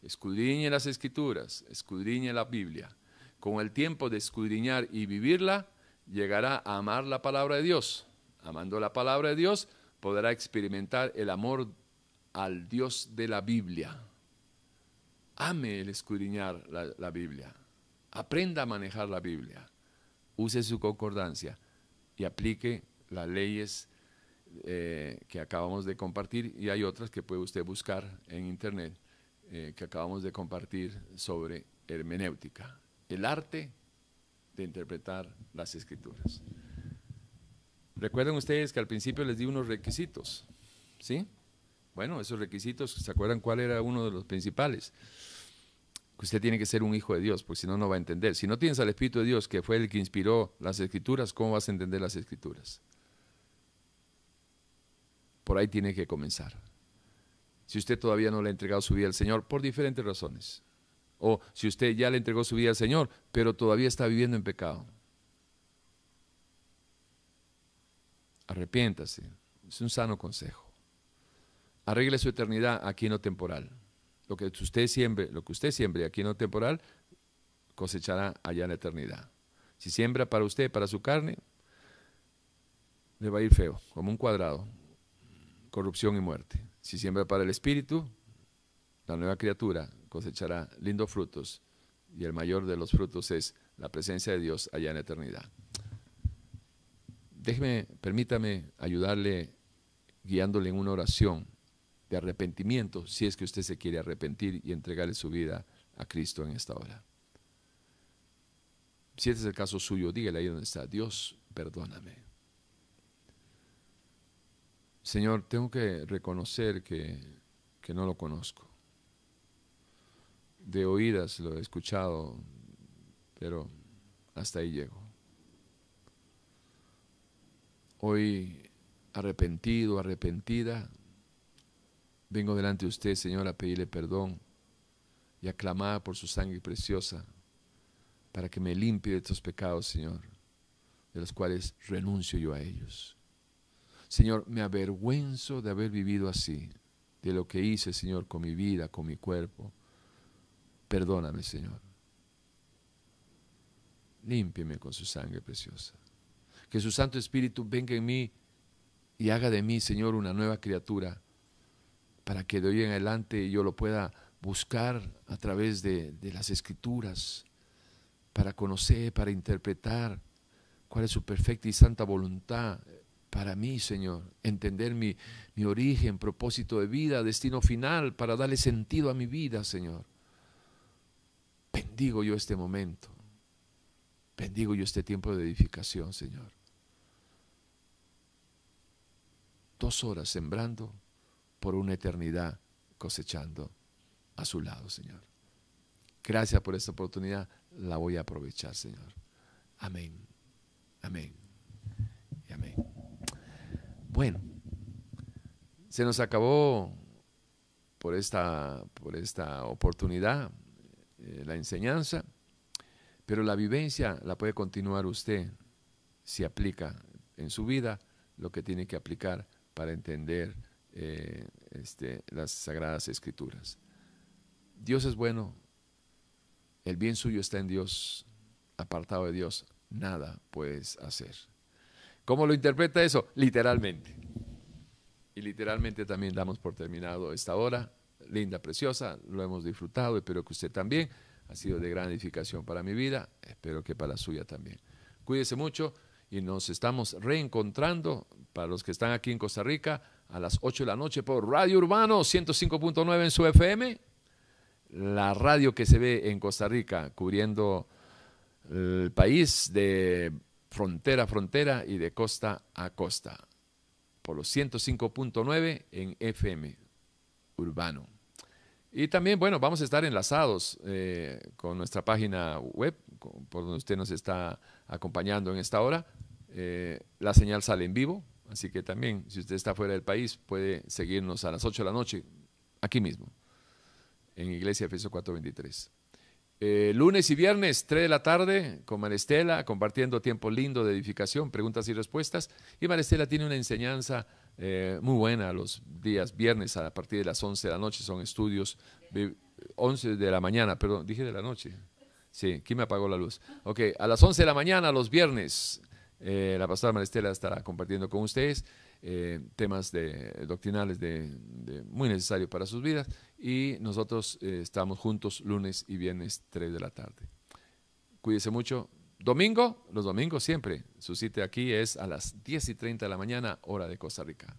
Escudriñe las escrituras, escudriñe la Biblia. Con el tiempo de escudriñar y vivirla, llegará a amar la palabra de Dios. Amando la palabra de Dios, podrá experimentar el amor al Dios de la Biblia. Ame el escudriñar la, la Biblia. Aprenda a manejar la Biblia. Use su concordancia y aplique las leyes eh, que acabamos de compartir y hay otras que puede usted buscar en internet eh, que acabamos de compartir sobre hermenéutica, el arte de interpretar las escrituras. Recuerden ustedes que al principio les di unos requisitos, ¿sí? Bueno, esos requisitos, ¿se acuerdan cuál era uno de los principales? Usted tiene que ser un hijo de Dios, porque si no, no va a entender. Si no tienes al Espíritu de Dios, que fue el que inspiró las escrituras, ¿cómo vas a entender las escrituras? Por ahí tiene que comenzar. Si usted todavía no le ha entregado su vida al Señor, por diferentes razones. O si usted ya le entregó su vida al Señor, pero todavía está viviendo en pecado. Arrepiéntase. Es un sano consejo. Arregle su eternidad aquí en lo temporal. Lo que usted siembre, lo que usted siembre aquí en lo temporal, cosechará allá en la eternidad. Si siembra para usted, para su carne, le va a ir feo, como un cuadrado, corrupción y muerte. Si siembra para el espíritu, la nueva criatura cosechará lindos frutos y el mayor de los frutos es la presencia de Dios allá en la eternidad. Déjeme, permítame ayudarle guiándole en una oración de arrepentimiento, si es que usted se quiere arrepentir y entregarle su vida a Cristo en esta hora. Si este es el caso suyo, dígale ahí donde está, Dios, perdóname. Señor, tengo que reconocer que, que no lo conozco. De oídas lo he escuchado, pero hasta ahí llego. Hoy arrepentido, arrepentida, vengo delante de usted, Señor, a pedirle perdón y a clamar por su sangre preciosa para que me limpie de estos pecados, Señor, de los cuales renuncio yo a ellos. Señor, me avergüenzo de haber vivido así, de lo que hice, Señor, con mi vida, con mi cuerpo. Perdóname, Señor. Límpieme con su sangre preciosa. Que su Santo Espíritu venga en mí y haga de mí, Señor, una nueva criatura, para que de hoy en adelante yo lo pueda buscar a través de, las escrituras, para conocer, para interpretar cuál es su perfecta y santa voluntad para mí, Señor. Entender mi, mi origen, propósito de vida, destino final, para darle sentido a mi vida, Señor. Bendigo yo este momento. Bendigo yo este tiempo de edificación, Señor. dos horas sembrando por una eternidad cosechando a su lado, Señor. Gracias por esta oportunidad, la voy a aprovechar, Señor. Amén, amén y amén. Bueno, se nos acabó por esta, por esta oportunidad eh, la enseñanza, pero la vivencia la puede continuar usted si aplica en su vida lo que tiene que aplicar para entender eh, este, las sagradas escrituras. Dios es bueno, el bien suyo está en Dios, apartado de Dios, nada puedes hacer. ¿Cómo lo interpreta eso? Literalmente. Y literalmente también damos por terminado esta hora, linda, preciosa, lo hemos disfrutado, espero que usted también, ha sido de gran edificación para mi vida, espero que para la suya también. Cuídese mucho y nos estamos reencontrando para los que están aquí en Costa Rica a las 8 de la noche por Radio Urbano 105.9 en su FM, la radio que se ve en Costa Rica cubriendo el país de frontera a frontera y de costa a costa, por los 105.9 en FM Urbano. Y también, bueno, vamos a estar enlazados eh, con nuestra página web, por donde usted nos está acompañando en esta hora. Eh, la señal sale en vivo, así que también, si usted está fuera del país, puede seguirnos a las 8 de la noche, aquí mismo, en Iglesia Efesios 423. Eh, lunes y viernes, 3 de la tarde, con Maristela, compartiendo tiempo lindo de edificación, preguntas y respuestas. Y Maristela tiene una enseñanza eh, muy buena los días viernes a partir de las 11 de la noche, son estudios, 11 de la mañana, perdón, dije de la noche. Sí, aquí me apagó la luz. Ok, a las 11 de la mañana, los viernes, eh, la pastora Maristela estará compartiendo con ustedes eh, temas de, doctrinales de, muy necesarios para sus vidas y nosotros eh, estamos juntos lunes y viernes 3 de la tarde. Cuídese mucho. Domingo, los domingos siempre, su cita aquí es a las 10 y 30 de la mañana, hora de Costa Rica.